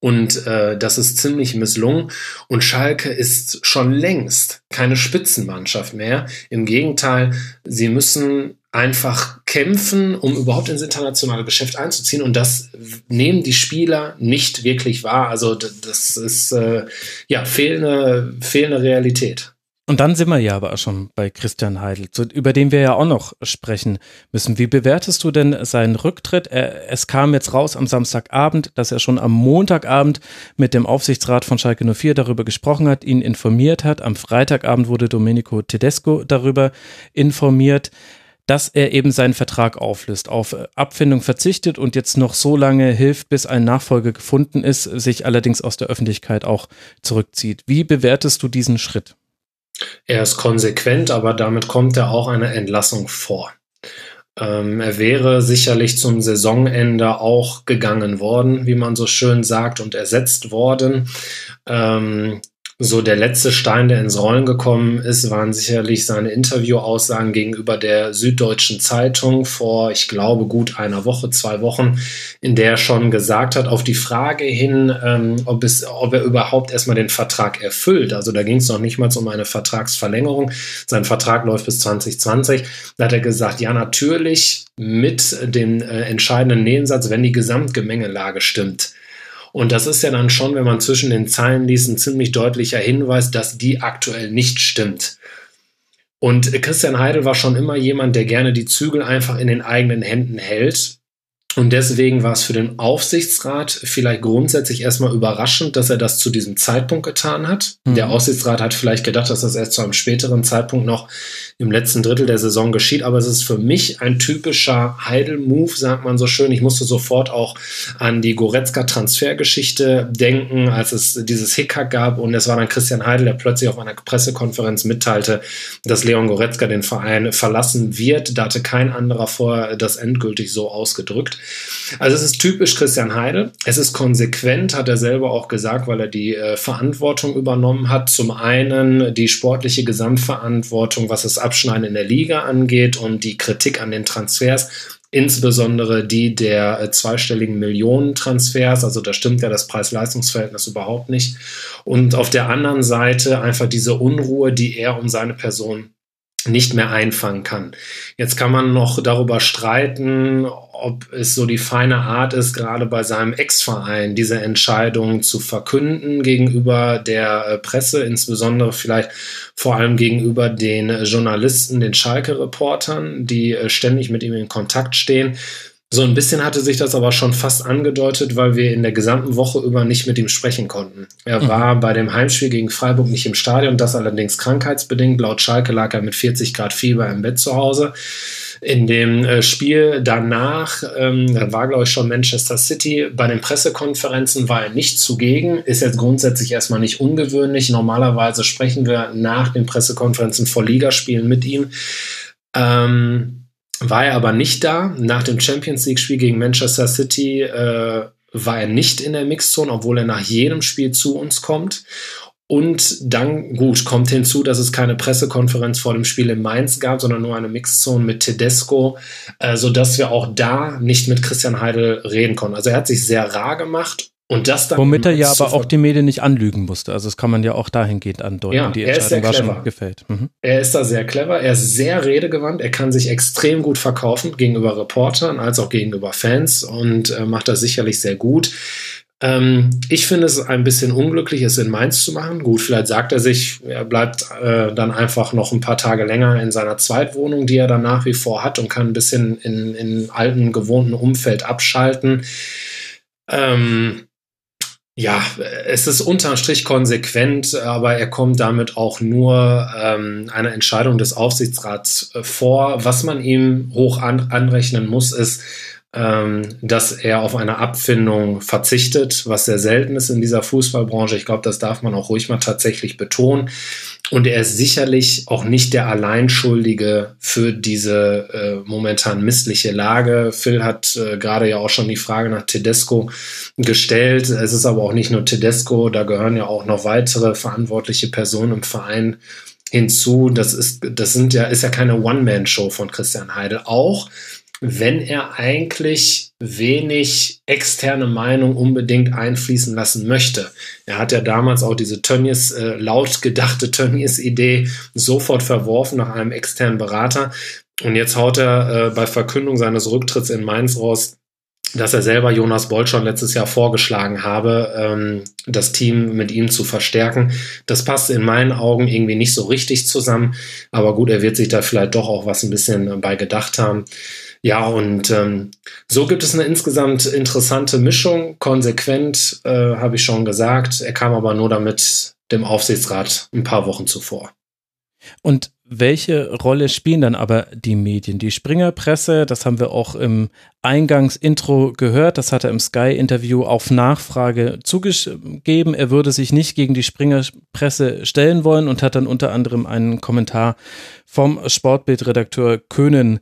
Und äh, das ist ziemlich misslungen. Und Schalke ist schon längst keine Spitzenmannschaft mehr. Im Gegenteil, sie müssen einfach kämpfen, um überhaupt ins internationale Geschäft einzuziehen. Und das nehmen die Spieler nicht wirklich wahr. Also das ist äh, ja fehlende, fehlende Realität. Und dann sind wir ja aber schon bei Christian Heidel, über den wir ja auch noch sprechen müssen. Wie bewertest du denn seinen Rücktritt? Es kam jetzt raus am Samstagabend, dass er schon am Montagabend mit dem Aufsichtsrat von Schalke 04 darüber gesprochen hat, ihn informiert hat. Am Freitagabend wurde Domenico Tedesco darüber informiert dass er eben seinen Vertrag auflöst, auf Abfindung verzichtet und jetzt noch so lange hilft, bis ein Nachfolger gefunden ist, sich allerdings aus der Öffentlichkeit auch zurückzieht. Wie bewertest du diesen Schritt? Er ist konsequent, aber damit kommt er auch einer Entlassung vor. Ähm, er wäre sicherlich zum Saisonende auch gegangen worden, wie man so schön sagt, und ersetzt worden. Ähm, so der letzte Stein, der ins Rollen gekommen ist, waren sicherlich seine Interviewaussagen gegenüber der Süddeutschen Zeitung vor, ich glaube, gut einer Woche, zwei Wochen, in der er schon gesagt hat, auf die Frage hin, ähm, ob, es, ob er überhaupt erstmal den Vertrag erfüllt. Also da ging es noch nicht mal um eine Vertragsverlängerung. Sein Vertrag läuft bis 2020. Da hat er gesagt, ja, natürlich mit dem äh, entscheidenden Nebensatz, wenn die Gesamtgemengelage stimmt. Und das ist ja dann schon, wenn man zwischen den Zeilen liest, ein ziemlich deutlicher Hinweis, dass die aktuell nicht stimmt. Und Christian Heidel war schon immer jemand, der gerne die Zügel einfach in den eigenen Händen hält und deswegen war es für den Aufsichtsrat vielleicht grundsätzlich erstmal überraschend, dass er das zu diesem Zeitpunkt getan hat. Mhm. Der Aufsichtsrat hat vielleicht gedacht, dass das erst zu einem späteren Zeitpunkt noch im letzten Drittel der Saison geschieht. Aber es ist für mich ein typischer Heidel-Move, sagt man so schön. Ich musste sofort auch an die Goretzka-Transfergeschichte denken, als es dieses Hickhack gab. Und es war dann Christian Heidel, der plötzlich auf einer Pressekonferenz mitteilte, dass Leon Goretzka den Verein verlassen wird. Da hatte kein anderer vorher das endgültig so ausgedrückt. Also es ist typisch Christian Heidel. Es ist konsequent, hat er selber auch gesagt, weil er die äh, Verantwortung übernommen hat. Zum einen die sportliche Gesamtverantwortung, was das Abschneiden in der Liga angeht und die Kritik an den Transfers insbesondere die der äh, zweistelligen Millionentransfers, also da stimmt ja das Preis-Leistungs-Verhältnis überhaupt nicht. Und auf der anderen Seite einfach diese Unruhe, die er um seine Person nicht mehr einfangen kann. Jetzt kann man noch darüber streiten, ob es so die feine Art ist, gerade bei seinem Ex-Verein diese Entscheidung zu verkünden gegenüber der äh, Presse, insbesondere vielleicht vor allem gegenüber den Journalisten, den Schalke-Reportern, die äh, ständig mit ihm in Kontakt stehen. So ein bisschen hatte sich das aber schon fast angedeutet, weil wir in der gesamten Woche über nicht mit ihm sprechen konnten. Er mhm. war bei dem Heimspiel gegen Freiburg nicht im Stadion, das allerdings krankheitsbedingt. Laut Schalke lag er mit 40 Grad Fieber im Bett zu Hause. In dem äh, Spiel danach, ähm, da war glaube ich schon Manchester City, bei den Pressekonferenzen war er nicht zugegen, ist jetzt grundsätzlich erstmal nicht ungewöhnlich. Normalerweise sprechen wir nach den Pressekonferenzen vor Ligaspielen mit ihm. Ähm, war er aber nicht da. Nach dem Champions League-Spiel gegen Manchester City äh, war er nicht in der Mixzone, obwohl er nach jedem Spiel zu uns kommt. Und dann, gut, kommt hinzu, dass es keine Pressekonferenz vor dem Spiel in Mainz gab, sondern nur eine Mixzone mit Tedesco, äh, sodass wir auch da nicht mit Christian Heidel reden konnten. Also er hat sich sehr rar gemacht und das dann Womit er ja aber auch die Medien nicht anlügen musste. Also das kann man ja auch dahingehend andeuten. Ja, die Entscheidung war schon gefällt. Mhm. Er ist da sehr clever, er ist sehr redegewandt, er kann sich extrem gut verkaufen gegenüber Reportern als auch gegenüber Fans und äh, macht das sicherlich sehr gut. Ähm, ich finde es ein bisschen unglücklich, es in Mainz zu machen. Gut, vielleicht sagt er sich, er bleibt äh, dann einfach noch ein paar Tage länger in seiner Zweitwohnung, die er dann nach wie vor hat und kann ein bisschen in, in alten, gewohnten Umfeld abschalten. Ähm, ja, es ist unterm Strich konsequent, aber er kommt damit auch nur ähm, einer Entscheidung des Aufsichtsrats äh, vor. Was man ihm hoch an, anrechnen muss, ist, ähm, dass er auf eine Abfindung verzichtet, was sehr selten ist in dieser Fußballbranche. Ich glaube, das darf man auch ruhig mal tatsächlich betonen. Und er ist sicherlich auch nicht der Alleinschuldige für diese äh, momentan missliche Lage. Phil hat äh, gerade ja auch schon die Frage nach Tedesco gestellt. Es ist aber auch nicht nur Tedesco, da gehören ja auch noch weitere verantwortliche Personen im Verein hinzu. Das ist, das sind ja, ist ja keine One-Man-Show von Christian Heidel. Auch wenn er eigentlich wenig externe Meinung unbedingt einfließen lassen möchte. Er hat ja damals auch diese Tönnies, äh, laut gedachte Tönnies-Idee sofort verworfen nach einem externen Berater. Und jetzt haut er äh, bei Verkündung seines Rücktritts in Mainz raus, dass er selber Jonas Bolt schon letztes Jahr vorgeschlagen habe, ähm, das Team mit ihm zu verstärken. Das passt in meinen Augen irgendwie nicht so richtig zusammen. Aber gut, er wird sich da vielleicht doch auch was ein bisschen bei gedacht haben. Ja, und ähm, so gibt es eine insgesamt interessante Mischung. Konsequent, äh, habe ich schon gesagt. Er kam aber nur damit dem Aufsichtsrat ein paar Wochen zuvor. Und welche Rolle spielen dann aber die Medien? Die Springerpresse, das haben wir auch im Eingangsintro gehört, das hat er im Sky-Interview auf Nachfrage zugegeben. Er würde sich nicht gegen die Springerpresse stellen wollen und hat dann unter anderem einen Kommentar vom Sportbildredakteur Köhnen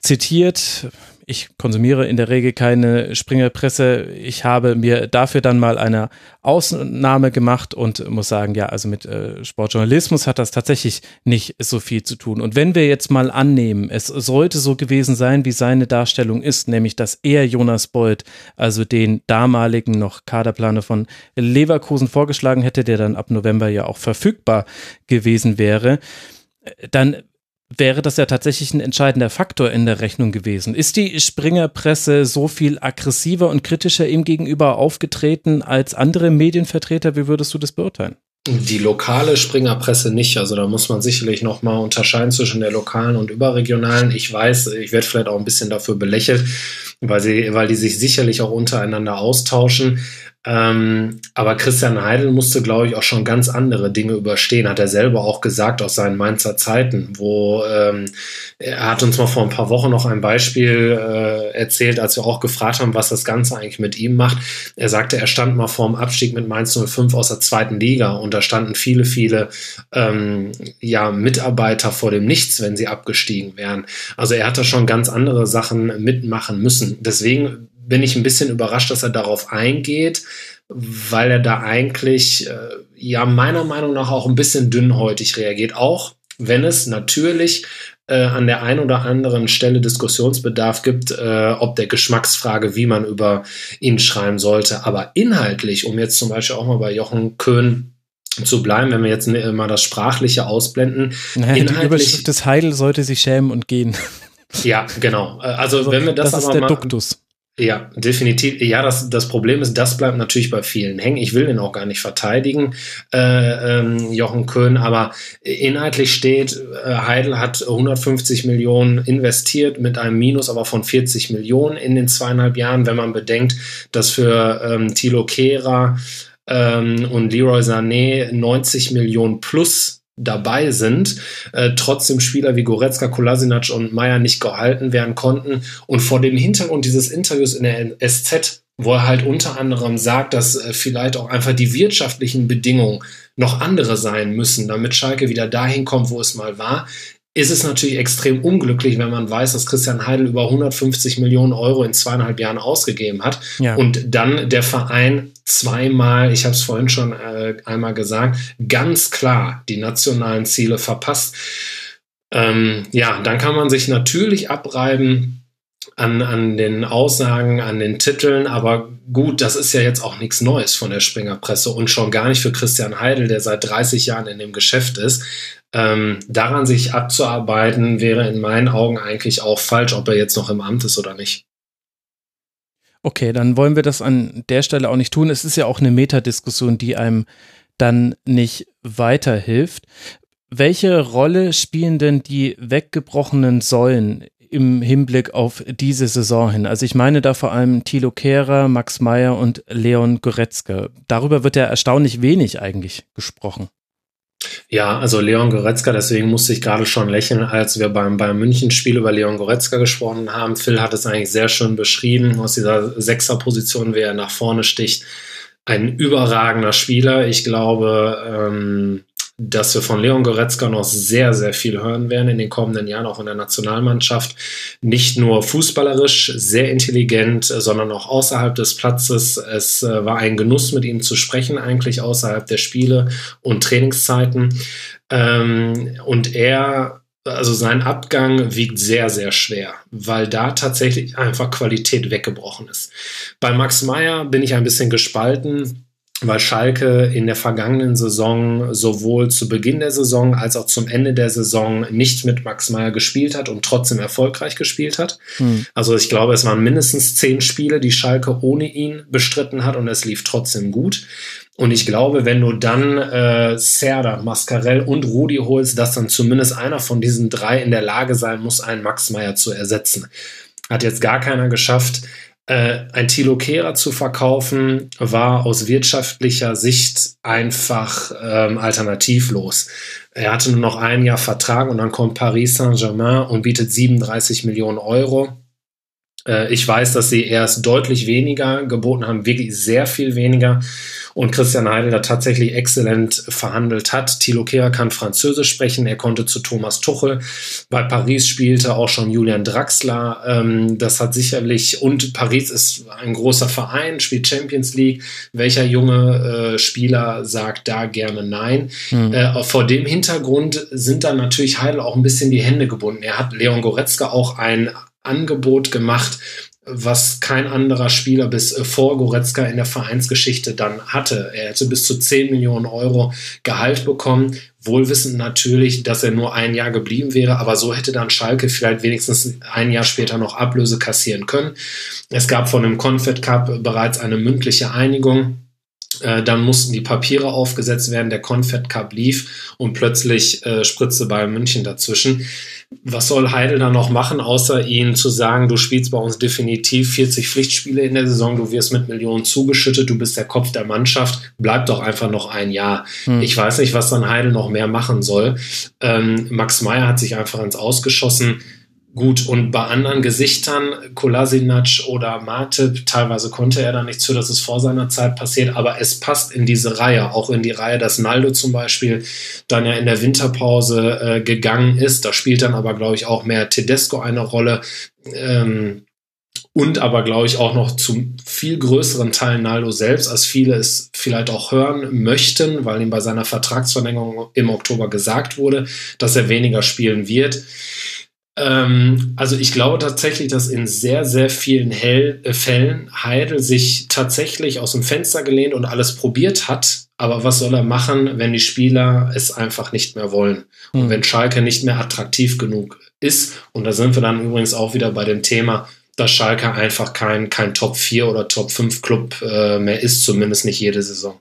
zitiert. Ich konsumiere in der Regel keine Springerpresse. Ich habe mir dafür dann mal eine Ausnahme gemacht und muss sagen, ja, also mit äh, Sportjournalismus hat das tatsächlich nicht so viel zu tun. Und wenn wir jetzt mal annehmen, es sollte so gewesen sein, wie seine Darstellung ist, nämlich dass er Jonas Bold, also den damaligen noch Kaderplaner von Leverkusen vorgeschlagen hätte, der dann ab November ja auch verfügbar gewesen wäre, dann wäre das ja tatsächlich ein entscheidender Faktor in der Rechnung gewesen. Ist die Springerpresse so viel aggressiver und kritischer ihm gegenüber aufgetreten als andere Medienvertreter? Wie würdest du das beurteilen? Die lokale Springerpresse nicht. Also da muss man sicherlich nochmal unterscheiden zwischen der lokalen und überregionalen. Ich weiß, ich werde vielleicht auch ein bisschen dafür belächelt, weil sie, weil die sich sicherlich auch untereinander austauschen. Ähm, aber Christian Heidel musste, glaube ich, auch schon ganz andere Dinge überstehen, hat er selber auch gesagt aus seinen Mainzer Zeiten, wo ähm, er hat uns mal vor ein paar Wochen noch ein Beispiel äh, erzählt, als wir auch gefragt haben, was das Ganze eigentlich mit ihm macht. Er sagte, er stand mal vor dem Abstieg mit Mainz 05 aus der zweiten Liga und da standen viele, viele ähm, ja, Mitarbeiter vor dem Nichts, wenn sie abgestiegen wären. Also er hat da schon ganz andere Sachen mitmachen müssen. Deswegen bin ich ein bisschen überrascht, dass er darauf eingeht, weil er da eigentlich, äh, ja, meiner Meinung nach auch ein bisschen dünnhäutig reagiert. Auch wenn es natürlich äh, an der einen oder anderen Stelle Diskussionsbedarf gibt, äh, ob der Geschmacksfrage, wie man über ihn schreiben sollte. Aber inhaltlich, um jetzt zum Beispiel auch mal bei Jochen Köhn zu bleiben, wenn wir jetzt mal das Sprachliche ausblenden. Naja, die Überschrift des Heidel sollte sich schämen und gehen. Ja, genau. Also, also wenn wir das, das ist der Duktus. Ja, definitiv. Ja, das, das Problem ist, das bleibt natürlich bei vielen hängen. Ich will den auch gar nicht verteidigen, äh, ähm, Jochen Köhn, aber inhaltlich steht, äh, Heidel hat 150 Millionen investiert mit einem Minus aber von 40 Millionen in den zweieinhalb Jahren, wenn man bedenkt, dass für ähm, Thilo Kehrer ähm, und Leroy Sané 90 Millionen plus dabei sind, äh, trotzdem Spieler wie Goretzka, Kolasinac und Meier nicht gehalten werden konnten. Und vor dem Hintergrund dieses Interviews in der SZ, wo er halt unter anderem sagt, dass äh, vielleicht auch einfach die wirtschaftlichen Bedingungen noch andere sein müssen, damit Schalke wieder dahin kommt, wo es mal war, ist es natürlich extrem unglücklich, wenn man weiß, dass Christian Heidel über 150 Millionen Euro in zweieinhalb Jahren ausgegeben hat ja. und dann der Verein zweimal, ich habe es vorhin schon äh, einmal gesagt, ganz klar die nationalen Ziele verpasst. Ähm, ja, dann kann man sich natürlich abreiben an, an den Aussagen, an den Titeln, aber gut, das ist ja jetzt auch nichts Neues von der Springerpresse und schon gar nicht für Christian Heidel, der seit 30 Jahren in dem Geschäft ist. Ähm, daran sich abzuarbeiten, wäre in meinen Augen eigentlich auch falsch, ob er jetzt noch im Amt ist oder nicht. Okay, dann wollen wir das an der Stelle auch nicht tun. Es ist ja auch eine Metadiskussion, die einem dann nicht weiterhilft. Welche Rolle spielen denn die weggebrochenen Säulen im Hinblick auf diese Saison hin? Also ich meine da vor allem Thilo Kehrer, Max Meyer und Leon Goretzka. Darüber wird ja erstaunlich wenig eigentlich gesprochen. Ja, also Leon Goretzka, deswegen musste ich gerade schon lächeln, als wir beim Bayern München-Spiel über Leon Goretzka gesprochen haben. Phil hat es eigentlich sehr schön beschrieben, aus dieser Sechser-Position, wie er nach vorne sticht. Ein überragender Spieler. Ich glaube, ähm, dass wir von Leon Goretzka noch sehr, sehr viel hören werden in den kommenden Jahren, auch in der Nationalmannschaft. Nicht nur fußballerisch, sehr intelligent, sondern auch außerhalb des Platzes. Es äh, war ein Genuss, mit ihm zu sprechen, eigentlich außerhalb der Spiele und Trainingszeiten. Ähm, und er also sein Abgang wiegt sehr, sehr schwer, weil da tatsächlich einfach Qualität weggebrochen ist. Bei Max Meyer bin ich ein bisschen gespalten weil Schalke in der vergangenen Saison sowohl zu Beginn der Saison als auch zum Ende der Saison nicht mit Max Meyer gespielt hat und trotzdem erfolgreich gespielt hat. Hm. Also ich glaube, es waren mindestens zehn Spiele, die Schalke ohne ihn bestritten hat und es lief trotzdem gut. Und ich glaube, wenn du dann äh, Serda, Mascarell und Rudi holst, dass dann zumindest einer von diesen drei in der Lage sein muss, einen Max Meyer zu ersetzen. Hat jetzt gar keiner geschafft. Äh, ein Thilo Kehrer zu verkaufen, war aus wirtschaftlicher Sicht einfach ähm, alternativlos. Er hatte nur noch ein Jahr Vertrag und dann kommt Paris Saint-Germain und bietet 37 Millionen Euro. Äh, ich weiß, dass sie erst deutlich weniger geboten haben, wirklich sehr viel weniger und Christian Heidel da tatsächlich exzellent verhandelt hat. Thilo Kehrer kann Französisch sprechen, er konnte zu Thomas Tuchel. Bei Paris spielte auch schon Julian Draxler. Ähm, das hat sicherlich, und Paris ist ein großer Verein, spielt Champions League. Welcher junge äh, Spieler sagt da gerne nein? Mhm. Äh, vor dem Hintergrund sind dann natürlich Heidel auch ein bisschen die Hände gebunden. Er hat Leon Goretzka auch ein Angebot gemacht, was kein anderer Spieler bis äh, vor Goretzka in der Vereinsgeschichte dann hatte. Er hätte bis zu 10 Millionen Euro Gehalt bekommen, wohlwissend natürlich, dass er nur ein Jahr geblieben wäre, aber so hätte dann Schalke vielleicht wenigstens ein Jahr später noch Ablöse kassieren können. Es gab von dem Confed Cup bereits eine mündliche Einigung. Äh, dann mussten die Papiere aufgesetzt werden, der Confed Cup lief und plötzlich äh, spritzte Bayern München dazwischen was soll Heidel dann noch machen, außer ihnen zu sagen, du spielst bei uns definitiv 40 Pflichtspiele in der Saison, du wirst mit Millionen zugeschüttet, du bist der Kopf der Mannschaft, bleib doch einfach noch ein Jahr. Hm. Ich weiß nicht, was dann Heidel noch mehr machen soll. Ähm, Max Meyer hat sich einfach ins Ausgeschossen. Gut, und bei anderen Gesichtern, Kolasinac oder Matip, teilweise konnte er da nichts für, dass es vor seiner Zeit passiert, aber es passt in diese Reihe, auch in die Reihe, dass Naldo zum Beispiel dann ja in der Winterpause äh, gegangen ist. Da spielt dann aber, glaube ich, auch mehr Tedesco eine Rolle. Ähm, und aber, glaube ich, auch noch zum viel größeren Teil Naldo selbst, als viele es vielleicht auch hören möchten, weil ihm bei seiner Vertragsverlängerung im Oktober gesagt wurde, dass er weniger spielen wird. Ähm, also ich glaube tatsächlich, dass in sehr, sehr vielen Hell äh, Fällen Heidel sich tatsächlich aus dem Fenster gelehnt und alles probiert hat, Aber was soll er machen, wenn die Spieler es einfach nicht mehr wollen? Und Hm. wenn Schalke nicht mehr attraktiv genug ist, und da sind wir dann übrigens auch wieder bei dem Thema, dass Schalke einfach kein, kein Top 4 oder Top 5 Club äh, mehr ist, zumindest nicht jede Saison.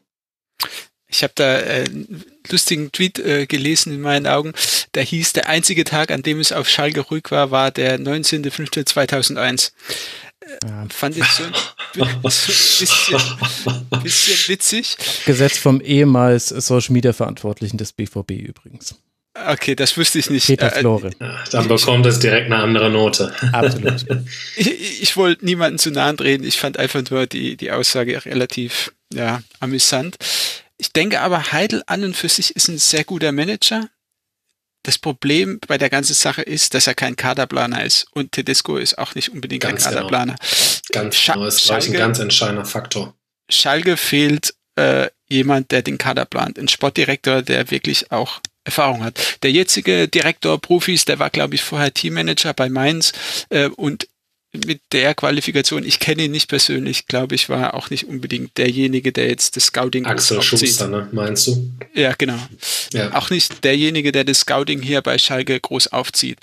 Ich habe da äh, lustigen Tweet äh, gelesen in meinen Augen. Da hieß, der einzige Tag, an dem es auf Schalke ruhig war, war der 19.05.2001. Ja. Fand ich [laughs] so ein bisschen, bisschen witzig. Gesetz vom ehemals Social Media Verantwortlichen des BVB übrigens. Okay, das wusste ich nicht. Peter Äh, Flore. Dann bekommt es direkt eine andere Note. Absolut. [laughs] ich, ich wollte niemanden zu nahe drehen. Ich fand einfach nur die, die Aussage relativ ja, amüsant. Ich denke aber, Heidel an und für sich ist ein sehr guter Manager. Das Problem bei der ganzen Sache ist, dass er kein Kaderplaner ist. Und Tedesco ist auch nicht unbedingt Ganz ein genau. Kaderplaner. Ganz Scha- genau, ist, glaube ich, ein Schalke- ganz entscheidender Faktor. Schalke fehlt äh, jemand, der den Kader plant. Ein Sportdirektor, der wirklich auch Erfahrung hat. Der jetzige Direktor Profis, der war, glaube ich, vorher Teammanager bei Mainz äh, und mit der Qualifikation, ich kenne ihn nicht persönlich, glaube ich, war auch nicht unbedingt derjenige, der jetzt das Scouting Axel aufzieht. Schuster, ne, meinst du? Ja, genau. Ja. Auch nicht derjenige, der das Scouting hier bei Schalke groß aufzieht.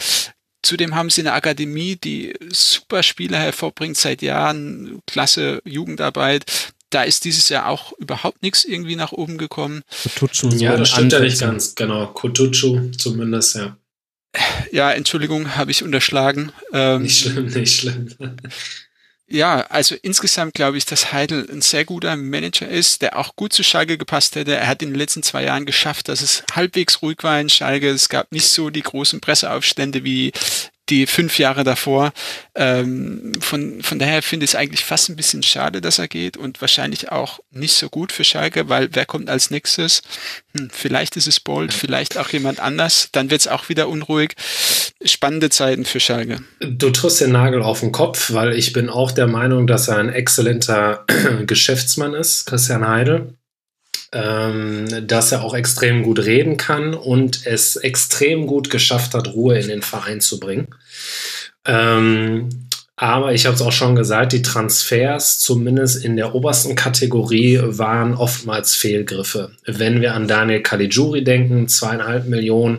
Zudem haben sie eine Akademie, die super Spieler hervorbringt seit Jahren, klasse Jugendarbeit. Da ist dieses Jahr auch überhaupt nichts irgendwie nach oben gekommen. So Ja, das stimmt ja nicht ganz. Genau, Kutucu zumindest, ja. Ja, Entschuldigung, habe ich unterschlagen. Ähm, Nicht schlimm, nicht schlimm. Ja, also insgesamt glaube ich, dass Heidel ein sehr guter Manager ist, der auch gut zu Schalke gepasst hätte. Er hat in den letzten zwei Jahren geschafft, dass es halbwegs ruhig war in Schalke. Es gab nicht so die großen Presseaufstände wie die fünf Jahre davor. Ähm, von, von daher finde ich es eigentlich fast ein bisschen schade, dass er geht und wahrscheinlich auch nicht so gut für Schalke, weil wer kommt als nächstes? Hm, vielleicht ist es Bold, vielleicht auch jemand anders. Dann wird es auch wieder unruhig. Spannende Zeiten für Schalke. Du triffst den Nagel auf den Kopf, weil ich bin auch der Meinung, dass er ein exzellenter [clears throat] Geschäftsmann ist, Christian Heidel. Ähm, dass er auch extrem gut reden kann und es extrem gut geschafft hat, Ruhe in den Verein zu bringen. Ähm, aber ich habe es auch schon gesagt, die Transfers, zumindest in der obersten Kategorie, waren oftmals Fehlgriffe. Wenn wir an Daniel Caligiuri denken, zweieinhalb Millionen,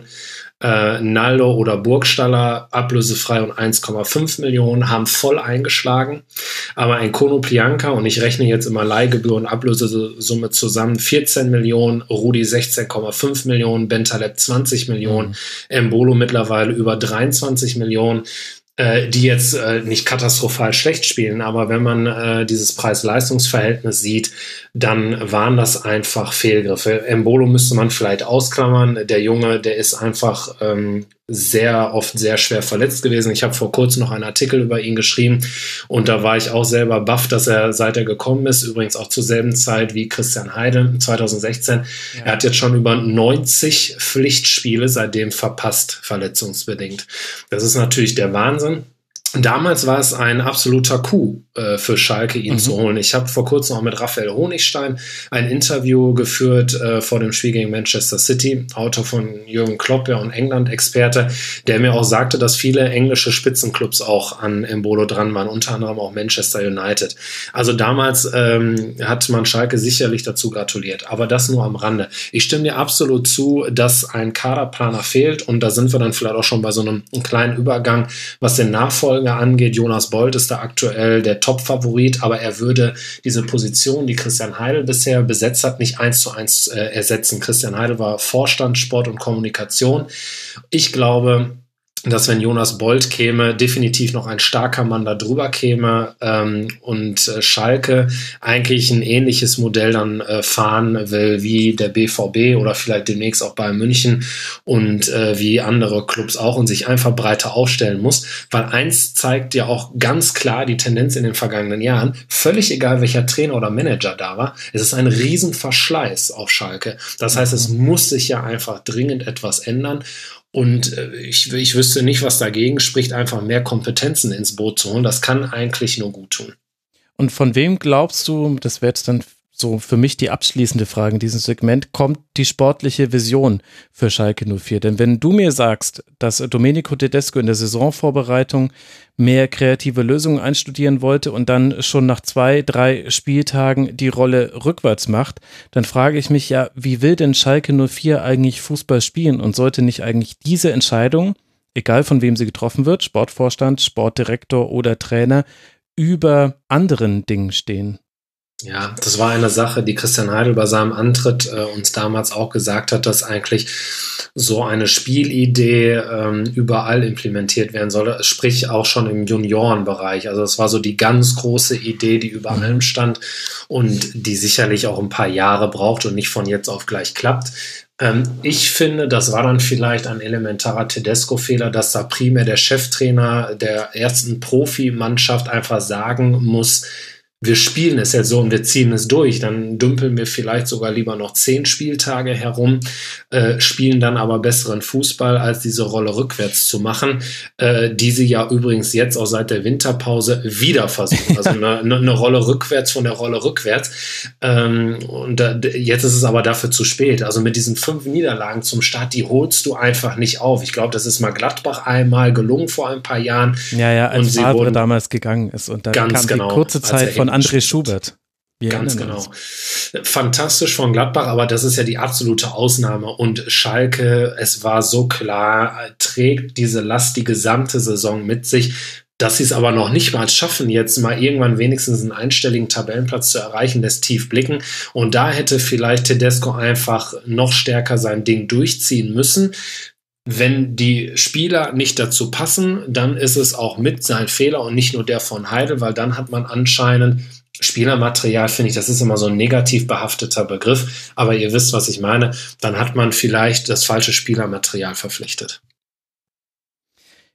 äh, Naldo oder Burgstaller ablösefrei und 1,5 Millionen haben voll eingeschlagen. Aber ein Kono Plianka, und ich rechne jetzt immer Leihgebühr und Ablösesumme zusammen, 14 Millionen, Rudi 16,5 Millionen, Bentaleb 20 Millionen, Embolo mittlerweile über 23 Millionen äh, die jetzt äh, nicht katastrophal schlecht spielen, aber wenn man äh, dieses Preis-Leistungs-Verhältnis sieht, dann waren das einfach Fehlgriffe. Embolo müsste man vielleicht ausklammern. Der Junge, der ist einfach ähm, sehr oft sehr schwer verletzt gewesen. Ich habe vor kurzem noch einen Artikel über ihn geschrieben und da war ich auch selber baff, dass er seit er gekommen ist, übrigens auch zur selben Zeit wie Christian Heidel 2016, ja. er hat jetzt schon über 90 Pflichtspiele seitdem verpasst, verletzungsbedingt. Das ist natürlich der Wahnsinn. Damals war es ein absoluter Coup äh, für Schalke, ihn mhm. zu holen. Ich habe vor kurzem auch mit Raphael Honigstein ein Interview geführt äh, vor dem Spiel gegen Manchester City, Autor von Jürgen Klopp, ja, und England-Experte, der mir auch sagte, dass viele englische Spitzenclubs auch an Embolo dran waren, unter anderem auch Manchester United. Also damals ähm, hat man Schalke sicherlich dazu gratuliert, aber das nur am Rande. Ich stimme dir absolut zu, dass ein Kaderplaner fehlt und da sind wir dann vielleicht auch schon bei so einem, kleinen Übergang, was den Nachfolger angeht. Jonas Bolt ist da aktuell der Top-Favorit, aber er würde diese Position, die Christian Heidel bisher besetzt hat, nicht eins zu eins äh, ersetzen. Christian Heidel war Vorstand Sport und Kommunikation. Ich glaube, dass wenn Jonas Bolt käme, definitiv noch ein starker Mann da drüber käme ähm, und äh, Schalke eigentlich ein ähnliches Modell dann äh, fahren will wie der BVB oder vielleicht demnächst auch bei München und äh, wie andere Clubs auch und sich einfach breiter aufstellen muss, weil eins zeigt ja auch ganz klar die Tendenz in den vergangenen Jahren, völlig egal welcher Trainer oder Manager da war, es ist ein Riesenverschleiß auf Schalke. Das heißt, es muss sich ja einfach dringend etwas ändern und äh, ich, ich wüsste nicht, was dagegen spricht, einfach mehr Kompetenzen ins Boot zu holen. Das kann eigentlich nur gut tun. Und von wem glaubst du, das wäre jetzt dann so für mich die abschließende Frage in diesem Segment, kommt die sportliche Vision für Schalke 04? Denn wenn du mir sagst, dass Domenico Tedesco in der Saisonvorbereitung mehr kreative Lösungen einstudieren wollte und dann schon nach zwei, drei Spieltagen die Rolle rückwärts macht, dann frage ich mich ja, wie will denn Schalke 04 eigentlich Fußball spielen und sollte nicht eigentlich diese Entscheidung, egal von wem sie getroffen wird, Sportvorstand, Sportdirektor oder Trainer, über anderen Dingen stehen? Ja, das war eine Sache, die Christian Heidel bei seinem Antritt äh, uns damals auch gesagt hat, dass eigentlich so eine Spielidee ähm, überall implementiert werden soll, sprich auch schon im Juniorenbereich. Also es war so die ganz große Idee, die über allem stand und die sicherlich auch ein paar Jahre braucht und nicht von jetzt auf gleich klappt. Ähm, ich finde, das war dann vielleicht ein elementarer Tedesco-Fehler, dass da primär der Cheftrainer der ersten Profimannschaft einfach sagen muss, wir spielen es jetzt so und wir ziehen es durch, dann dümpeln wir vielleicht sogar lieber noch zehn Spieltage herum, äh, spielen dann aber besseren Fußball, als diese Rolle rückwärts zu machen, äh, die sie ja übrigens jetzt auch seit der Winterpause wieder versuchen. Also [laughs] eine, eine Rolle rückwärts von der Rolle rückwärts. Ähm, und da, jetzt ist es aber dafür zu spät. Also mit diesen fünf Niederlagen zum Start, die holst du einfach nicht auf. Ich glaube, das ist mal Gladbach einmal gelungen vor ein paar Jahren. Ja, ja, als Favre damals gegangen ist und dann kam genau, die kurze Zeit von André Schubert. Wir Ganz genau. Fantastisch von Gladbach, aber das ist ja die absolute Ausnahme. Und Schalke, es war so klar, trägt diese Last die gesamte Saison mit sich. Dass sie es aber noch nicht mal schaffen, jetzt mal irgendwann wenigstens einen einstelligen Tabellenplatz zu erreichen, lässt tief blicken. Und da hätte vielleicht Tedesco einfach noch stärker sein Ding durchziehen müssen. Wenn die Spieler nicht dazu passen, dann ist es auch mit sein Fehler und nicht nur der von Heidel, weil dann hat man anscheinend Spielermaterial finde ich, das ist immer so ein negativ behafteter Begriff, aber ihr wisst, was ich meine, dann hat man vielleicht das falsche Spielermaterial verpflichtet.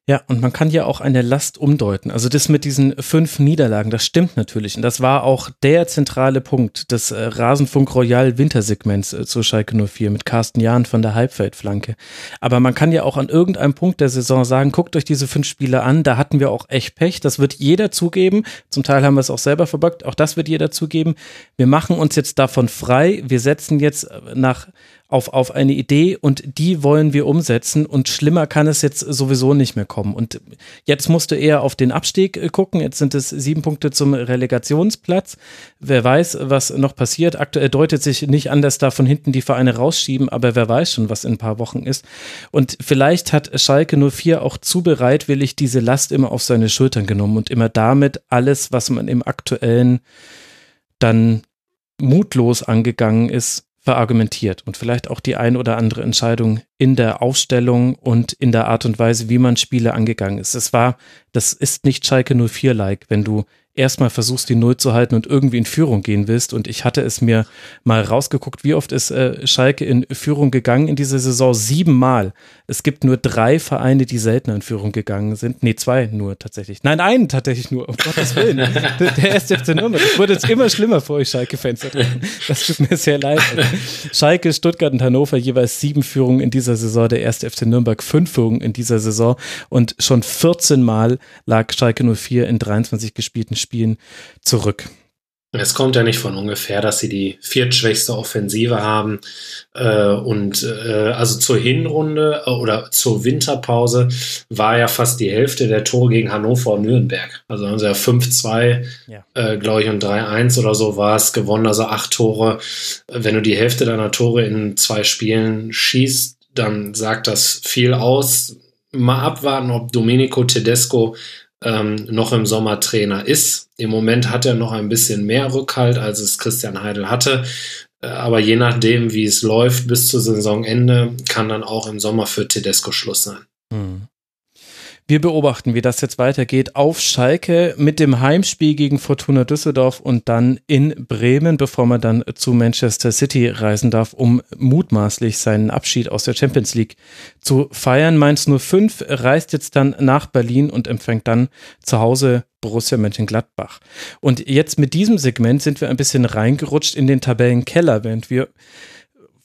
Ja, und man kann ja auch eine Last umdeuten. Also das mit diesen fünf Niederlagen, das stimmt natürlich. Und das war auch der zentrale Punkt des äh, Rasenfunk Royal Wintersegments äh, zu Schalke 04 mit Carsten Jahn von der Halbfeldflanke. Aber man kann ja auch an irgendeinem Punkt der Saison sagen, guckt euch diese fünf Spiele an, da hatten wir auch echt Pech. Das wird jeder zugeben. Zum Teil haben wir es auch selber verbockt. Auch das wird jeder zugeben. Wir machen uns jetzt davon frei. Wir setzen jetzt äh, nach auf, auf eine Idee und die wollen wir umsetzen und schlimmer kann es jetzt sowieso nicht mehr kommen. Und jetzt musst du eher auf den Abstieg äh, gucken. Jetzt sind es sieben Punkte zum Relegationsplatz. Wer weiß, was noch passiert. Aktuell deutet sich nicht an, dass da von hinten die Vereine rausschieben, aber wer weiß schon, was in ein paar Wochen ist. Und vielleicht hat Schalke 04 auch zu bereitwillig diese Last immer auf seine Schultern genommen und immer damit alles, was man im aktuellen dann mutlos angegangen ist, verargumentiert und vielleicht auch die ein oder andere Entscheidung in der Aufstellung und in der Art und Weise, wie man Spiele angegangen ist. Es war, das ist nicht Schalke 04-like, wenn du erstmal versuchst, die Null zu halten und irgendwie in Führung gehen willst. Und ich hatte es mir mal rausgeguckt, wie oft ist äh, Schalke in Führung gegangen in dieser Saison? Siebenmal. Es gibt nur drei Vereine, die seltener in Führung gegangen sind. Nee, zwei nur tatsächlich. Nein, einen tatsächlich nur, um Gottes Willen. der, [laughs] der erste FC Nürnberg. Das wurde jetzt immer schlimmer für euch Schalke-Fans. Das tut mir sehr leid. Schalke, Stuttgart und Hannover jeweils sieben Führungen in dieser Saison. Der erste FC Nürnberg fünf Führungen in dieser Saison. Und schon 14 Mal lag Schalke 04 in 23 gespielten Spielen zurück. Es kommt ja nicht von ungefähr, dass sie die viertschwächste Offensive haben. Äh, und äh, also zur Hinrunde äh, oder zur Winterpause war ja fast die Hälfte der Tore gegen Hannover und Nürnberg. Also haben sie ja 5-2, ja. äh, glaube ich, und 3-1 oder so war es gewonnen, also acht Tore. Wenn du die Hälfte deiner Tore in zwei Spielen schießt, dann sagt das viel aus. Mal abwarten, ob Domenico Tedesco ähm, noch im Sommer Trainer ist. Im Moment hat er noch ein bisschen mehr Rückhalt, als es Christian Heidel hatte. Äh, aber je nachdem, wie es läuft bis zu Saisonende, kann dann auch im Sommer für Tedesco Schluss sein. Hm. Wir beobachten, wie das jetzt weitergeht auf Schalke mit dem Heimspiel gegen Fortuna Düsseldorf und dann in Bremen, bevor man dann zu Manchester City reisen darf, um mutmaßlich seinen Abschied aus der Champions League zu feiern. Mainz 05 reist jetzt dann nach Berlin und empfängt dann zu Hause Borussia Mönchengladbach. Und jetzt mit diesem Segment sind wir ein bisschen reingerutscht in den Tabellenkeller, während wir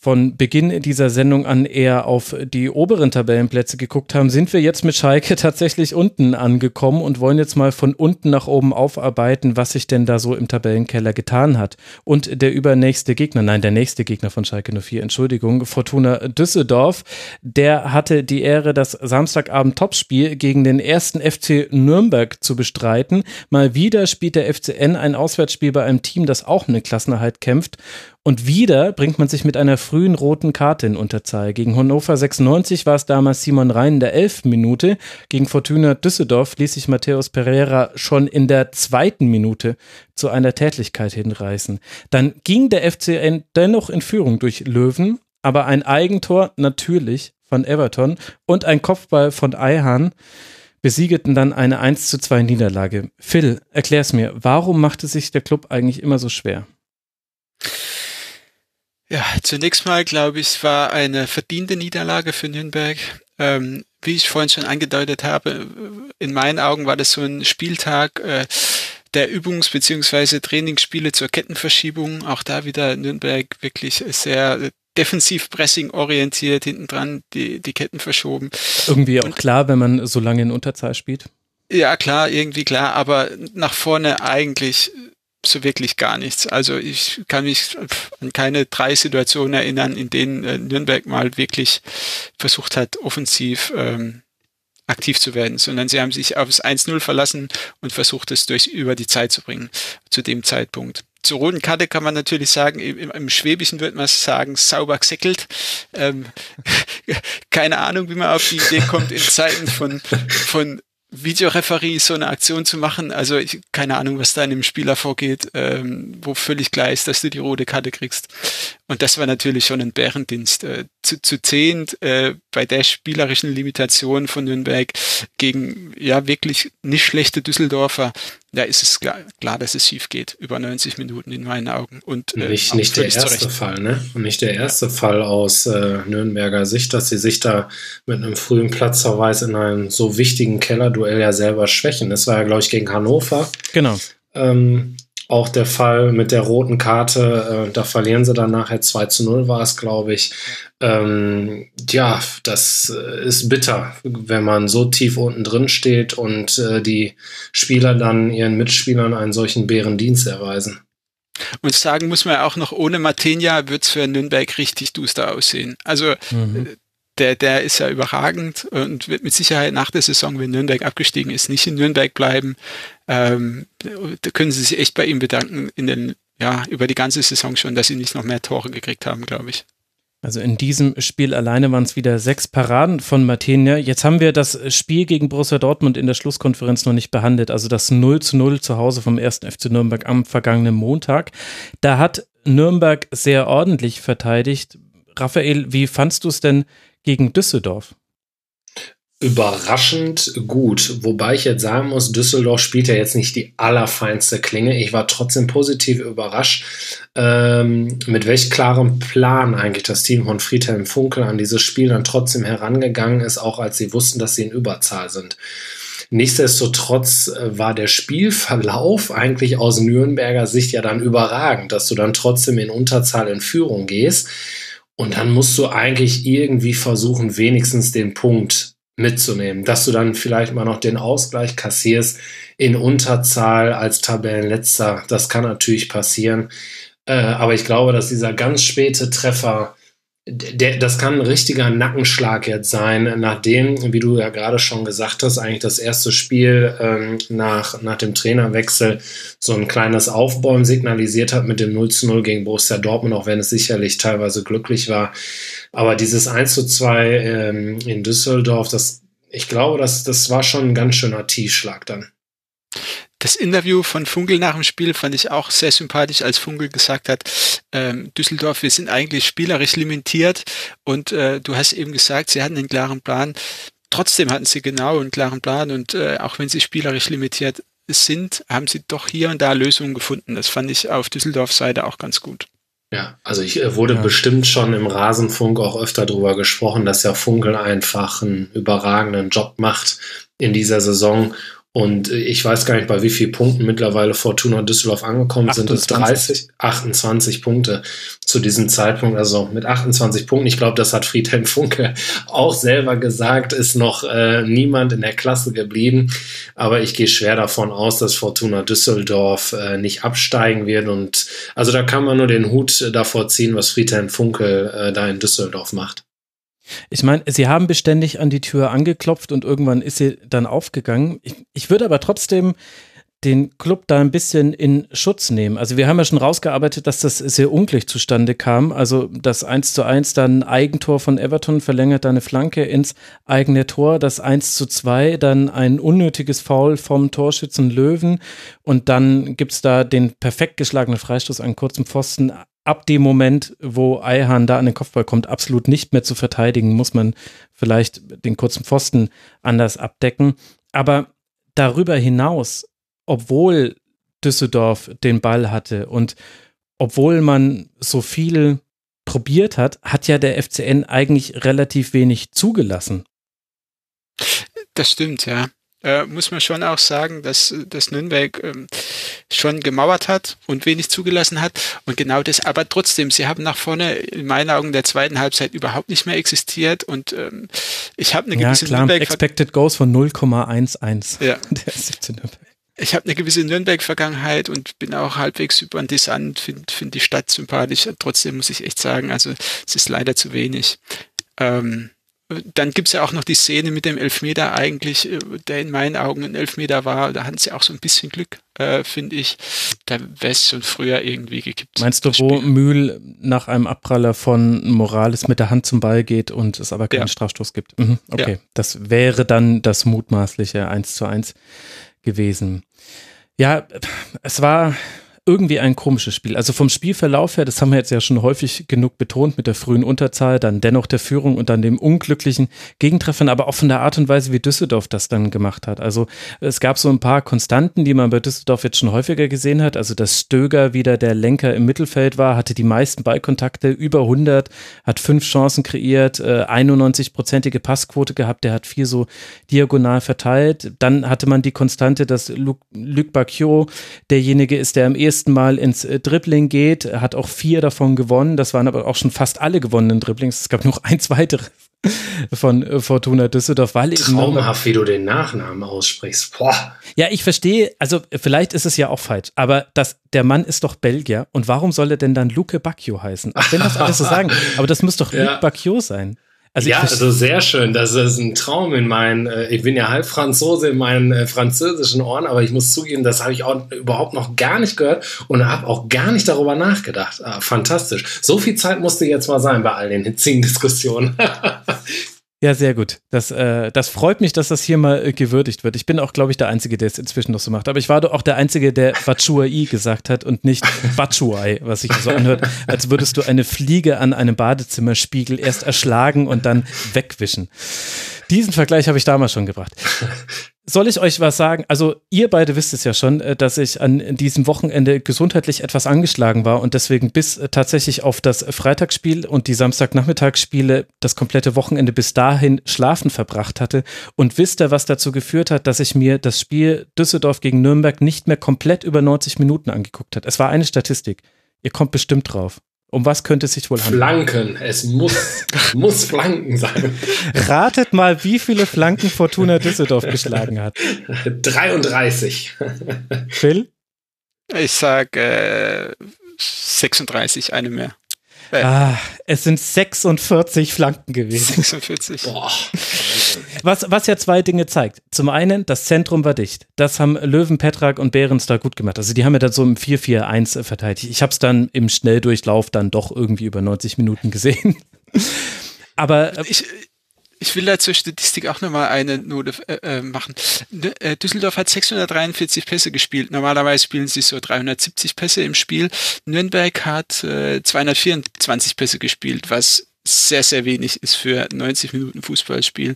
von Beginn dieser Sendung an eher auf die oberen Tabellenplätze geguckt haben, sind wir jetzt mit Schalke [laughs] tatsächlich unten angekommen und wollen jetzt mal von unten nach oben aufarbeiten, was sich denn da so im Tabellenkeller getan hat. Und der übernächste Gegner, nein, der nächste Gegner von Schalke 04, Entschuldigung, Fortuna Düsseldorf, der hatte die Ehre, das Samstagabend Topspiel gegen den ersten FC Nürnberg zu bestreiten. Mal wieder spielt der FCN ein Auswärtsspiel bei einem Team, das auch um den Klassenerhalt kämpft. Und wieder bringt man sich mit einer frühen roten Karte in Unterzahl. Gegen Hannover 96 war es damals Simon Rhein in der elften Minute. Gegen Fortuna Düsseldorf ließ sich Matthäus Pereira schon in der zweiten Minute zu einer Tätlichkeit hinreißen. Dann ging der FCN dennoch in Führung durch Löwen, aber ein Eigentor natürlich von Everton und ein Kopfball von Eihan besiegelten dann eine 1 zu 2 Niederlage. Phil, erklär's mir, warum machte sich der Club eigentlich immer so schwer? Ja, zunächst mal glaube ich, es war eine verdiente Niederlage für Nürnberg. Ähm, wie ich vorhin schon angedeutet habe, in meinen Augen war das so ein Spieltag äh, der Übungs- bzw. Trainingsspiele zur Kettenverschiebung. Auch da wieder Nürnberg wirklich sehr defensiv Pressing orientiert, hinten dran die, die Ketten verschoben. Irgendwie auch Und, klar, wenn man so lange in Unterzahl spielt. Ja, klar, irgendwie klar, aber nach vorne eigentlich so wirklich gar nichts. Also ich kann mich an keine drei Situationen erinnern, in denen äh, Nürnberg mal wirklich versucht hat, offensiv ähm, aktiv zu werden, sondern sie haben sich aufs 1-0 verlassen und versucht es durch über die Zeit zu bringen zu dem Zeitpunkt. Zur roten Karte kann man natürlich sagen, im, im Schwäbischen würde man sagen, sauber gesäckelt. Ähm, [laughs] keine Ahnung, wie man auf die Idee kommt, in Zeiten von, von Videoreferie so eine Aktion zu machen. Also ich, keine Ahnung, was da in dem Spieler vorgeht, ähm, wo völlig klar ist, dass du die rote Karte kriegst. Und das war natürlich schon ein Bärendienst. Äh, zu, zu zehnt äh, bei der spielerischen Limitation von Nürnberg gegen ja wirklich nicht schlechte Düsseldorfer da ist es klar, klar, dass es schief geht. Über 90 Minuten in meinen Augen. Und, äh, nicht, nicht der erste zurecht. Fall, ne? Und nicht der erste Fall aus äh, Nürnberger Sicht, dass sie sich da mit einem frühen Platzverweis in einem so wichtigen Kellerduell ja selber schwächen. Das war ja, glaube ich, gegen Hannover. Genau. Ähm, auch der Fall mit der roten Karte, äh, da verlieren sie dann nachher 2 zu 0 war es, glaube ich. Ähm, ja, das äh, ist bitter, wenn man so tief unten drin steht und äh, die Spieler dann ihren Mitspielern einen solchen Bärendienst erweisen. Und sagen muss man auch noch, ohne Martinia wird es für Nürnberg richtig duster aussehen. Also mhm. Der, der ist ja überragend und wird mit Sicherheit nach der Saison, wenn Nürnberg abgestiegen ist, nicht in Nürnberg bleiben. Ähm, da können sie sich echt bei ihm bedanken in den, ja, über die ganze Saison schon, dass sie nicht noch mehr Tore gekriegt haben, glaube ich. Also in diesem Spiel alleine waren es wieder sechs Paraden von Martinia. Jetzt haben wir das Spiel gegen Borussia Dortmund in der Schlusskonferenz noch nicht behandelt. Also das 0 zu 0 zu Hause vom 1. FC Nürnberg am vergangenen Montag. Da hat Nürnberg sehr ordentlich verteidigt. Raphael, wie fandst du es denn gegen Düsseldorf? Überraschend gut, wobei ich jetzt sagen muss, Düsseldorf spielt ja jetzt nicht die allerfeinste Klinge. Ich war trotzdem positiv überrascht, ähm, mit welch klarem Plan eigentlich das Team von Friedhelm Funkel an dieses Spiel dann trotzdem herangegangen ist, auch als sie wussten, dass sie in Überzahl sind. Nichtsdestotrotz äh, war der Spielverlauf [laughs] eigentlich aus Nürnberger Sicht ja dann überragend, dass du dann trotzdem in Unterzahl in Führung gehst. Und dann musst du eigentlich irgendwie versuchen, wenigstens den Punkt mitzunehmen, dass du dann vielleicht mal noch den Ausgleich kassierst in Unterzahl als Tabellenletzter. Das kann natürlich passieren. Äh, aber ich glaube, dass dieser ganz späte Treffer der, das kann ein richtiger Nackenschlag jetzt sein, nachdem, wie du ja gerade schon gesagt hast, eigentlich das erste Spiel ähm, nach, nach dem Trainerwechsel so ein kleines Aufbäumen signalisiert hat mit dem 0 zu 0 gegen Borussia Dortmund, auch wenn es sicherlich teilweise glücklich war. Aber dieses 1 zu 2 ähm, in Düsseldorf, das, ich glaube, das, das war schon ein ganz schöner Tiefschlag dann. Das Interview von Funkel nach dem Spiel fand ich auch sehr sympathisch, als Funkel gesagt hat, ähm, Düsseldorf, wir sind eigentlich spielerisch limitiert und äh, du hast eben gesagt, sie hatten einen klaren Plan. Trotzdem hatten sie genau einen klaren Plan und äh, auch wenn sie spielerisch limitiert sind, haben sie doch hier und da Lösungen gefunden. Das fand ich auf Düsseldorf Seite auch ganz gut. Ja, also ich äh, wurde ja. bestimmt schon im Rasenfunk auch öfter darüber gesprochen, dass ja Funkel einfach einen überragenden Job macht in dieser Saison Und ich weiß gar nicht, bei wie vielen Punkten mittlerweile Fortuna Düsseldorf angekommen 28. sind. Es 30, 28 Punkte zu diesem Zeitpunkt. Also mit 28 Punkten. Ich glaube, das hat Friedhelm [laughs] Funke auch selber gesagt, ist noch äh, niemand in der Klasse geblieben. Aber ich gehe schwer davon aus, dass Fortuna Düsseldorf äh, nicht absteigen wird. Und also da kann man nur den Hut davor ziehen, was Friedhelm Funke äh, da in Düsseldorf macht. Ich meine, sie haben beständig an die Tür angeklopft und irgendwann ist sie dann aufgegangen. Ich, ich würde aber trotzdem den Club da ein bisschen in Schutz nehmen. Also wir haben ja schon rausgearbeitet, dass das sehr unglücklich zustande kam. Also das 1 zu 1 dann Eigentor von Everton verlängert eine Flanke ins eigene Tor. Das 1 zu 2 dann ein unnötiges Foul vom Torschützen Löwen. Und dann gibt's da den perfekt geschlagenen Freistoß an kurzem Pfosten ab dem Moment, wo Eihan da an den Kopfball kommt, absolut nicht mehr zu verteidigen, muss man vielleicht den kurzen Pfosten anders abdecken. Aber darüber hinaus, obwohl Düsseldorf den Ball hatte und obwohl man so viel probiert hat, hat ja der FCN eigentlich relativ wenig zugelassen. Das stimmt, ja äh, muss man schon auch sagen, dass, dass Nürnberg ähm, schon gemauert hat und wenig zugelassen hat. Und genau das, aber trotzdem, sie haben nach vorne in meinen Augen der zweiten Halbzeit überhaupt nicht mehr existiert. Und ähm, ich habe eine gewisse ja, klar, Nürnberg Expected Goals von 0,11. Ja. [laughs] Der 17 Nürnberg ich habe eine gewisse Nürnberg-Vergangenheit und bin auch halbwegs sympathisant, finde find die Stadt sympathisch. Trotzdem muss ich echt sagen, also es ist leider zu wenig. Ähm, dann gibt's ja auch noch die Szene mit dem Elfmeter eigentlich, äh, der in meinen Augen ein Elfmeter war. Da hatten sie auch so ein bisschen Glück, äh, finde ich. Da wäre es schon früher irgendwie gekippt. Meinst du, wo Mühl nach einem Abpraller von Morales mit der Hand zum Ball geht und es aber keinen ja. Strafstoß gibt? Mhm, okay, ja. das wäre dann das mutmaßliche 1 zu 1 gewesen. Ja, es war irgendwie ein komisches Spiel. Also vom Spielverlauf her, das haben wir jetzt ja schon häufig genug betont mit der frühen Unterzahl, dann dennoch der Führung und dann dem unglücklichen Gegentreffen, aber auch von der Art und Weise, wie Düsseldorf das dann gemacht hat. Also es gab so ein paar Konstanten, die man bei Düsseldorf jetzt schon häufiger gesehen hat. Also dass Stöger wieder der Lenker im Mittelfeld war, hatte die meisten Ballkontakte, über 100, hat fünf Chancen kreiert, 91-prozentige äh, Passquote gehabt, der hat vier so diagonal verteilt. Dann hatte man die Konstante, dass Luc Bacchio derjenige ist, der am ehesten ersten Mal ins äh, Dribbling geht, er hat auch vier davon gewonnen. Das waren aber auch schon fast alle gewonnenen Dribblings. Es gab noch eins weiteres von äh, Fortuna Düsseldorf, weil eben Traumhaft, wie du den Nachnamen aussprichst. Boah. Ja, ich verstehe, also vielleicht ist es ja auch falsch, aber das, der Mann ist doch Belgier und warum soll er denn dann Luke Bacchio heißen? Auch wenn das alles so sagen, aber das muss doch [laughs] ja. Luke Bacchio sein. Also ja, also sehr schön. Das ist ein Traum in meinen, äh, ich bin ja halb Franzose in meinen äh, französischen Ohren, aber ich muss zugeben, das habe ich auch überhaupt noch gar nicht gehört und habe auch gar nicht darüber nachgedacht. Ah, fantastisch. So viel Zeit musste jetzt mal sein bei all den hitzigen Diskussionen. [laughs] Ja, sehr gut. Das, äh, das freut mich, dass das hier mal äh, gewürdigt wird. Ich bin auch, glaube ich, der Einzige, der es inzwischen noch so macht. Aber ich war doch auch der Einzige, der Bachuai gesagt hat und nicht [laughs] Bachuai, was sich so anhört, als würdest du eine Fliege an einem Badezimmerspiegel erst erschlagen und dann wegwischen. Diesen Vergleich habe ich damals schon gebracht [laughs] soll ich euch was sagen? Also, ihr beide wisst es ja schon, äh, dass ich an diesem Wochenende gesundheitlich etwas angeschlagen war und deswegen bis äh, tatsächlich auf das Freitagsspiel und die Samstagnachmittagsspiele das komplette Wochenende bis dahin schlafen verbracht hatte. Und wisst ihr, was dazu geführt hat, dass ich mir das Spiel Düsseldorf gegen Nürnberg nicht mehr komplett über 90 Minuten angeguckt hat? Es war eine Statistik. Ihr kommt bestimmt drauf. Um was könnte es sich wohl handeln? Flanken. Es muss, [laughs] muss Flanken sein. Ratet mal, wie viele Flanken Fortuna Düsseldorf geschlagen hat. 33. Phil? Ich sag äh, 36, eine mehr. Ah, es sind 46 Flanken gewesen. 46. Boah. Was, was ja zwei Dinge zeigt. Zum einen, das Zentrum war dicht. Das haben Löwen, Petrak und Behrens da gut gemacht. Also die haben ja dann so im 4-4-1 verteidigt. Ich habe es dann im Schnelldurchlauf dann doch irgendwie über 90 Minuten gesehen. [laughs] Aber äh, ich, ich will da zur Statistik auch nochmal eine Note äh, äh machen. Äh, Düsseldorf hat 643 Pässe gespielt. Normalerweise spielen sie so 370 Pässe im Spiel. Nürnberg hat äh, 224 Pässe gespielt, was sehr, sehr wenig ist für 90 Minuten Fußballspiel.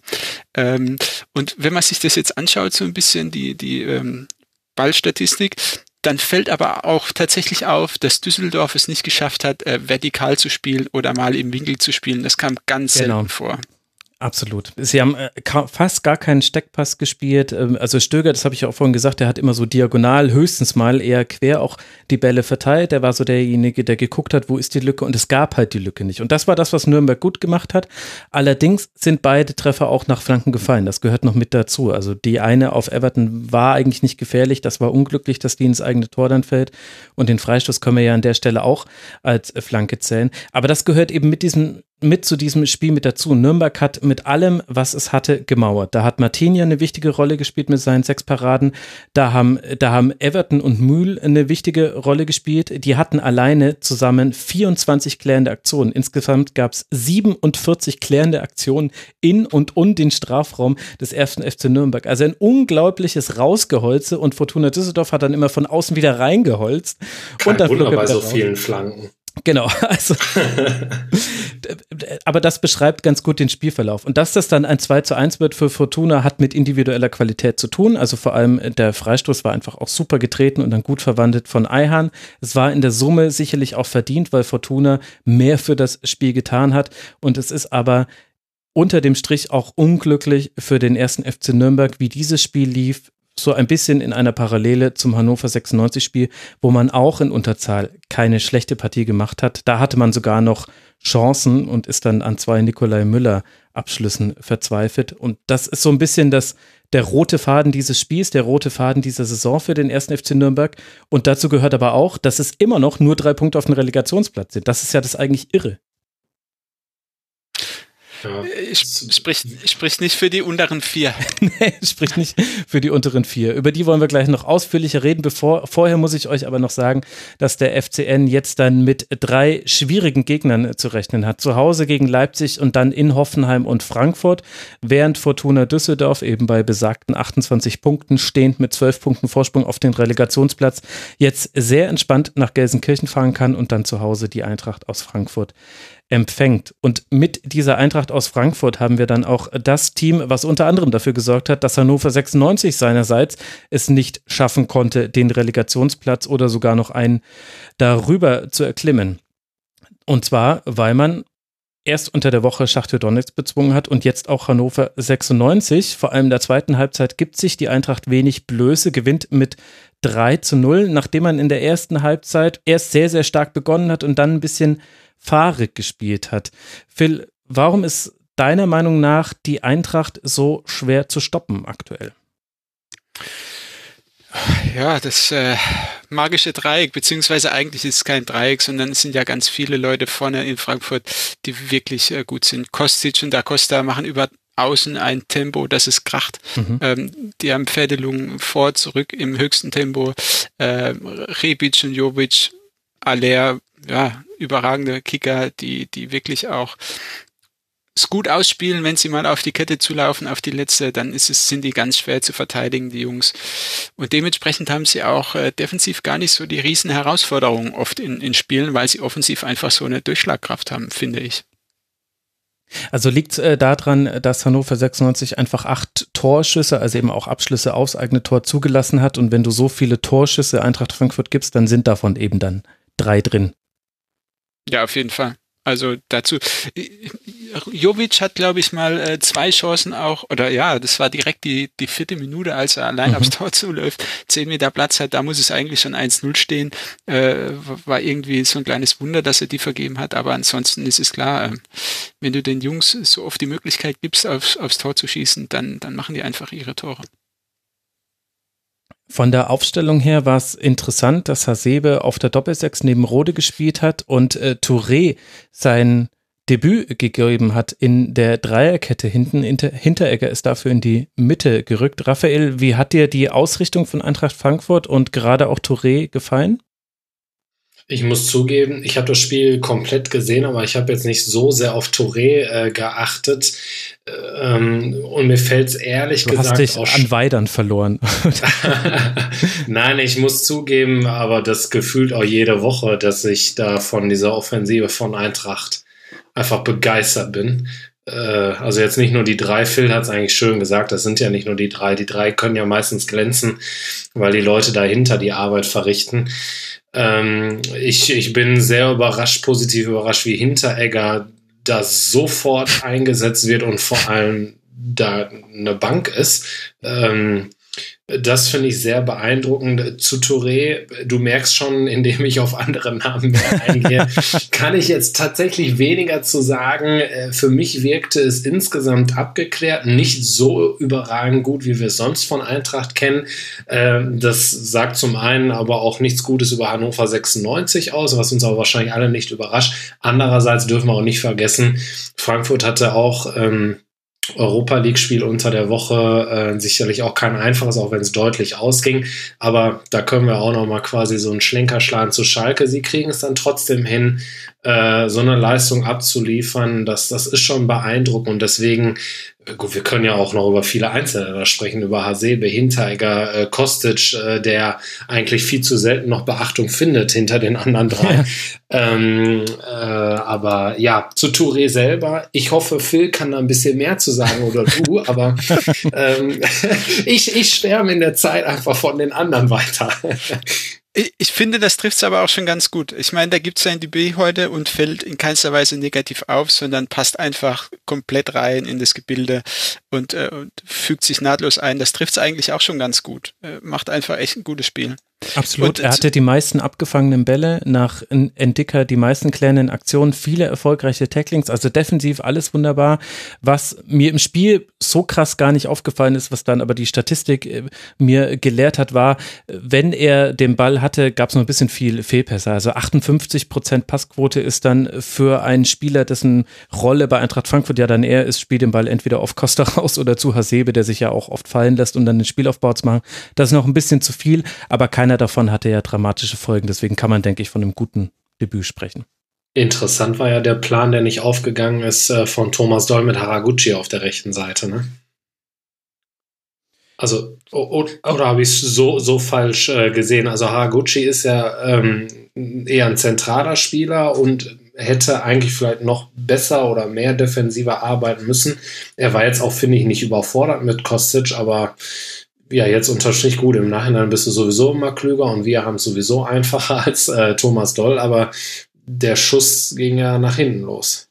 Ähm, und wenn man sich das jetzt anschaut, so ein bisschen die, die ähm, Ballstatistik, dann fällt aber auch tatsächlich auf, dass Düsseldorf es nicht geschafft hat, äh, vertikal zu spielen oder mal im Winkel zu spielen. Das kam ganz genau. selten vor. Absolut. Sie haben äh, fast gar keinen Steckpass gespielt. Ähm, also Stöger, das habe ich auch vorhin gesagt, der hat immer so diagonal, höchstens mal eher quer auch die Bälle verteilt. Der war so derjenige, der geguckt hat, wo ist die Lücke und es gab halt die Lücke nicht. Und das war das, was Nürnberg gut gemacht hat. Allerdings sind beide Treffer auch nach Flanken gefallen. Das gehört noch mit dazu. Also die eine auf Everton war eigentlich nicht gefährlich. Das war unglücklich, dass die ins eigene Tor dann fällt. Und den Freistoß können wir ja an der Stelle auch als Flanke zählen. Aber das gehört eben mit diesem mit zu diesem Spiel mit dazu. Nürnberg hat mit allem, was es hatte, gemauert. Da hat Martinia eine wichtige Rolle gespielt mit seinen sechs Paraden. Da haben, da haben Everton und Mühl eine wichtige Rolle gespielt. Die hatten alleine zusammen 24 klärende Aktionen. Insgesamt gab es 47 klärende Aktionen in und um den Strafraum des ersten FC Nürnberg. Also ein unglaubliches Rausgeholze und Fortuna Düsseldorf hat dann immer von außen wieder reingeholzt. Kein und dann Wunder bei so vielen Flanken. Genau, [laughs] also aber das beschreibt ganz gut den Spielverlauf. Und dass das dann ein 2 zu 1 wird für Fortuna, hat mit individueller Qualität zu tun. Also vor allem der Freistoß war einfach auch super getreten und dann gut verwandelt von Eihan. Es war in der Summe sicherlich auch verdient, weil Fortuna mehr für das Spiel getan hat. Und es ist aber unter dem Strich auch unglücklich für den ersten FC Nürnberg, wie dieses Spiel lief, so ein bisschen in einer Parallele zum Hannover 96 Spiel, wo man auch in Unterzahl keine schlechte Partie gemacht hat. Da hatte man sogar noch Chancen und ist dann an zwei Nikolai Müller Abschlüssen verzweifelt. Und das ist so ein bisschen das, der rote Faden dieses Spiels, der rote Faden dieser Saison für den ersten FC Nürnberg. Und dazu gehört aber auch, dass es immer noch nur drei Punkte auf dem Relegationsplatz sind. Das ist ja das eigentlich irre. Ja. Äh, spricht, spricht nicht für die unteren vier. [laughs] nee, spricht nicht für die unteren vier. Über die wollen wir gleich noch ausführlicher reden. Bevor, vorher muss ich euch aber noch sagen, dass der FCN jetzt dann mit drei schwierigen Gegnern zu rechnen hat. Zu Hause gegen Leipzig und dann in Hoffenheim und Frankfurt, während Fortuna Düsseldorf eben bei besagten 28 Punkten stehend mit 12 Punkten Vorsprung auf den Relegationsplatz jetzt sehr entspannt nach Gelsenkirchen fahren kann und dann zu Hause die Eintracht aus Frankfurt empfängt. Und mit dieser Eintracht aus Frankfurt haben wir dann auch das Team, was unter anderem dafür gesorgt hat, dass Hannover 96 seinerseits es nicht schaffen konnte, den Relegationsplatz oder sogar noch einen darüber zu erklimmen. Und zwar, weil man erst unter der Woche Schachtür Donetsk bezwungen hat und jetzt auch Hannover 96. Vor allem in der zweiten Halbzeit gibt sich die Eintracht wenig Blöße, gewinnt mit 3 zu 0, nachdem man in der ersten Halbzeit erst sehr, sehr stark begonnen hat und dann ein bisschen fahrig gespielt hat. Phil, warum ist deiner Meinung nach die Eintracht so schwer zu stoppen aktuell? Ja, das äh, magische Dreieck, beziehungsweise eigentlich ist es kein Dreieck, sondern es sind ja ganz viele Leute vorne in Frankfurt, die wirklich äh, gut sind. Kostic und Da Costa machen über außen ein Tempo, das es kracht. Mhm. Ähm, die haben Pferdelungen vor, zurück im höchsten Tempo. Äh, Rebic und Jovic, Aller, ja, überragende Kicker, die, die wirklich auch es gut ausspielen, wenn sie mal auf die Kette zulaufen, auf die letzte, dann ist es, sind die ganz schwer zu verteidigen, die Jungs. Und dementsprechend haben sie auch äh, defensiv gar nicht so die riesen Herausforderungen oft in, in Spielen, weil sie offensiv einfach so eine Durchschlagkraft haben, finde ich. Also liegt äh, daran, dass Hannover 96 einfach acht Torschüsse, also eben auch Abschlüsse aufs eigene Tor zugelassen hat. Und wenn du so viele Torschüsse Eintracht Frankfurt gibst, dann sind davon eben dann drei drin. Ja, auf jeden Fall. Also dazu, Jovic hat, glaube ich, mal äh, zwei Chancen auch, oder ja, das war direkt die, die vierte Minute, als er allein mhm. aufs Tor zuläuft, zehn Meter Platz hat, da muss es eigentlich schon 1-0 stehen. Äh, war irgendwie so ein kleines Wunder, dass er die vergeben hat, aber ansonsten ist es klar, äh, wenn du den Jungs so oft die Möglichkeit gibst, aufs, aufs Tor zu schießen, dann, dann machen die einfach ihre Tore. Von der Aufstellung her war es interessant, dass Hasebe auf der Doppelsechs neben Rode gespielt hat und äh, Touré sein Debüt gegeben hat in der Dreierkette hinten. Hinteregger ist dafür in die Mitte gerückt. Raphael, wie hat dir die Ausrichtung von Eintracht Frankfurt und gerade auch Touré gefallen? Ich muss zugeben, ich habe das Spiel komplett gesehen, aber ich habe jetzt nicht so sehr auf Touré äh, geachtet. Ähm, und mir fällt es ehrlich du gesagt hast dich an Weidern verloren. [laughs] [laughs] Nein, ich muss zugeben, aber das gefühlt auch jede Woche, dass ich da von dieser Offensive von Eintracht einfach begeistert bin. Äh, also jetzt nicht nur die drei, Phil hat es eigentlich schön gesagt, das sind ja nicht nur die drei. Die drei können ja meistens glänzen, weil die Leute dahinter die Arbeit verrichten. Ähm, ich, ich bin sehr überrascht, positiv überrascht, wie Hinteregger da sofort eingesetzt wird und vor allem da eine Bank ist. Ähm, das finde ich sehr beeindruckend. Zu Touré, du merkst schon, indem ich auf andere Namen mehr eingehe, [laughs] kann ich jetzt tatsächlich weniger zu sagen. Äh, für mich wirkte es insgesamt abgeklärt, nicht so überragend gut, wie wir es sonst von Eintracht kennen. Ähm, das sagt zum einen aber auch nichts Gutes über Hannover 96 aus, was uns aber wahrscheinlich alle nicht überrascht. Andererseits dürfen wir auch nicht vergessen, Frankfurt hatte auch ähm, Europa League-Spiel unter der Woche äh, sicherlich auch kein einfaches, auch wenn es deutlich ausging. Aber da können wir auch noch mal quasi so einen Schlenker schlagen zu Schalke. Sie kriegen es dann trotzdem hin, äh, so eine Leistung abzuliefern. Das, das ist schon beeindruckend und deswegen Gut, wir können ja auch noch über viele Einzelne sprechen, über Hasebe, Hinteregger, äh, Kostic, äh, der eigentlich viel zu selten noch Beachtung findet hinter den anderen drei. Ja. Ähm, äh, aber ja, zu Touré selber, ich hoffe, Phil kann da ein bisschen mehr zu sagen oder du, [laughs] aber ähm, [laughs] ich, ich schwärme in der Zeit einfach von den anderen weiter. [laughs] Ich, finde, das trifft es aber auch schon ganz gut. Ich meine, da gibt es ein DB heute und fällt in keinster Weise negativ auf, sondern passt einfach komplett rein in das Gebilde und, äh, und fügt sich nahtlos ein. Das trifft es eigentlich auch schon ganz gut. Äh, macht einfach echt ein gutes Spiel. Absolut. Und, er hatte die meisten abgefangenen Bälle nach Entdicker, die meisten kleinen Aktionen, viele erfolgreiche Tacklings, also defensiv alles wunderbar. Was mir im Spiel so krass gar nicht aufgefallen ist, was dann aber die Statistik äh, mir gelehrt hat, war, wenn er den Ball hatte, gab es noch ein bisschen viel Fehlpässe. Also 58 Prozent Passquote ist dann für einen Spieler, dessen Rolle bei Eintracht Frankfurt ja dann eher ist, spielt den Ball entweder auf Costa raus oder zu Hasebe, der sich ja auch oft fallen lässt, um dann den Spielaufbau zu machen. Das ist noch ein bisschen zu viel, aber keiner davon hatte ja dramatische Folgen. Deswegen kann man, denke ich, von einem guten Debüt sprechen. Interessant war ja der Plan, der nicht aufgegangen ist, äh, von Thomas Doll mit Haraguchi auf der rechten Seite, ne? Also, oder habe ich es so, so falsch äh, gesehen? Also, Haraguchi ist ja ähm, eher ein zentraler Spieler und hätte eigentlich vielleicht noch besser oder mehr defensiver arbeiten müssen. Er war jetzt auch, finde ich, nicht überfordert mit Kostic, aber ja, jetzt unterm Strich gut. Im Nachhinein bist du sowieso immer klüger und wir haben es sowieso einfacher [laughs] als äh, Thomas Doll, aber der Schuss ging ja nach hinten los.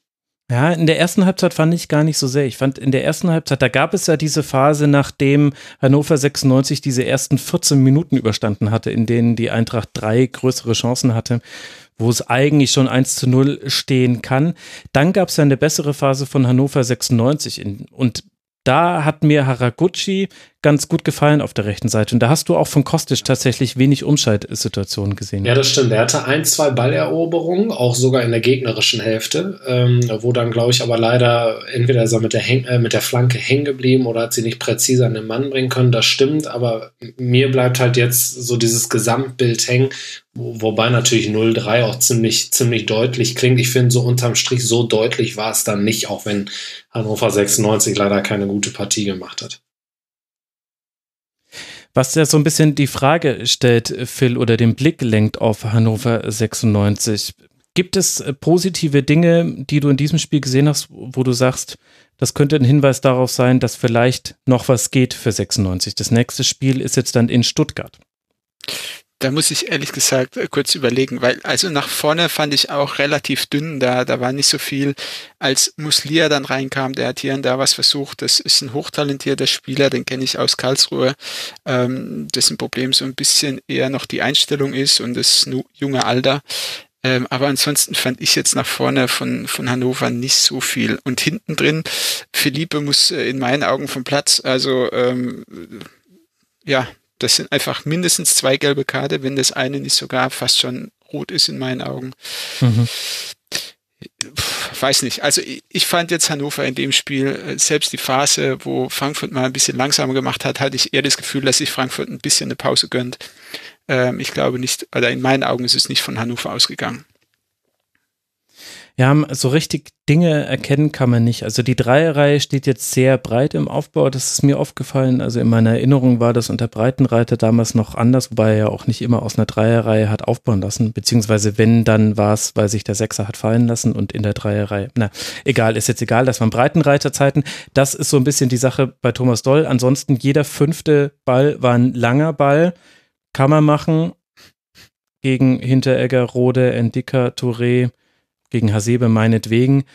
Ja, in der ersten Halbzeit fand ich gar nicht so sehr. Ich fand in der ersten Halbzeit, da gab es ja diese Phase, nachdem Hannover 96 diese ersten 14 Minuten überstanden hatte, in denen die Eintracht drei größere Chancen hatte, wo es eigentlich schon 1 zu 0 stehen kann. Dann gab es ja eine bessere Phase von Hannover 96 in, und da hat mir Haraguchi ganz gut gefallen auf der rechten Seite. Und da hast du auch von Kostic tatsächlich wenig Umschaltsituationen gesehen. Ja, das stimmt. Er hatte ein, zwei Balleroberungen, auch sogar in der gegnerischen Hälfte, ähm, wo dann, glaube ich, aber leider entweder ist er mit der, Häng äh, mit der Flanke hängen geblieben oder hat sie nicht präzise an den Mann bringen können. Das stimmt, aber mir bleibt halt jetzt so dieses Gesamtbild hängen, wo, wobei natürlich 0-3 auch ziemlich, ziemlich deutlich klingt. Ich finde, so unterm Strich so deutlich war es dann nicht, auch wenn Hannover 96 leider keine gute Partie gemacht hat. Was ja so ein bisschen die Frage stellt, Phil, oder den Blick lenkt auf Hannover 96. Gibt es äh, positive Dinge, die du in diesem Spiel gesehen hast, wo du sagst, das könnte ein Hinweis darauf sein, dass vielleicht noch was geht für 96? Das nächste Spiel ist jetzt dann in Stuttgart. Da muss ich ehrlich gesagt äh, kurz überlegen, weil also nach vorne fand ich auch relativ dünn, da, da war nicht so viel. Als Muslia dann reinkam, der hat hier und da was versucht. Das ist ein hochtalentierter Spieler, den kenne ich aus Karlsruhe, ähm, dessen Problem so ein bisschen eher noch die Einstellung ist und das junge Alter. Ähm, aber ansonsten fand ich jetzt nach vorne von, von Hannover nicht so viel. Und hinten drin, Philippe muss äh, in meinen Augen vom Platz. Also ähm, ja, das sind einfach mindestens zwei gelbe Karte, wenn das eine nicht sogar fast schon rot ist in meinen Augen. Mhm. Weiß nicht. Also ich fand jetzt Hannover in dem Spiel, äh, selbst die Phase, wo Frankfurt mal ein bisschen langsamer gemacht hat, hatte ich eher das Gefühl, dass sich Frankfurt ein bisschen eine Pause gönnt. Ähm, ich glaube nicht, oder in meinen Augen ist es nicht von Hannover ausgegangen. Ja, so richtig Dinge erkennen kann man nicht. Also die Dreierreihe steht jetzt sehr breit im Aufbau, das ist mir aufgefallen. Also in meiner Erinnerung war das unter Breitenreiter damals noch anders, wobei er ja auch nicht immer aus einer Dreierreihe hat aufbauen lassen. Beziehungsweise wenn, dann war es, weil sich der Sechser hat fallen lassen und in der Dreierreihe. Na, egal, ist jetzt egal, das waren Breitenreiterzeiten. Das ist so ein bisschen die Sache bei Thomas Doll. Ansonsten jeder fünfte Ball war ein langer Ball. Kann man machen gegen Hinteregger, Rode, Endika, Touré gegen Hasebe meinetwegen.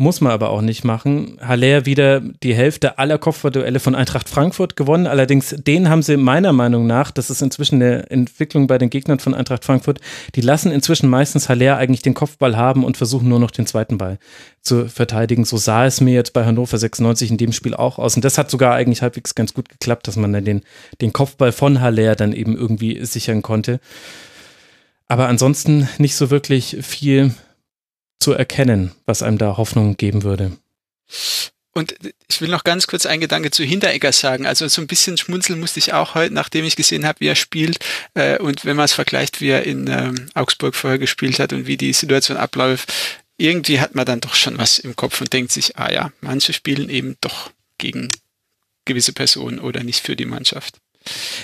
muss man aber auch nicht machen. Haller wieder die Hälfte aller Kopfballduelle von Eintracht Frankfurt gewonnen. Allerdings, den haben sie meiner Meinung nach, das ist inzwischen eine Entwicklung bei den Gegnern von Eintracht Frankfurt, die lassen inzwischen meistens Haller eigentlich den Kopfball haben und versuchen nur noch den zweiten Ball zu verteidigen. So sah es mir jetzt bei Hannover 96 in dem Spiel auch aus. Und das hat sogar eigentlich halbwegs ganz gut geklappt, dass man dann den, den Kopfball von Haller dann eben irgendwie sichern konnte. Aber ansonsten nicht so wirklich viel zu erkennen, was einem da Hoffnung geben würde. Und ich will noch ganz kurz einen Gedanke zu Hinteregger sagen. Also so ein bisschen schmunzeln musste ich auch heute, nachdem ich gesehen habe, wie er spielt. Äh, und wenn man es vergleicht, wie er in ähm, Augsburg vorher gespielt hat und wie die Situation abläuft, irgendwie hat man dann doch schon was im Kopf und denkt sich, ah ja, manche spielen eben doch gegen gewisse Personen oder nicht für die Mannschaft.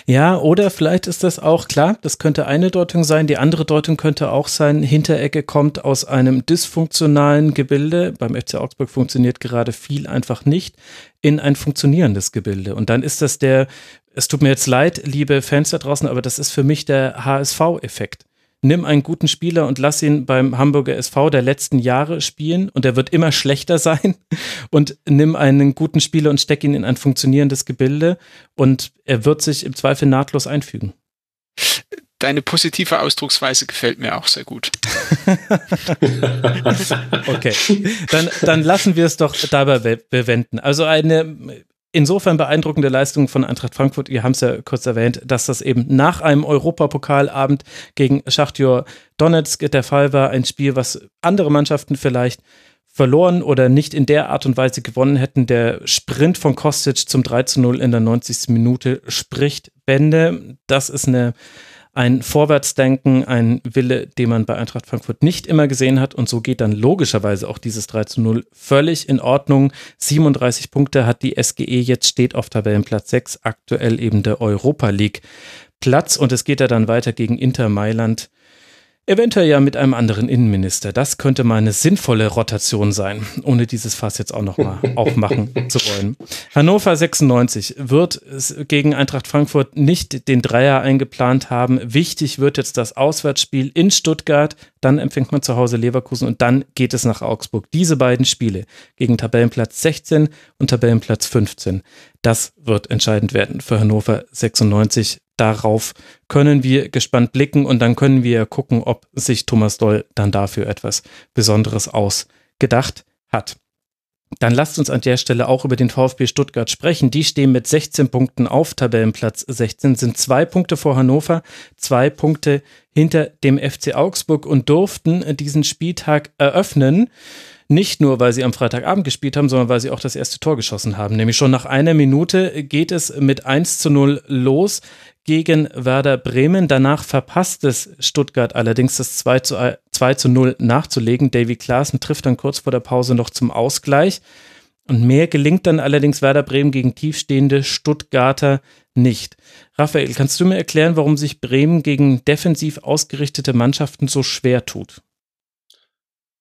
Ja, oder vielleicht ist das auch klar, das könnte eine Deutung sein. Die andere Deutung könnte auch sein, Hinterecke kommt aus einem dysfunktionalen Gebilde. Beim FC Augsburg funktioniert gerade viel einfach nicht in ein funktionierendes Gebilde. Und dann ist das der, es tut mir jetzt leid, liebe Fans da draußen, aber das ist für mich der HSV-Effekt nimm einen guten Spieler und lass ihn beim Hamburger SV der letzten Jahre spielen und er wird immer schlechter [laughs] sein und nimm einen guten Spieler und steck ihn in ein funktionierendes Gebilde und er wird sich im Zweifel nahtlos einfügen. Deine positive Ausdrucksweise gefällt mir auch sehr gut. [laughs] okay, dann, dann lassen wir es doch dabei bewenden. Also eine insofern beeindruckende Leistung von Eintracht Frankfurt. Wir haben es ja kurz erwähnt, dass das eben nach einem Europapokalabend gegen Schachtjor Donetsk der Fall war. Ein Spiel, was andere Mannschaften vielleicht verloren oder nicht in der Art und Weise gewonnen hätten. Der Sprint von Kostic zum 3 zu 0 in der 90. Minute spricht Bände. Das ist eine ein Vorwärtsdenken, ein Wille, den man bei Eintracht Frankfurt nicht immer gesehen hat. Und so geht dann logischerweise auch dieses 3 zu 0 völlig in Ordnung. 37 Punkte hat die SGE jetzt, steht auf Tabellenplatz 6, aktuell eben der Europa League Platz. Und es geht ja dann weiter gegen Inter Mailand Eventuell ja mit einem anderen Innenminister. Das könnte mal eine sinnvolle Rotation sein, ohne dieses Fass jetzt auch nochmal [laughs] aufmachen zu wollen. Hannover 96 wird gegen Eintracht Frankfurt nicht den Dreier eingeplant haben. Wichtig wird jetzt das Auswärtsspiel in Stuttgart. Dann empfängt man zu Hause Leverkusen und dann geht es nach Augsburg. Diese beiden Spiele gegen Tabellenplatz 16 und Tabellenplatz 15. Das wird entscheidend werden für Hannover 96 darauf können wir gespannt blicken und dann können wir gucken, ob sich Thomas Doll dann dafür etwas Besonderes ausgedacht hat. Dann lasst uns an der Stelle auch über den VfB Stuttgart sprechen. Die stehen mit 16 Punkten auf Tabellenplatz 16, sind zwei Punkte vor Hannover, zwei Punkte hinter dem FC Augsburg und durften diesen Spieltag eröffnen. Nicht nur, weil sie am Freitagabend gespielt haben, sondern weil sie auch das erste Tor geschossen haben. Nämlich schon nach einer Minute geht es mit 1 zu 0 los gegen Werder Bremen. Danach verpasst es Stuttgart allerdings das 2 zu, 2 zu 0 nachzulegen. Davy Klaassen trifft dann kurz vor der Pause noch zum Ausgleich. Und mehr gelingt dann allerdings Werder Bremen gegen tiefstehende Stuttgarter nicht. Raphael, kannst du mir erklären, warum sich Bremen gegen defensiv ausgerichtete Mannschaften so schwer tut?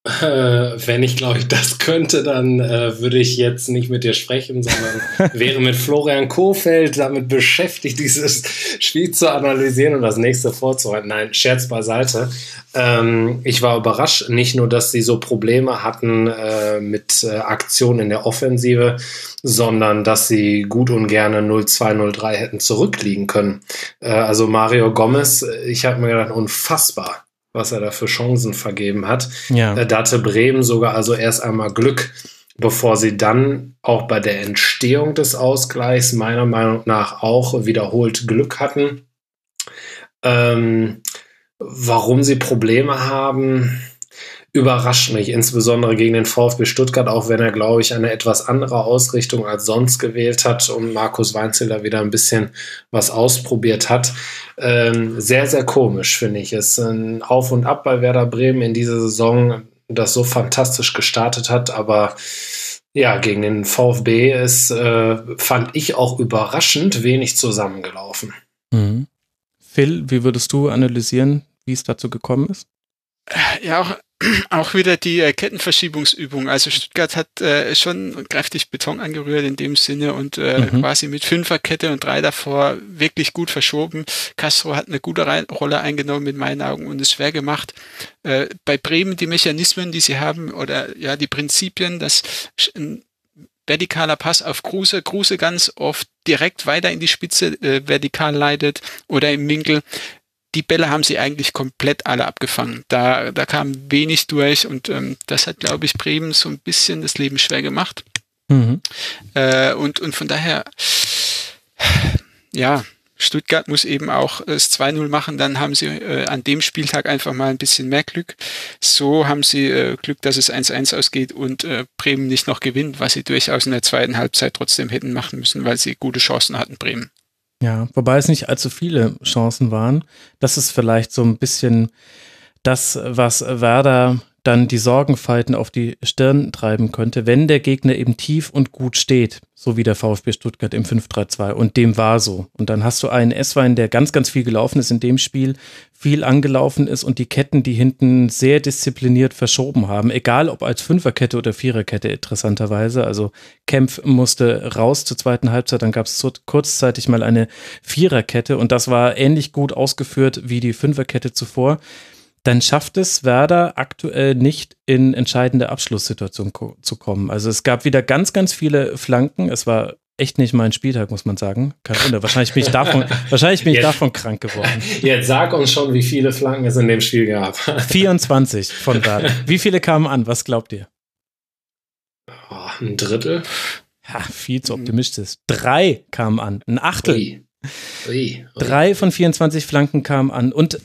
Äh, wenn ich, glaube ich, das könnte, dann äh, würde ich jetzt nicht mit dir sprechen, sondern [laughs] wäre mit Florian Kohfeldt damit beschäftigt, dieses Spiel zu analysieren und das nächste vorzuhalten. Nein, Scherz beiseite. Ähm, ich war überrascht, nicht nur, dass sie so Probleme hatten äh, mit äh, Aktionen in der Offensive, sondern dass sie gut und gerne 0-2, 0-3 hätten zurückliegen können. Äh, also Mario Gomez, ich habe mir gedacht, unfassbar was er da für Chancen vergeben hat. Ja. Äh, da hatte Bremen sogar also erst einmal Glück, bevor sie dann auch bei der Entstehung des Ausgleichs meiner Meinung nach auch wiederholt Glück hatten. Ähm, warum sie Probleme haben, überrascht mich, insbesondere gegen den VfB Stuttgart, auch wenn er, glaube ich, eine etwas andere Ausrichtung als sonst gewählt hat und Markus Weinzeller wieder ein bisschen was ausprobiert hat. Ähm, sehr, sehr komisch, finde ich. Es ist ein Auf und Ab bei Werder Bremen in dieser Saison, das so fantastisch gestartet hat, aber ja, gegen den VfB ist, äh, fand ich auch überraschend wenig zusammengelaufen. Mhm. Phil, wie würdest du analysieren, wie es dazu gekommen ist? Ja, auch [clears throat] auch wieder die äh, Kettenverschiebungsübung. Also Stuttgart hat äh, schon kräftig Beton angerührt in dem Sinne und äh, mhm. quasi mit Fünferkette und drei davor wirklich gut verschoben. Castro hat eine gute Re Rolle eingenommen in meinen Augen und es schwer gemacht. Äh, bei Bremen die Mechanismen, die sie haben oder ja die Prinzipien, dass ein vertikaler Pass auf Kruse, Kruse ganz oft direkt weiter in die Spitze äh, vertikal leitet oder im Winkel die Bälle haben sie eigentlich komplett alle abgefangen. Da, da kam wenig durch und ähm, das hat, glaube ich, Bremen so ein bisschen das Leben schwer gemacht. Mhm. Äh, und, und von daher, ja, Stuttgart muss eben auch das 2-0 machen, dann haben sie äh, an dem Spieltag einfach mal ein bisschen mehr Glück. So haben sie äh, Glück, dass es 1-1 ausgeht und äh, Bremen nicht noch gewinnt, was sie durchaus in der zweiten Halbzeit trotzdem hätten machen müssen, weil sie gute Chancen hatten, Bremen. Ja, wobei es nicht allzu viele Chancen waren. Das ist vielleicht so ein bisschen das, was Werder dann die Sorgenfalten auf die Stirn treiben könnte, wenn der Gegner eben tief und gut steht, so wie der VfB Stuttgart im 5-3-2. Und dem war so. Und dann hast du einen S-Wein, der ganz, ganz viel gelaufen ist in dem Spiel, viel angelaufen ist und die Ketten, die hinten sehr diszipliniert verschoben haben, egal ob als Fünferkette oder Viererkette interessanterweise. Also Kempf musste raus zur zweiten Halbzeit, dann gab es kurzzeitig mal eine Viererkette und das war ähnlich gut ausgeführt wie die Fünferkette zuvor dann schafft es Werder aktuell nicht in entscheidende Abschlusssituationen zu kommen. Also es gab wieder ganz, ganz viele Flanken. Es war echt nicht mein Spieltag, muss man sagen. Kein Wunder. Wahrscheinlich bin ich davon, [laughs] wahrscheinlich bin ich davon krank geworden. Jetzt sag uns schon, wie viele Flanken es in dem Spiel gab. [laughs] 24 von Werder. [laughs] Wie viele kamen an? Was glaubt ihr? Oh, ein Drittel. Ja, viel zu optimistisch. Drei kamen an. Ein Achtel. Ui. Ui. Ui. Drei von 24 Flanken kamen an. Und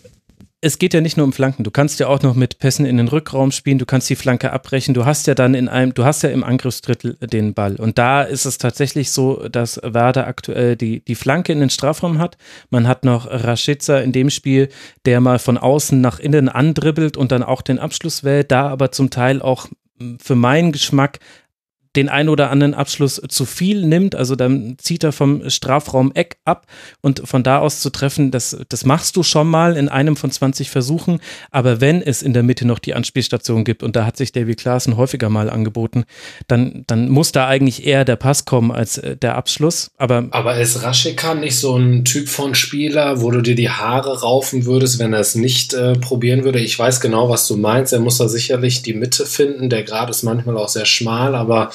es geht ja nicht nur um Flanken. Du kannst ja auch noch mit Pässen in den Rückraum spielen. Du kannst die Flanke abbrechen. Du hast ja dann in einem, du hast ja im Angriffsdrittel den Ball. Und da ist es tatsächlich so, dass Werder aktuell die, die Flanke in den Strafraum hat. Man hat noch Rashica in dem Spiel, der mal von außen nach innen andribbelt und dann auch den Abschluss wählt. Da aber zum Teil auch für meinen Geschmack den ein oder anderen Abschluss zu viel nimmt. Also dann zieht er vom Strafraum Eck ab und von da aus zu treffen, das, das machst du schon mal in einem von 20 Versuchen. Aber wenn es in der Mitte noch die Anspielstation gibt und da hat sich Davy Klaassen häufiger mal angeboten, dann, dann muss da eigentlich eher der Pass kommen als äh, der Abschluss. Aber, Aber ist Raschika nicht so ein Typ von Spieler, wo du dir die Haare raufen würdest, wenn er es nicht äh, probieren würde? Ich weiß genau, was du meinst. Er muss da sicherlich die Mitte finden. Der Grad ist manchmal auch sehr schmal, aber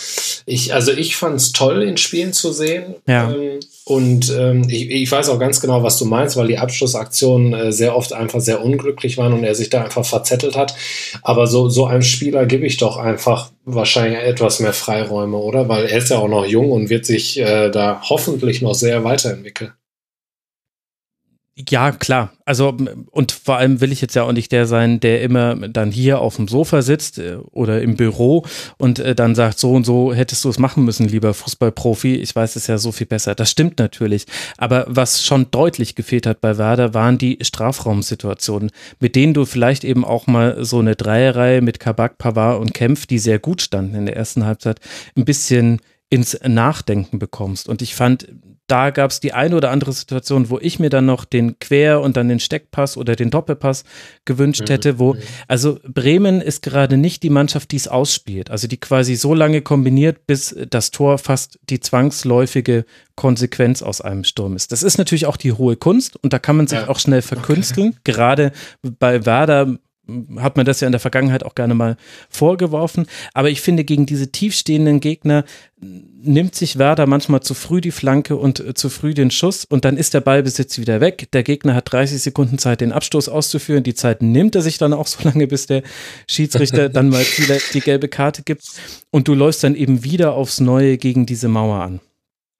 ich, also ich fand es toll, in Spielen zu sehen. Ja. Ähm, und ähm, ich, ich weiß auch ganz genau, was du meinst, weil die Abschlussaktionen äh, sehr oft einfach sehr unglücklich waren und er sich da einfach verzettelt hat. Aber so, so einem Spieler gebe ich doch einfach wahrscheinlich etwas mehr Freiräume, oder? Weil er ist ja auch noch jung und wird sich äh, da hoffentlich noch sehr weiterentwickeln. Ja, klar. Also, und vor allem will ich jetzt ja auch nicht der sein, der immer dann hier auf dem Sofa sitzt äh, oder im Büro und äh, dann sagt, so und so hättest du es machen müssen, lieber Fußballprofi. Ich weiß es ja so viel besser. Das stimmt natürlich. Aber was schon deutlich gefehlt hat bei Werder, waren die Strafraumsituationen, mit denen du vielleicht eben auch mal so eine Dreierreihe mit Kabak, Pavard und Kempf, die sehr gut standen in der ersten Halbzeit, ein bisschen ins Nachdenken bekommst. Und ich fand, da gab es die eine oder andere Situation, wo ich mir dann noch den Quer- und dann den Steckpass oder den Doppelpass gewünscht hätte, wo, also Bremen ist gerade nicht die Mannschaft, die es ausspielt, also die quasi so lange kombiniert, bis das Tor fast die zwangsläufige Konsequenz aus einem Sturm ist. Das ist natürlich auch die hohe Kunst und da kann man sich ja. auch schnell verkünsteln. Okay. Gerade bei Werder hat man das ja in der Vergangenheit auch gerne mal vorgeworfen. Aber ich finde, gegen diese tiefstehenden Gegner nimmt sich Werder manchmal zu früh die Flanke und äh, zu früh den Schuss und dann ist der Ballbesitz wieder weg. Der Gegner hat 30 Sekunden Zeit, den Abstoß auszuführen. Die Zeit nimmt er sich dann auch so lange, bis der Schiedsrichter dann mal die, die gelbe Karte gibt und du läufst dann eben wieder aufs Neue gegen diese Mauer an.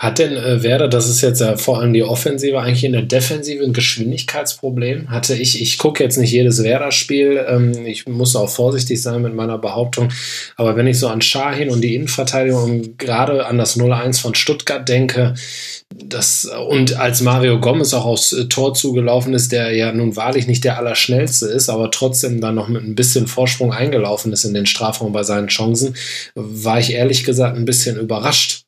Hat denn äh, Werder, das ist jetzt ja vor allem die Offensive, eigentlich in der Defensive ein Geschwindigkeitsproblem? Hatte ich, ich gucke jetzt nicht jedes Werder-Spiel, ähm, ich muss auch vorsichtig sein mit meiner Behauptung, aber wenn ich so an Schahin und die Innenverteidigung und gerade an das 0-1 von Stuttgart denke, das, und als Mario Gomez auch aufs äh, Tor zugelaufen ist, der ja nun wahrlich nicht der Allerschnellste ist, aber trotzdem dann noch mit ein bisschen Vorsprung eingelaufen ist in den Strafraum bei seinen Chancen, war ich ehrlich gesagt ein bisschen überrascht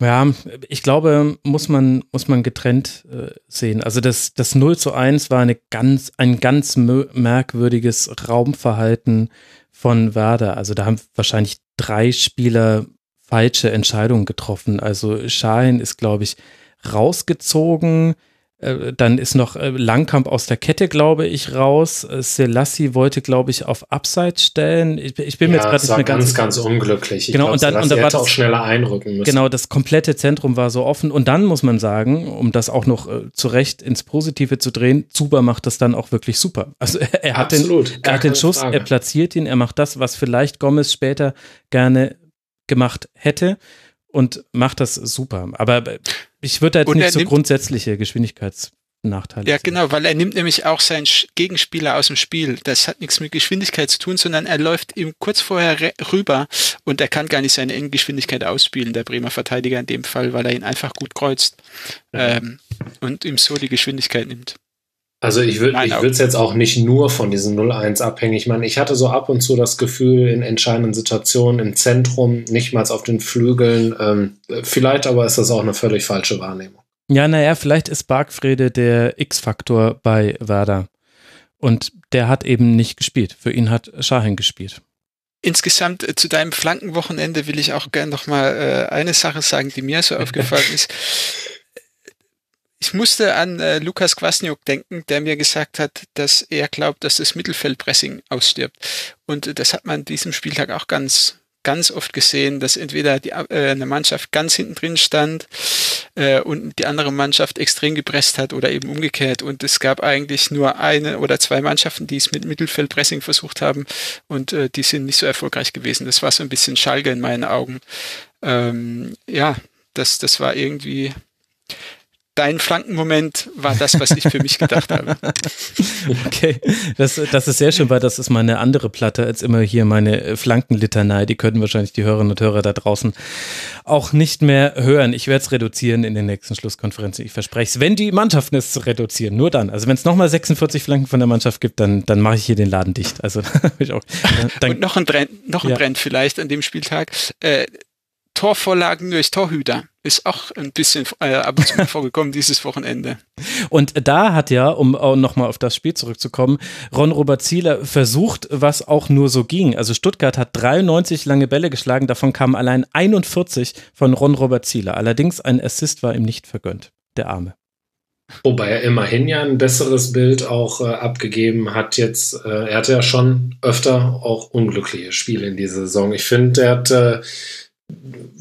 Ja, ich glaube, muss man, muss man getrennt äh, sehen. Also das, das 0 zu 1 war eine ganz, ein ganz merkwürdiges Raumverhalten von Werder. Also da haben wahrscheinlich drei Spieler falsche Entscheidungen getroffen. Also Schein ist, glaube ich, rausgezogen. Äh, dann ist noch äh, Langkamp aus der Kette, glaube ich, raus. Äh, Selassie wollte, glaube ich, auf Abseits stellen. Ich, ich bin ja, mir jetzt gerade nicht mehr ganz, ganz, ganz unglücklich. Ich genau, glaub, und dann, und dann war das, auch schneller einrücken müssen. Genau, das komplette Zentrum war so offen. Und dann muss man sagen, um das auch noch äh, zurecht ins Positive zu drehen, Zuber macht das dann auch wirklich super. Also er, er hat Absolut, den, er hat den Schuss, Frage. er platziert ihn, er macht das, was vielleicht Gomez später gerne gemacht hätte und macht das super. Aber ich würde jetzt nicht so grundsätzliche Geschwindigkeitsnachteile. Ja, sehen. genau, weil er nimmt nämlich auch seinen Gegenspieler aus dem Spiel. Das hat nichts mit Geschwindigkeit zu tun, sondern er läuft ihm kurz vorher rüber und er kann gar nicht seine Endgeschwindigkeit ausspielen, der Bremer Verteidiger in dem Fall, weil er ihn einfach gut kreuzt ähm, und ihm so die Geschwindigkeit nimmt. Also ich würde ich würde es jetzt auch nicht nur von diesen 0-1 abhängig machen. Ich hatte so ab und zu das Gefühl in entscheidenden Situationen im Zentrum, nicht mal auf den Flügeln. Ähm, vielleicht aber ist das auch eine völlig falsche Wahrnehmung. Ja, naja, vielleicht ist Bargfrede der X-Faktor bei Werder. Und der hat eben nicht gespielt. Für ihn hat Schahin gespielt. Insgesamt äh, zu deinem Flankenwochenende will ich auch gerne noch mal äh, eine Sache sagen, die mir so [laughs] aufgefallen ist ich musste an äh, Lukas Kwasniok denken, der mir gesagt hat, dass er glaubt, dass das Mittelfeldpressing ausstirbt. Und das hat man an diesem Spieltag auch ganz, ganz oft gesehen, dass entweder die, äh, eine Mannschaft ganz hinten drin stand äh, und die andere Mannschaft extrem gepresst hat oder eben umgekehrt. Und es gab eigentlich nur eine oder zwei Mannschaften, die es mit Mittelfeldpressing versucht haben und äh, die sind nicht so erfolgreich gewesen. Das war so ein bisschen Schalke in meinen Augen. Ähm, ja, das, das war irgendwie dein Flankenmoment war das, was ich für mich gedacht habe. [laughs] Okay, das, das ist sehr schön, weil das ist meine andere Platte als immer hier meine Flankenlitanei. Die können wahrscheinlich die Hörerinnen und Hörer da draußen auch nicht mehr hören. Ich werde es reduzieren in den nächsten Schlusskonferenzen. Ich verspreche es. Wenn die Mannschaften es zu reduzieren, nur dann. Also wenn es nochmal 46 Flanken von der Mannschaft gibt, dann, dann mache ich hier den Laden dicht. Also [laughs] ich auch. Dann, und noch ein Trend, noch ein ja. Trend vielleicht an dem Spieltag. Äh, Torvorlagen durch Torhüter ist auch ein bisschen äh, ab und zu [laughs] vorgekommen dieses Wochenende. Und da hat ja, um nochmal auf das Spiel zurückzukommen, Ron Robert Zieler versucht, was auch nur so ging. Also Stuttgart hat 93 lange Bälle geschlagen, davon kamen allein 41 von Ron Robert Zieler. Allerdings ein Assist war ihm nicht vergönnt, der Arme. Wobei er immerhin ja ein besseres Bild auch äh, abgegeben hat jetzt. Äh, er hatte ja schon öfter auch unglückliche Spiele in dieser Saison. Ich finde, er hat äh,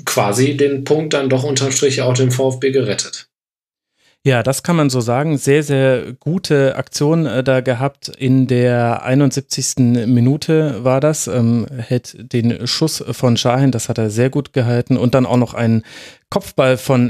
quasi den Punkt dann doch unterm Strich auch dem VfB gerettet. Ja, das kann man so sagen. Sehr, sehr gute Aktion äh, da gehabt. In der 71. Minute war das. Ähm, hält den Schuss von Schahin, das hat er sehr gut gehalten. Und dann auch noch einen Kopfball von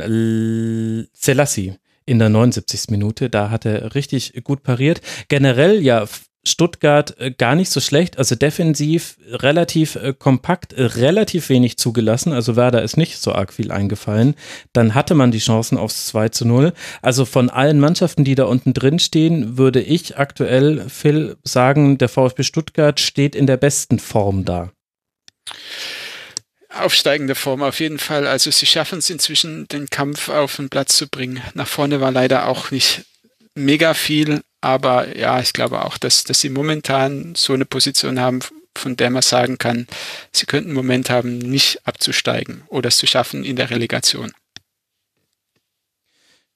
Selassie in der 79. Minute. Da hat er richtig gut pariert. Generell ja Stuttgart äh, gar nicht so schlecht, also defensiv relativ äh, kompakt, äh, relativ wenig zugelassen, also Werder ist nicht so arg viel eingefallen. Dann hatte man die Chancen aufs 2 zu 0. Also von allen Mannschaften, die da unten drin stehen, würde ich aktuell, Phil, sagen, der VfB Stuttgart steht in der besten Form da. Aufsteigende Form auf jeden Fall. Also sie schaffen es inzwischen, den Kampf auf den Platz zu bringen. Nach vorne war leider auch nicht mega viel, aber ja, ich glaube auch, dass, dass sie momentan so eine Position haben, von der man sagen kann, sie könnten einen Moment haben, nicht abzusteigen oder es zu schaffen in der Relegation.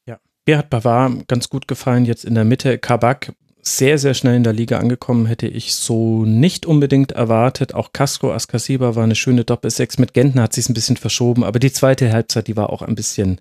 Ja, mir hat Bavard ganz gut gefallen, jetzt in der Mitte. Kabak sehr, sehr schnell in der Liga angekommen, hätte ich so nicht unbedingt erwartet. Auch Casco Askasiba war eine schöne Doppel-6. Mit Gentner hat sich ein bisschen verschoben, aber die zweite Halbzeit, die war auch ein bisschen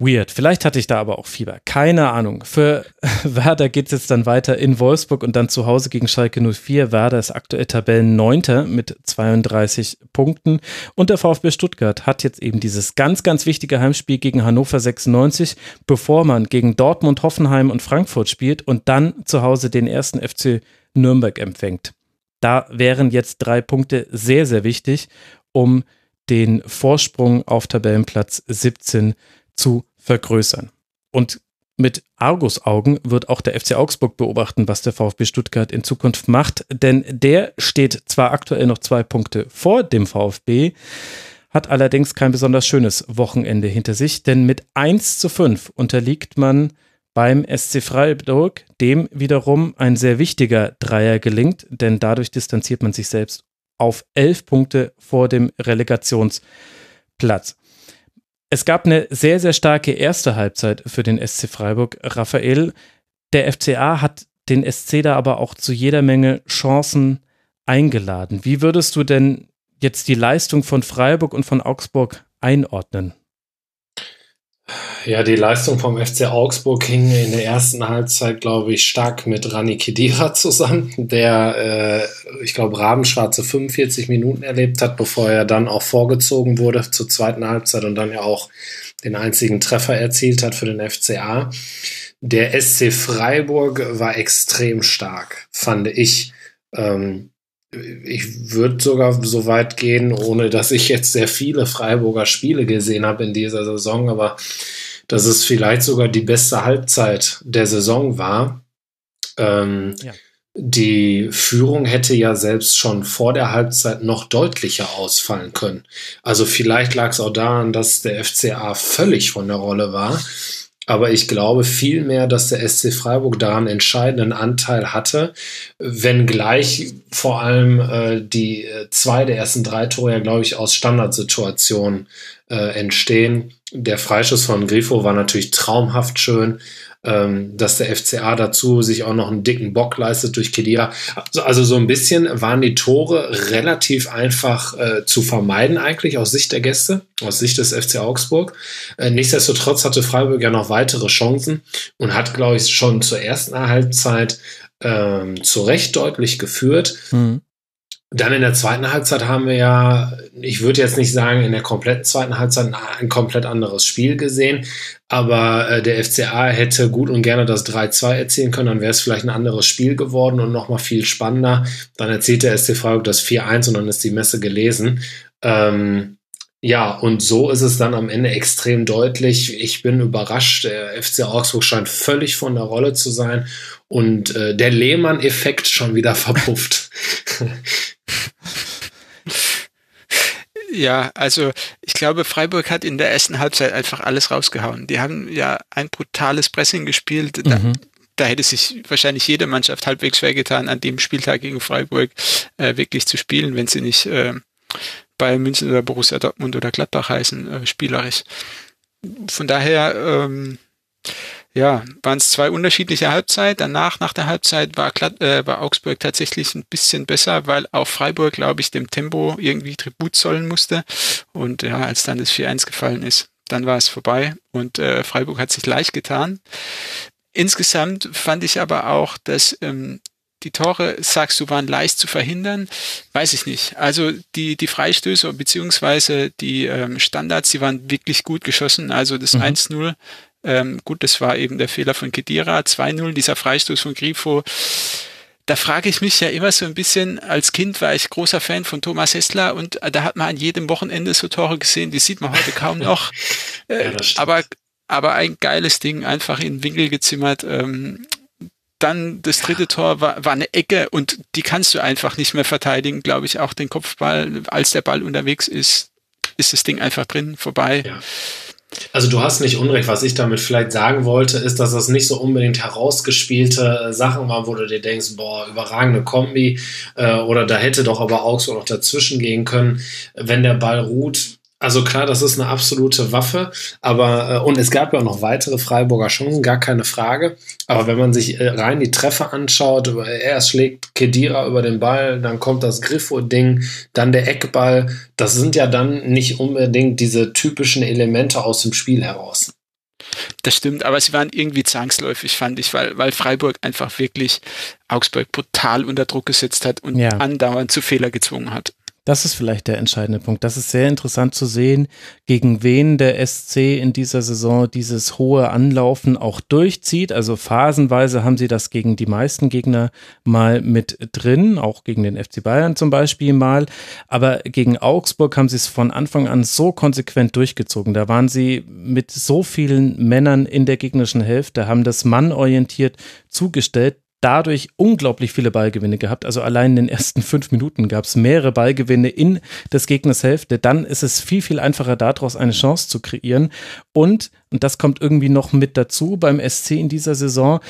Weird. Vielleicht hatte ich da aber auch Fieber. Keine Ahnung. Für [laughs] Werder geht es jetzt dann weiter in Wolfsburg und dann zu Hause gegen Schalke 04. Werder ist aktuell Tabellenneunter mit 32 Punkten. Und der VfB Stuttgart hat jetzt eben dieses ganz, ganz wichtige Heimspiel gegen Hannover 96, bevor man gegen Dortmund, Hoffenheim und Frankfurt spielt und dann zu Hause den ersten FC Nürnberg empfängt. Da wären jetzt drei Punkte sehr, sehr wichtig, um den Vorsprung auf Tabellenplatz 17 zu vergrößern. Und mit Argusaugen wird auch der FC Augsburg beobachten, was der VfB Stuttgart in Zukunft macht, denn der steht zwar aktuell noch zwei Punkte vor dem VfB, hat allerdings kein besonders schönes Wochenende hinter sich, denn mit 1 zu 5 unterliegt man beim SC Freiburg, dem wiederum ein sehr wichtiger Dreier gelingt, denn dadurch distanziert man sich selbst auf elf Punkte vor dem Relegationsplatz. Es gab eine sehr, sehr starke erste Halbzeit für den SC Freiburg. Raphael, der FCA hat den SC da aber auch zu jeder Menge Chancen eingeladen. Wie würdest du denn jetzt die Leistung von Freiburg und von Augsburg einordnen? Ja, die Leistung vom FC Augsburg hing in der ersten Halbzeit, glaube ich, stark mit Rani Kedira [laughs] zusammen, der, äh, ich glaube, rabenschwarze 45 Minuten erlebt hat, bevor er dann auch vorgezogen wurde zur zweiten Halbzeit und dann ja auch den einzigen Treffer erzielt hat für den FCA. Der SC Freiburg war extrem stark, fand ich. Ähm, ich würde sogar so weit gehen, ohne dass ich jetzt sehr viele Freiburger Spiele gesehen habe in dieser Saison, aber dass es vielleicht sogar die beste Halbzeit der Saison war. Ähm, ja. Die Führung hätte ja selbst schon vor der Halbzeit noch deutlicher ausfallen können. Also vielleicht lag es auch daran, dass der FCA völlig von der Rolle war. Aber ich glaube vielmehr, dass der SC Freiburg daran entscheidenden Anteil hatte, wenngleich vor allem äh, die äh, zwei der ersten drei Tore ja, glaube ich, aus Standardsituationen äh, entstehen. Der Freischuss von Grifo war natürlich traumhaft schön ähm, dass der FCA dazu sich auch noch einen dicken Bock leistet durch Kedira. Also, also so ein bisschen waren die Tore relativ einfach äh, zu vermeiden eigentlich aus Sicht der Gäste, aus Sicht des FC Augsburg. Äh, nichtsdestotrotz hatte Freiburg ja noch weitere Chancen und hat, glaube ich, schon zur ersten Halbzeit ähm, zu Recht deutlich geführt. Mhm. Dann in der zweiten Halbzeit haben wir ja, ich würde jetzt nicht sagen, in der kompletten zweiten Halbzeit ein komplett anderes Spiel gesehen, aber äh, der FCA hätte gut und gerne das 3-2 erzielen können, dann wäre es vielleicht ein anderes Spiel geworden und nochmal viel spannender. Dann erzielt der SC Freiburg das 4-1 und dann ist die Messe gelesen. Ähm, ja, und so ist es dann am Ende extrem deutlich. Ich bin überrascht. Der FC Augsburg scheint völlig von der Rolle zu sein und äh, der Lehmann-Effekt schon wieder [laughs] verpufft. Ja, also ich glaube, Freiburg hat in der ersten Halbzeit einfach alles rausgehauen. Die haben ja ein brutales Pressing gespielt. Da, mhm. da hätte sich wahrscheinlich jede Mannschaft halbwegs schwer getan, an dem Spieltag gegen Freiburg äh, wirklich zu spielen, wenn sie nicht äh, Bayern München oder Borussia Dortmund oder Gladbach heißen, äh, spielerisch. Von daher ähm, ja, waren es zwei unterschiedliche Halbzeit. Danach, nach der Halbzeit, war, Glatt, äh, war Augsburg tatsächlich ein bisschen besser, weil auch Freiburg, glaube ich, dem Tempo irgendwie Tribut zollen musste. Und ja, als dann das 4-1 gefallen ist, dann war es vorbei und äh, Freiburg hat sich leicht getan. Insgesamt fand ich aber auch, dass ähm, die Tore, sagst du, waren leicht zu verhindern? Weiß ich nicht. Also die, die Freistöße beziehungsweise die ähm, Standards, die waren wirklich gut geschossen. Also das mhm. 1-0 ähm, gut, das war eben der Fehler von Kedira. 2-0, dieser Freistoß von Grifo. Da frage ich mich ja immer so ein bisschen, als Kind war ich großer Fan von Thomas Hessler und da hat man an jedem Wochenende so Tore gesehen, die sieht man heute kaum noch. [laughs] Äh, ja, aber, aber ein geiles Ding, einfach in den Winkel gezimmert. Ähm, dann das dritte Tor war, war eine Ecke und die kannst du einfach nicht mehr verteidigen, glaube ich, auch den Kopfball, als der Ball unterwegs ist, ist das Ding einfach drin, vorbei. Ja. Also du hast nicht Unrecht. Was ich damit vielleicht sagen wollte, ist, dass das nicht so unbedingt herausgespielte Sachen waren, wo du dir denkst, boah, überragende Kombi äh, oder da hätte doch aber auch so noch dazwischen gehen können. Wenn der Ball ruht, also klar, das ist eine absolute Waffe, aber äh, und es gab ja auch noch weitere Freiburger Chancen, gar keine Frage. Aber wenn man sich äh, rein die Treffer anschaut, erst schlägt Kedira über den Ball, dann kommt das Griffo-Ding, dann der Eckball. Das sind ja dann nicht unbedingt diese typischen Elemente aus dem Spiel heraus. Das stimmt, aber sie waren irgendwie zwangsläufig, fand ich, weil, weil Freiburg einfach wirklich Augsburg brutal unter Druck gesetzt hat und ja. andauernd zu Fehler gezwungen hat. Das ist vielleicht der entscheidende Punkt. Das ist sehr interessant zu sehen, gegen wen der SC in dieser Saison dieses hohe Anlaufen auch durchzieht. Also phasenweise haben sie das gegen die meisten Gegner mal mit drin, auch gegen den FC Bayern zum Beispiel mal. Aber gegen Augsburg haben sie es von Anfang an so konsequent durchgezogen. Da waren sie mit so vielen Männern in der gegnerischen Hälfte, haben das mannorientiert zugestellt dadurch unglaublich viele Ballgewinne gehabt. Also allein in den ersten [laughs] fünf Minuten gab es mehrere Ballgewinne in des Gegners Hälfte. Dann ist es viel, viel einfacher, daraus eine Chance zu kreieren. Und, und das kommt irgendwie noch mit dazu beim SC in dieser Saison,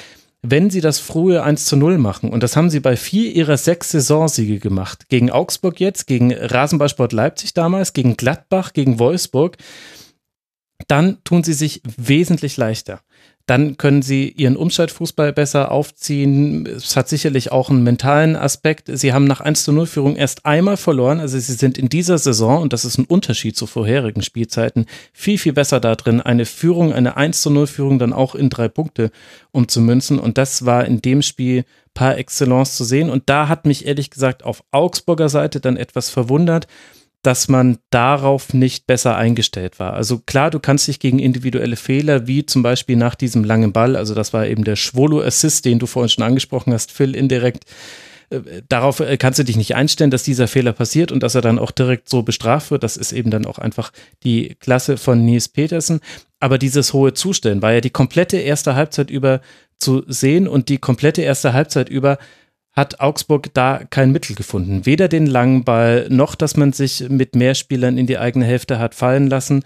wenn sie das frühe 1 zu 0 machen, und das haben sie bei vier ihrer sechs Saisonsiege gemacht, gegen Augsburg jetzt, gegen Rasenballsport Leipzig damals, gegen Gladbach, gegen Wolfsburg, dann tun sie sich wesentlich leichter dann können sie ihren Umschaltfußball besser aufziehen. Es hat sicherlich auch einen mentalen Aspekt. Sie haben nach 1 zu 0 Führung erst einmal verloren. Also sie sind in dieser Saison, und das ist ein Unterschied zu vorherigen Spielzeiten, viel, viel besser da drin, eine Führung, eine 1 zu 0 Führung dann auch in drei Punkte umzumünzen. Und das war in dem Spiel par excellence zu sehen. Und da hat mich ehrlich gesagt auf Augsburger Seite dann etwas verwundert, dass man darauf nicht besser eingestellt war. Also klar, du kannst dich gegen individuelle Fehler, wie zum Beispiel nach diesem langen Ball, also das war eben der Schwolo-Assist, den du vorhin schon angesprochen hast, Phil, indirekt, äh, darauf äh, kannst du dich nicht einstellen, dass dieser Fehler passiert und dass er dann auch direkt so bestraft wird. Das ist eben dann auch einfach die Klasse von Nils Petersen. Aber dieses hohe Zustellen war ja die komplette erste Halbzeit über zu sehen und die komplette erste Halbzeit über hat Augsburg da kein Mittel gefunden. Weder den langen Ball, noch dass man sich mit mehr Spielern in die eigene Hälfte hat fallen lassen,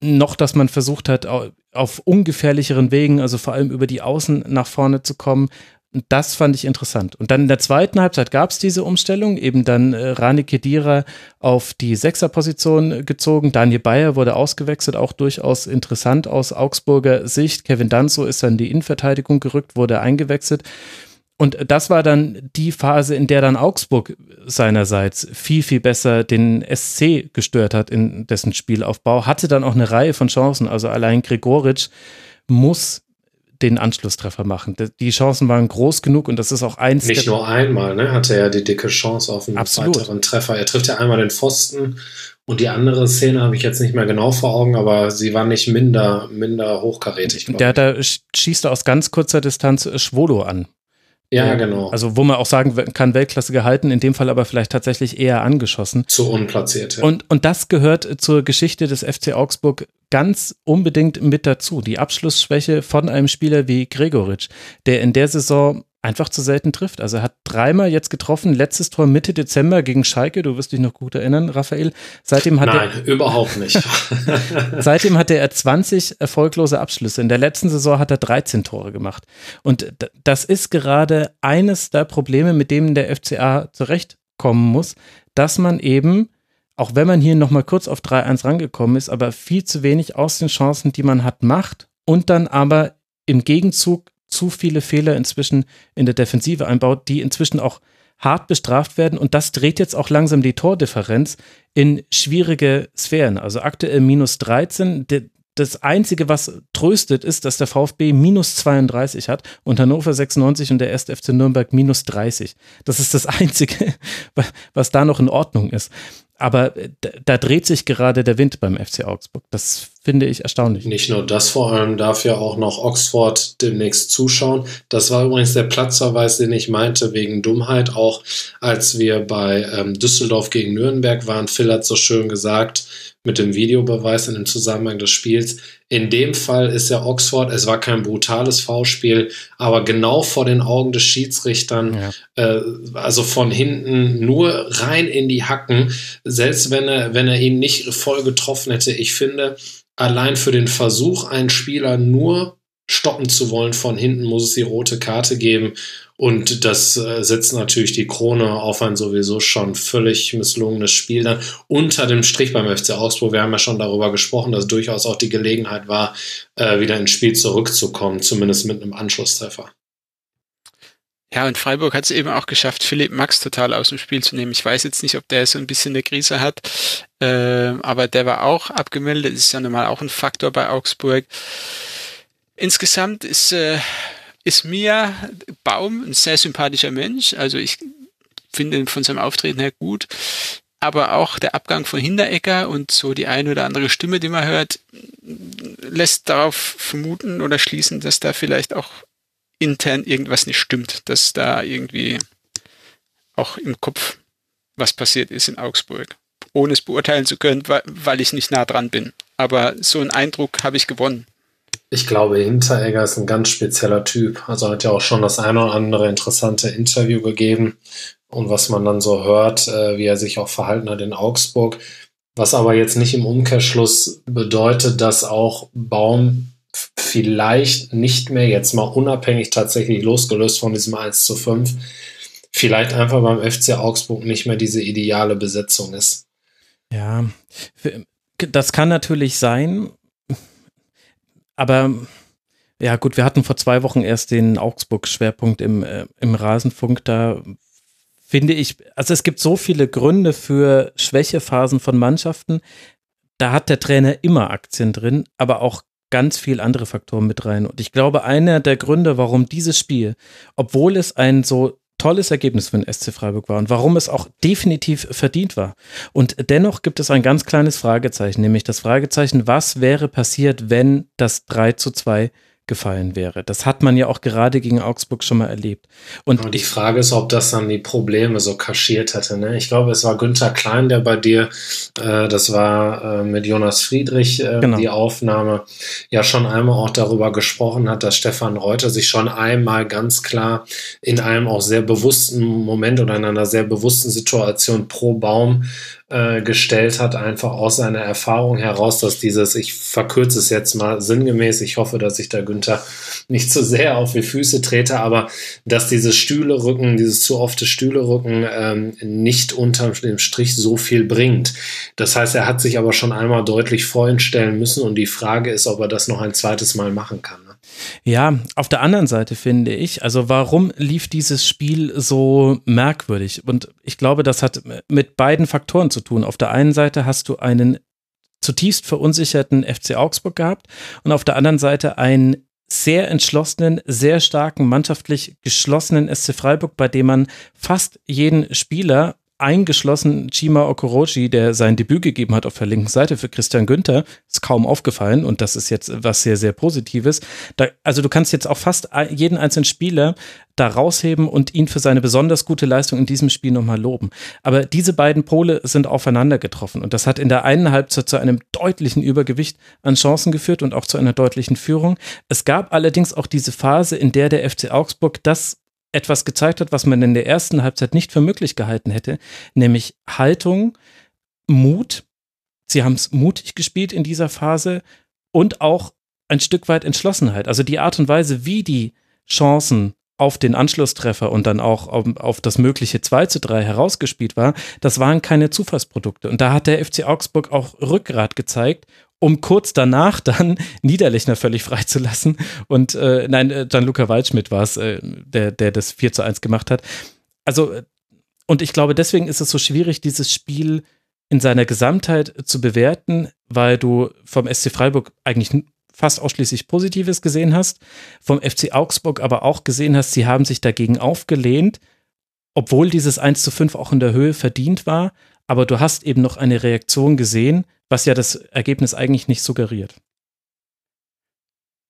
noch dass man versucht hat, auf ungefährlicheren Wegen, also vor allem über die Außen nach vorne zu kommen. Das fand ich interessant. Und dann in der zweiten Halbzeit gab es diese Umstellung, eben dann äh, Rani Kedira auf die Sechserposition gezogen. Daniel Bayer wurde ausgewechselt, auch durchaus interessant aus Augsburger Sicht. Kevin Danzo ist dann in die Innenverteidigung gerückt, wurde eingewechselt. Und das war dann die Phase, in der dann Augsburg seinerseits viel, viel besser den SC gestört hat in dessen Spielaufbau, hatte dann auch eine Reihe von Chancen. Also allein Gregoritsch muss den Anschlusstreffer machen. Die Chancen waren groß genug und das ist auch eins. Nicht nur einmal, ne? Hatte er die dicke Chance auf einen Absolut. weiteren Treffer. Er trifft ja einmal den Pfosten und die andere Szene habe ich jetzt nicht mehr genau vor Augen, aber sie war nicht minder, minder hochkarätig. Der da schießt aus ganz kurzer Distanz Schwolo an. Ja, genau. Also wo man auch sagen kann, Weltklasse gehalten, in dem Fall aber vielleicht tatsächlich eher angeschossen. Zu unplatziert. Ja. Und, und das gehört zur Geschichte des FC Augsburg ganz unbedingt mit dazu. Die Abschlussschwäche von einem Spieler wie Gregoritsch, der in der Saison einfach zu selten trifft. Also er hat dreimal jetzt getroffen, letztes Tor Mitte Dezember gegen Schalke, du wirst dich noch gut erinnern, Raphael. Seitdem hat Nein, er, überhaupt nicht. [laughs] [laughs] seitdem hatte er 20 erfolglose Abschlüsse. In der letzten Saison hat er 13 Tore gemacht. Und das ist gerade eines der Probleme, mit denen der FCA zurechtkommen muss, dass man eben auch wenn man hier nochmal kurz auf 3-1 rangekommen ist, aber viel zu wenig aus den Chancen, die man hat, macht und dann aber im Gegenzug zu viele Fehler inzwischen in der Defensive einbaut, die inzwischen auch hart bestraft werden. Und das dreht jetzt auch langsam die Tordifferenz in schwierige Sphären. Also aktuell minus 13. Das Einzige, was tröstet, ist, dass der VfB minus 32 hat und Hannover 96 und der 1. FC Nürnberg minus 30. Das ist das [laughs] Einzige, was da noch in Ordnung ist. Aber äh, da dreht sich gerade der Wind beim FC Augsburg. Das finde ich erstaunlich. Nicht nur das, vor allem darf ja auch noch Oxford demnächst zuschauen. Das war übrigens der Platzverweis, den ich meinte, wegen Dummheit. Auch als wir bei ähm, Düsseldorf gegen Nürnberg waren, Phil hat so schön gesagt, mit dem Videobeweis in dem Zusammenhang des Spiels. In dem Fall ist ja Oxford, es war kein brutales Foulspiel, aber genau vor den Augen des Schiedsrichtern, ja. äh, also von hinten nur rein in die Hacken, selbst wenn er, wenn er ihn nicht voll getroffen hätte. Ich finde, allein für den Versuch, einen Spieler nur stoppen zu wollen von hinten, muss es die rote Karte geben. Und das äh, setzt natürlich die Krone auf ein sowieso schon völlig misslungenes Spiel dann unter dem Strich beim FC Augsburg. Wir haben ja schon darüber gesprochen, dass durchaus auch die Gelegenheit war, äh, wieder ins Spiel zurückzukommen, zumindest mit einem Anschlusstreffer. Ja, und Freiburg hat es eben auch geschafft, Philipp Max total aus dem Spiel zu nehmen. Ich weiß jetzt nicht, ob der so ein bisschen eine Krise hat, äh, aber der war auch abgemeldet. Ist ja normal auch ein Faktor bei Augsburg. Insgesamt ist, äh, ist mir Baum ein sehr sympathischer Mensch. Also ich finde ihn von seinem Auftreten her gut. Aber auch der Abgang von Hinteregger und so die eine oder andere Stimme, die man hört, lässt darauf vermuten oder schließen, dass da vielleicht auch intern irgendwas nicht stimmt, dass da irgendwie auch im Kopf was passiert ist in Augsburg. Ohne es beurteilen zu können, weil ich nicht nah dran bin. Aber so einen Eindruck habe ich gewonnen. Ich glaube, Hinteregger ist ein ganz spezieller Typ. Also hat ja auch schon das eine oder andere interessante Interview gegeben. Und was man dann so hört, äh, wie er sich auch verhalten hat in Augsburg. Was aber jetzt nicht im Umkehrschluss bedeutet, dass auch Baum vielleicht nicht mehr, jetzt mal unabhängig tatsächlich losgelöst von diesem 1 zu 5, vielleicht einfach beim FC Augsburg nicht mehr diese ideale Besetzung ist. Ja, das kann natürlich sein, aber ja gut, wir hatten vor zwei Wochen erst den Augsburg-Schwerpunkt im, äh, im Rasenfunk, da finde ich, also es gibt so viele Gründe für Schwächephasen von Mannschaften, da hat der Trainer immer Aktien drin, aber auch ganz viel andere Faktoren mit rein. Und ich glaube, einer der Gründe, warum dieses Spiel, obwohl es ein so tolles Ergebnis für den SC Freiburg war und warum es auch definitiv verdient war. Und dennoch gibt es ein ganz kleines Fragezeichen, nämlich das Fragezeichen, was wäre passiert, wenn das 3 zu 2 gefallen wäre. Das hat man ja auch gerade gegen Augsburg schon mal erlebt. Und, und die Frage ist, ob das dann die Probleme so kaschiert hätte. Ne? Ich glaube, es war Günther Klein, der bei dir, äh, das war äh, mit Jonas Friedrich äh, genau. die Aufnahme, ja schon einmal auch darüber gesprochen hat, dass Stefan Reuter sich schon einmal ganz klar in einem auch sehr bewussten Moment oder in einer sehr bewussten Situation pro Baum äh, gestellt hat, einfach aus seiner Erfahrung heraus, dass dieses, ich verkürze es jetzt mal sinngemäß, ich hoffe, dass ich da Günther nicht zu sehr auf die Füße trete, aber dass dieses Stühlerücken, dieses zu ofte Stühlerücken ähm, nicht unterm dem Strich so viel bringt. Das heißt, er hat sich aber schon einmal deutlich vorstellen müssen und die Frage ist, ob er das noch ein zweites Mal machen kann. Ja, auf der anderen Seite finde ich, also warum lief dieses Spiel so merkwürdig? Und ich glaube, das hat mit beiden Faktoren zu tun. Auf der einen Seite hast du einen zutiefst verunsicherten FC Augsburg gehabt und auf der anderen Seite einen sehr entschlossenen, sehr starken, mannschaftlich geschlossenen SC Freiburg, bei dem man fast jeden Spieler eingeschlossen Chima Okorochi, der sein Debüt gegeben hat auf der linken Seite für Christian Günther, ist kaum aufgefallen und das ist jetzt was sehr, sehr Positives. Da, also du kannst jetzt auch fast jeden einzelnen Spieler da rausheben und ihn für seine besonders gute Leistung in diesem Spiel nochmal loben. Aber diese beiden Pole sind aufeinander getroffen und das hat in der einen Halbzeit zu einem deutlichen Übergewicht an Chancen geführt und auch zu einer deutlichen Führung. Es gab allerdings auch diese Phase, in der der FC Augsburg das etwas gezeigt hat, was man in der ersten Halbzeit nicht für möglich gehalten hätte, nämlich Haltung, Mut. Sie haben es mutig gespielt in dieser Phase und auch ein Stück weit Entschlossenheit. Also die Art und Weise, wie die Chancen auf den Anschlusstreffer und dann auch auf, auf, das mögliche 2 zu 3 herausgespielt war, das waren keine Zufallsprodukte. Und da hat der FC Augsburg auch Rückgrat gezeigt um kurz danach dann [laughs] Niederlechner völlig freizulassen. Und äh, nein, äh, Gianluca Waldschmidt war es, äh, der, der das 4 zu 1 gemacht hat. Also, äh, und ich glaube, deswegen ist es so schwierig, dieses Spiel in seiner Gesamtheit zu bewerten, weil du vom SC Freiburg eigentlich fast ausschließlich Positives gesehen hast, vom FC Augsburg aber auch gesehen hast, sie haben sich dagegen aufgelehnt, obwohl dieses 1 zu 5 auch in der Höhe verdient war, aber du hast eben noch eine Reaktion gesehen, was ja das Ergebnis eigentlich nicht suggeriert.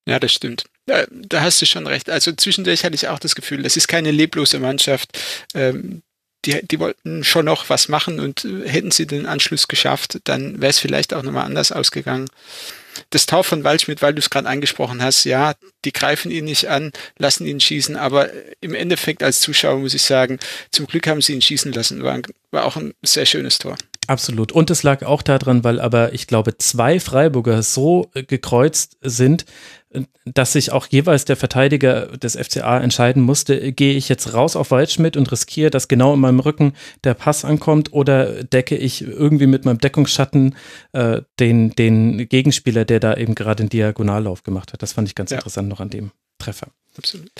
Ja, das stimmt. Ja, da hast du schon recht. Also zwischendurch hatte ich auch das Gefühl, das ist keine leblose Mannschaft. Ähm, die, die wollten schon noch was machen und äh, hätten sie den Anschluss geschafft, dann wäre es vielleicht auch nochmal anders ausgegangen das Tor von Waldschmidt, weil du es gerade angesprochen hast, ja, die greifen ihn nicht an, lassen ihn schießen, aber im Endeffekt als Zuschauer muss ich sagen, zum Glück haben sie ihn schießen lassen. War, war auch ein sehr schönes Tor. Absolut. Und es lag auch daran, weil aber ich glaube, zwei Freiburger so äh, gekreuzt sind, dass sich auch jeweils der Verteidiger des FCA entscheiden musste, gehe ich jetzt raus auf Waldschmidt und riskiere, dass genau in meinem Rücken der Pass ankommt oder decke ich irgendwie mit meinem Deckungsschatten äh, den, den Gegenspieler, der da eben gerade den Diagonallauf gemacht hat. Das fand ich ganz ja. interessant noch an dem Treffer. Absolut.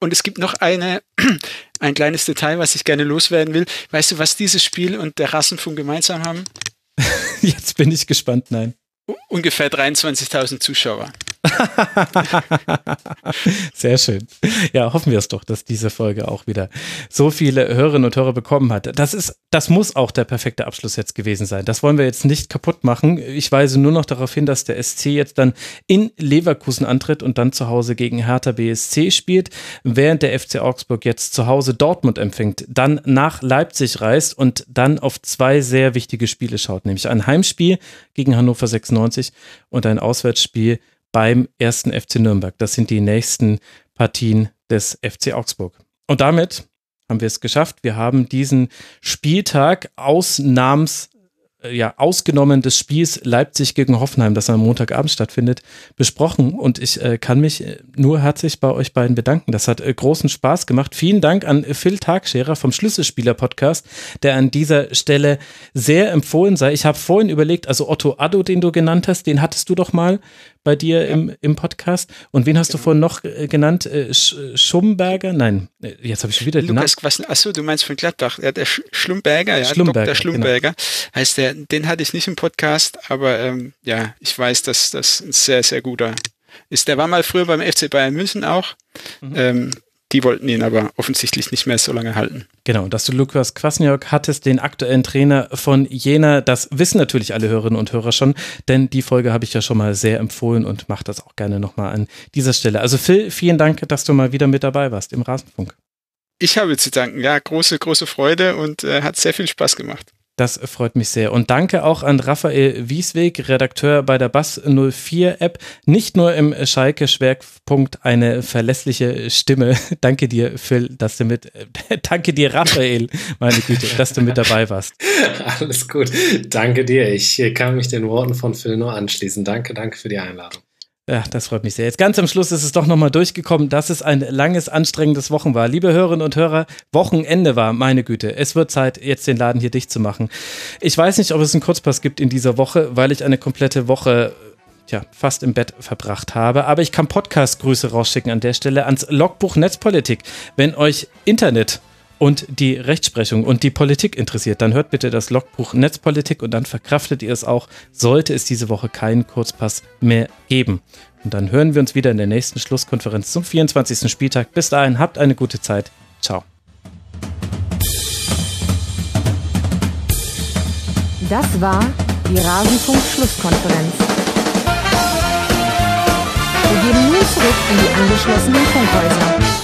Und es gibt noch eine, [clears throat] ein kleines Detail, was ich gerne loswerden will. Weißt du, was dieses Spiel und der Rassenfunk gemeinsam haben? [laughs] Jetzt bin ich gespannt, nein. Ungefähr 23.000 Zuschauer. [laughs] Sehr schön. Ja, hoffen wir es doch, dass diese Folge auch wieder so viele Hörerinnen und Hörer bekommen hat. Das ist, das muss auch der perfekte Abschluss jetzt gewesen sein. Das wollen wir jetzt nicht kaputt machen. Ich weise nur noch darauf hin, dass der SC jetzt dann in Leverkusen antritt und dann zu Hause gegen Hertha BSC spielt, während der FC Augsburg jetzt zu Hause Dortmund empfängt, dann nach Leipzig reist und dann auf zwei sehr wichtige Spiele schaut, nämlich ein Heimspiel gegen Hannover 96 und ein Auswärtsspiel beim ersten FC Nürnberg. Das sind die nächsten Partien des FC Augsburg. Und damit haben wir es geschafft. Wir haben diesen Spieltag ausnahms äh, ja, ausgenommen des Spiels Leipzig gegen Hoffenheim, das am Montagabend stattfindet, besprochen. Und ich äh, kann mich äh, nur herzlich bei euch beiden bedanken. Das hat äh, großen Spaß gemacht. Vielen Dank an Phil Tagscherer vom Schlüsselspieler-Podcast, der an dieser Stelle sehr empfohlen sei. Ich habe vorhin überlegt, also Otto Addo, den du genannt hast, den hattest du doch mal bei dir ja. im, im Podcast. Und wen hast genau. du vorhin noch äh, genannt? Äh, Sch Schumberger? Nein, äh, jetzt habe ich schon wieder den Lukas Namen. Achso, du meinst von Gladbach. Ja, der Sch Schlumberger, ja, Schlumberger, Dr. Schlumberger. Genau. Heißt der, den hatte ich nicht im Podcast, aber ähm, ja, ich weiß, dass das ein sehr, sehr guter ist. Der war mal früher beim FC Bayern München auch. Mhm. Ähm, die wollten ihn aber offensichtlich nicht mehr so lange halten. Genau, dass du Lukas Kwasniok hattest, den aktuellen Trainer von Jena, das wissen natürlich alle Hörerinnen und Hörer schon, denn die Folge habe ich ja schon mal sehr empfohlen und mache das auch gerne nochmal an dieser Stelle. Also Phil, vielen Dank, dass du mal wieder mit dabei warst im Rasenfunk. Ich habe zu danken, ja, große, große Freude und äh, hat sehr viel Spaß gemacht. Das freut mich sehr. Und danke auch an Raphael Wiesweg, Redakteur bei der Bass 04 App. Nicht nur im Schalke-Schwerpunkt eine verlässliche Stimme. [laughs] danke dir, Phil, dass du mit, [laughs] danke dir, Raphael, meine Güte, dass du mit dabei warst. [laughs] Alles gut. Danke dir. Ich kann mich den Worten von Phil nur anschließen. Danke, danke für die Einladung. Ja, das freut mich sehr. Jetzt ganz am Schluss ist es doch nochmal durchgekommen, dass es ein langes, anstrengendes Wochen war. Liebe Hörerinnen und Hörer, Wochenende war, meine Güte. Es wird Zeit, jetzt den Laden hier dicht zu machen. Ich weiß nicht, ob es einen Kurzpass gibt in dieser Woche, weil ich eine komplette Woche tja, fast im Bett verbracht habe. Aber ich kann Podcast-Grüße rausschicken an der Stelle ans Logbuch Netzpolitik. Wenn euch Internet und die Rechtsprechung und die Politik interessiert, dann hört bitte das Logbuch Netzpolitik und dann verkraftet ihr es auch, sollte es diese Woche keinen Kurzpass mehr geben. Und dann hören wir uns wieder in der nächsten Schlusskonferenz zum 24. Spieltag. Bis dahin, habt eine gute Zeit. Ciao. Das war die Rasenfunk-Schlusskonferenz. Wir gehen nun zurück in die angeschlossenen Funkhäuser.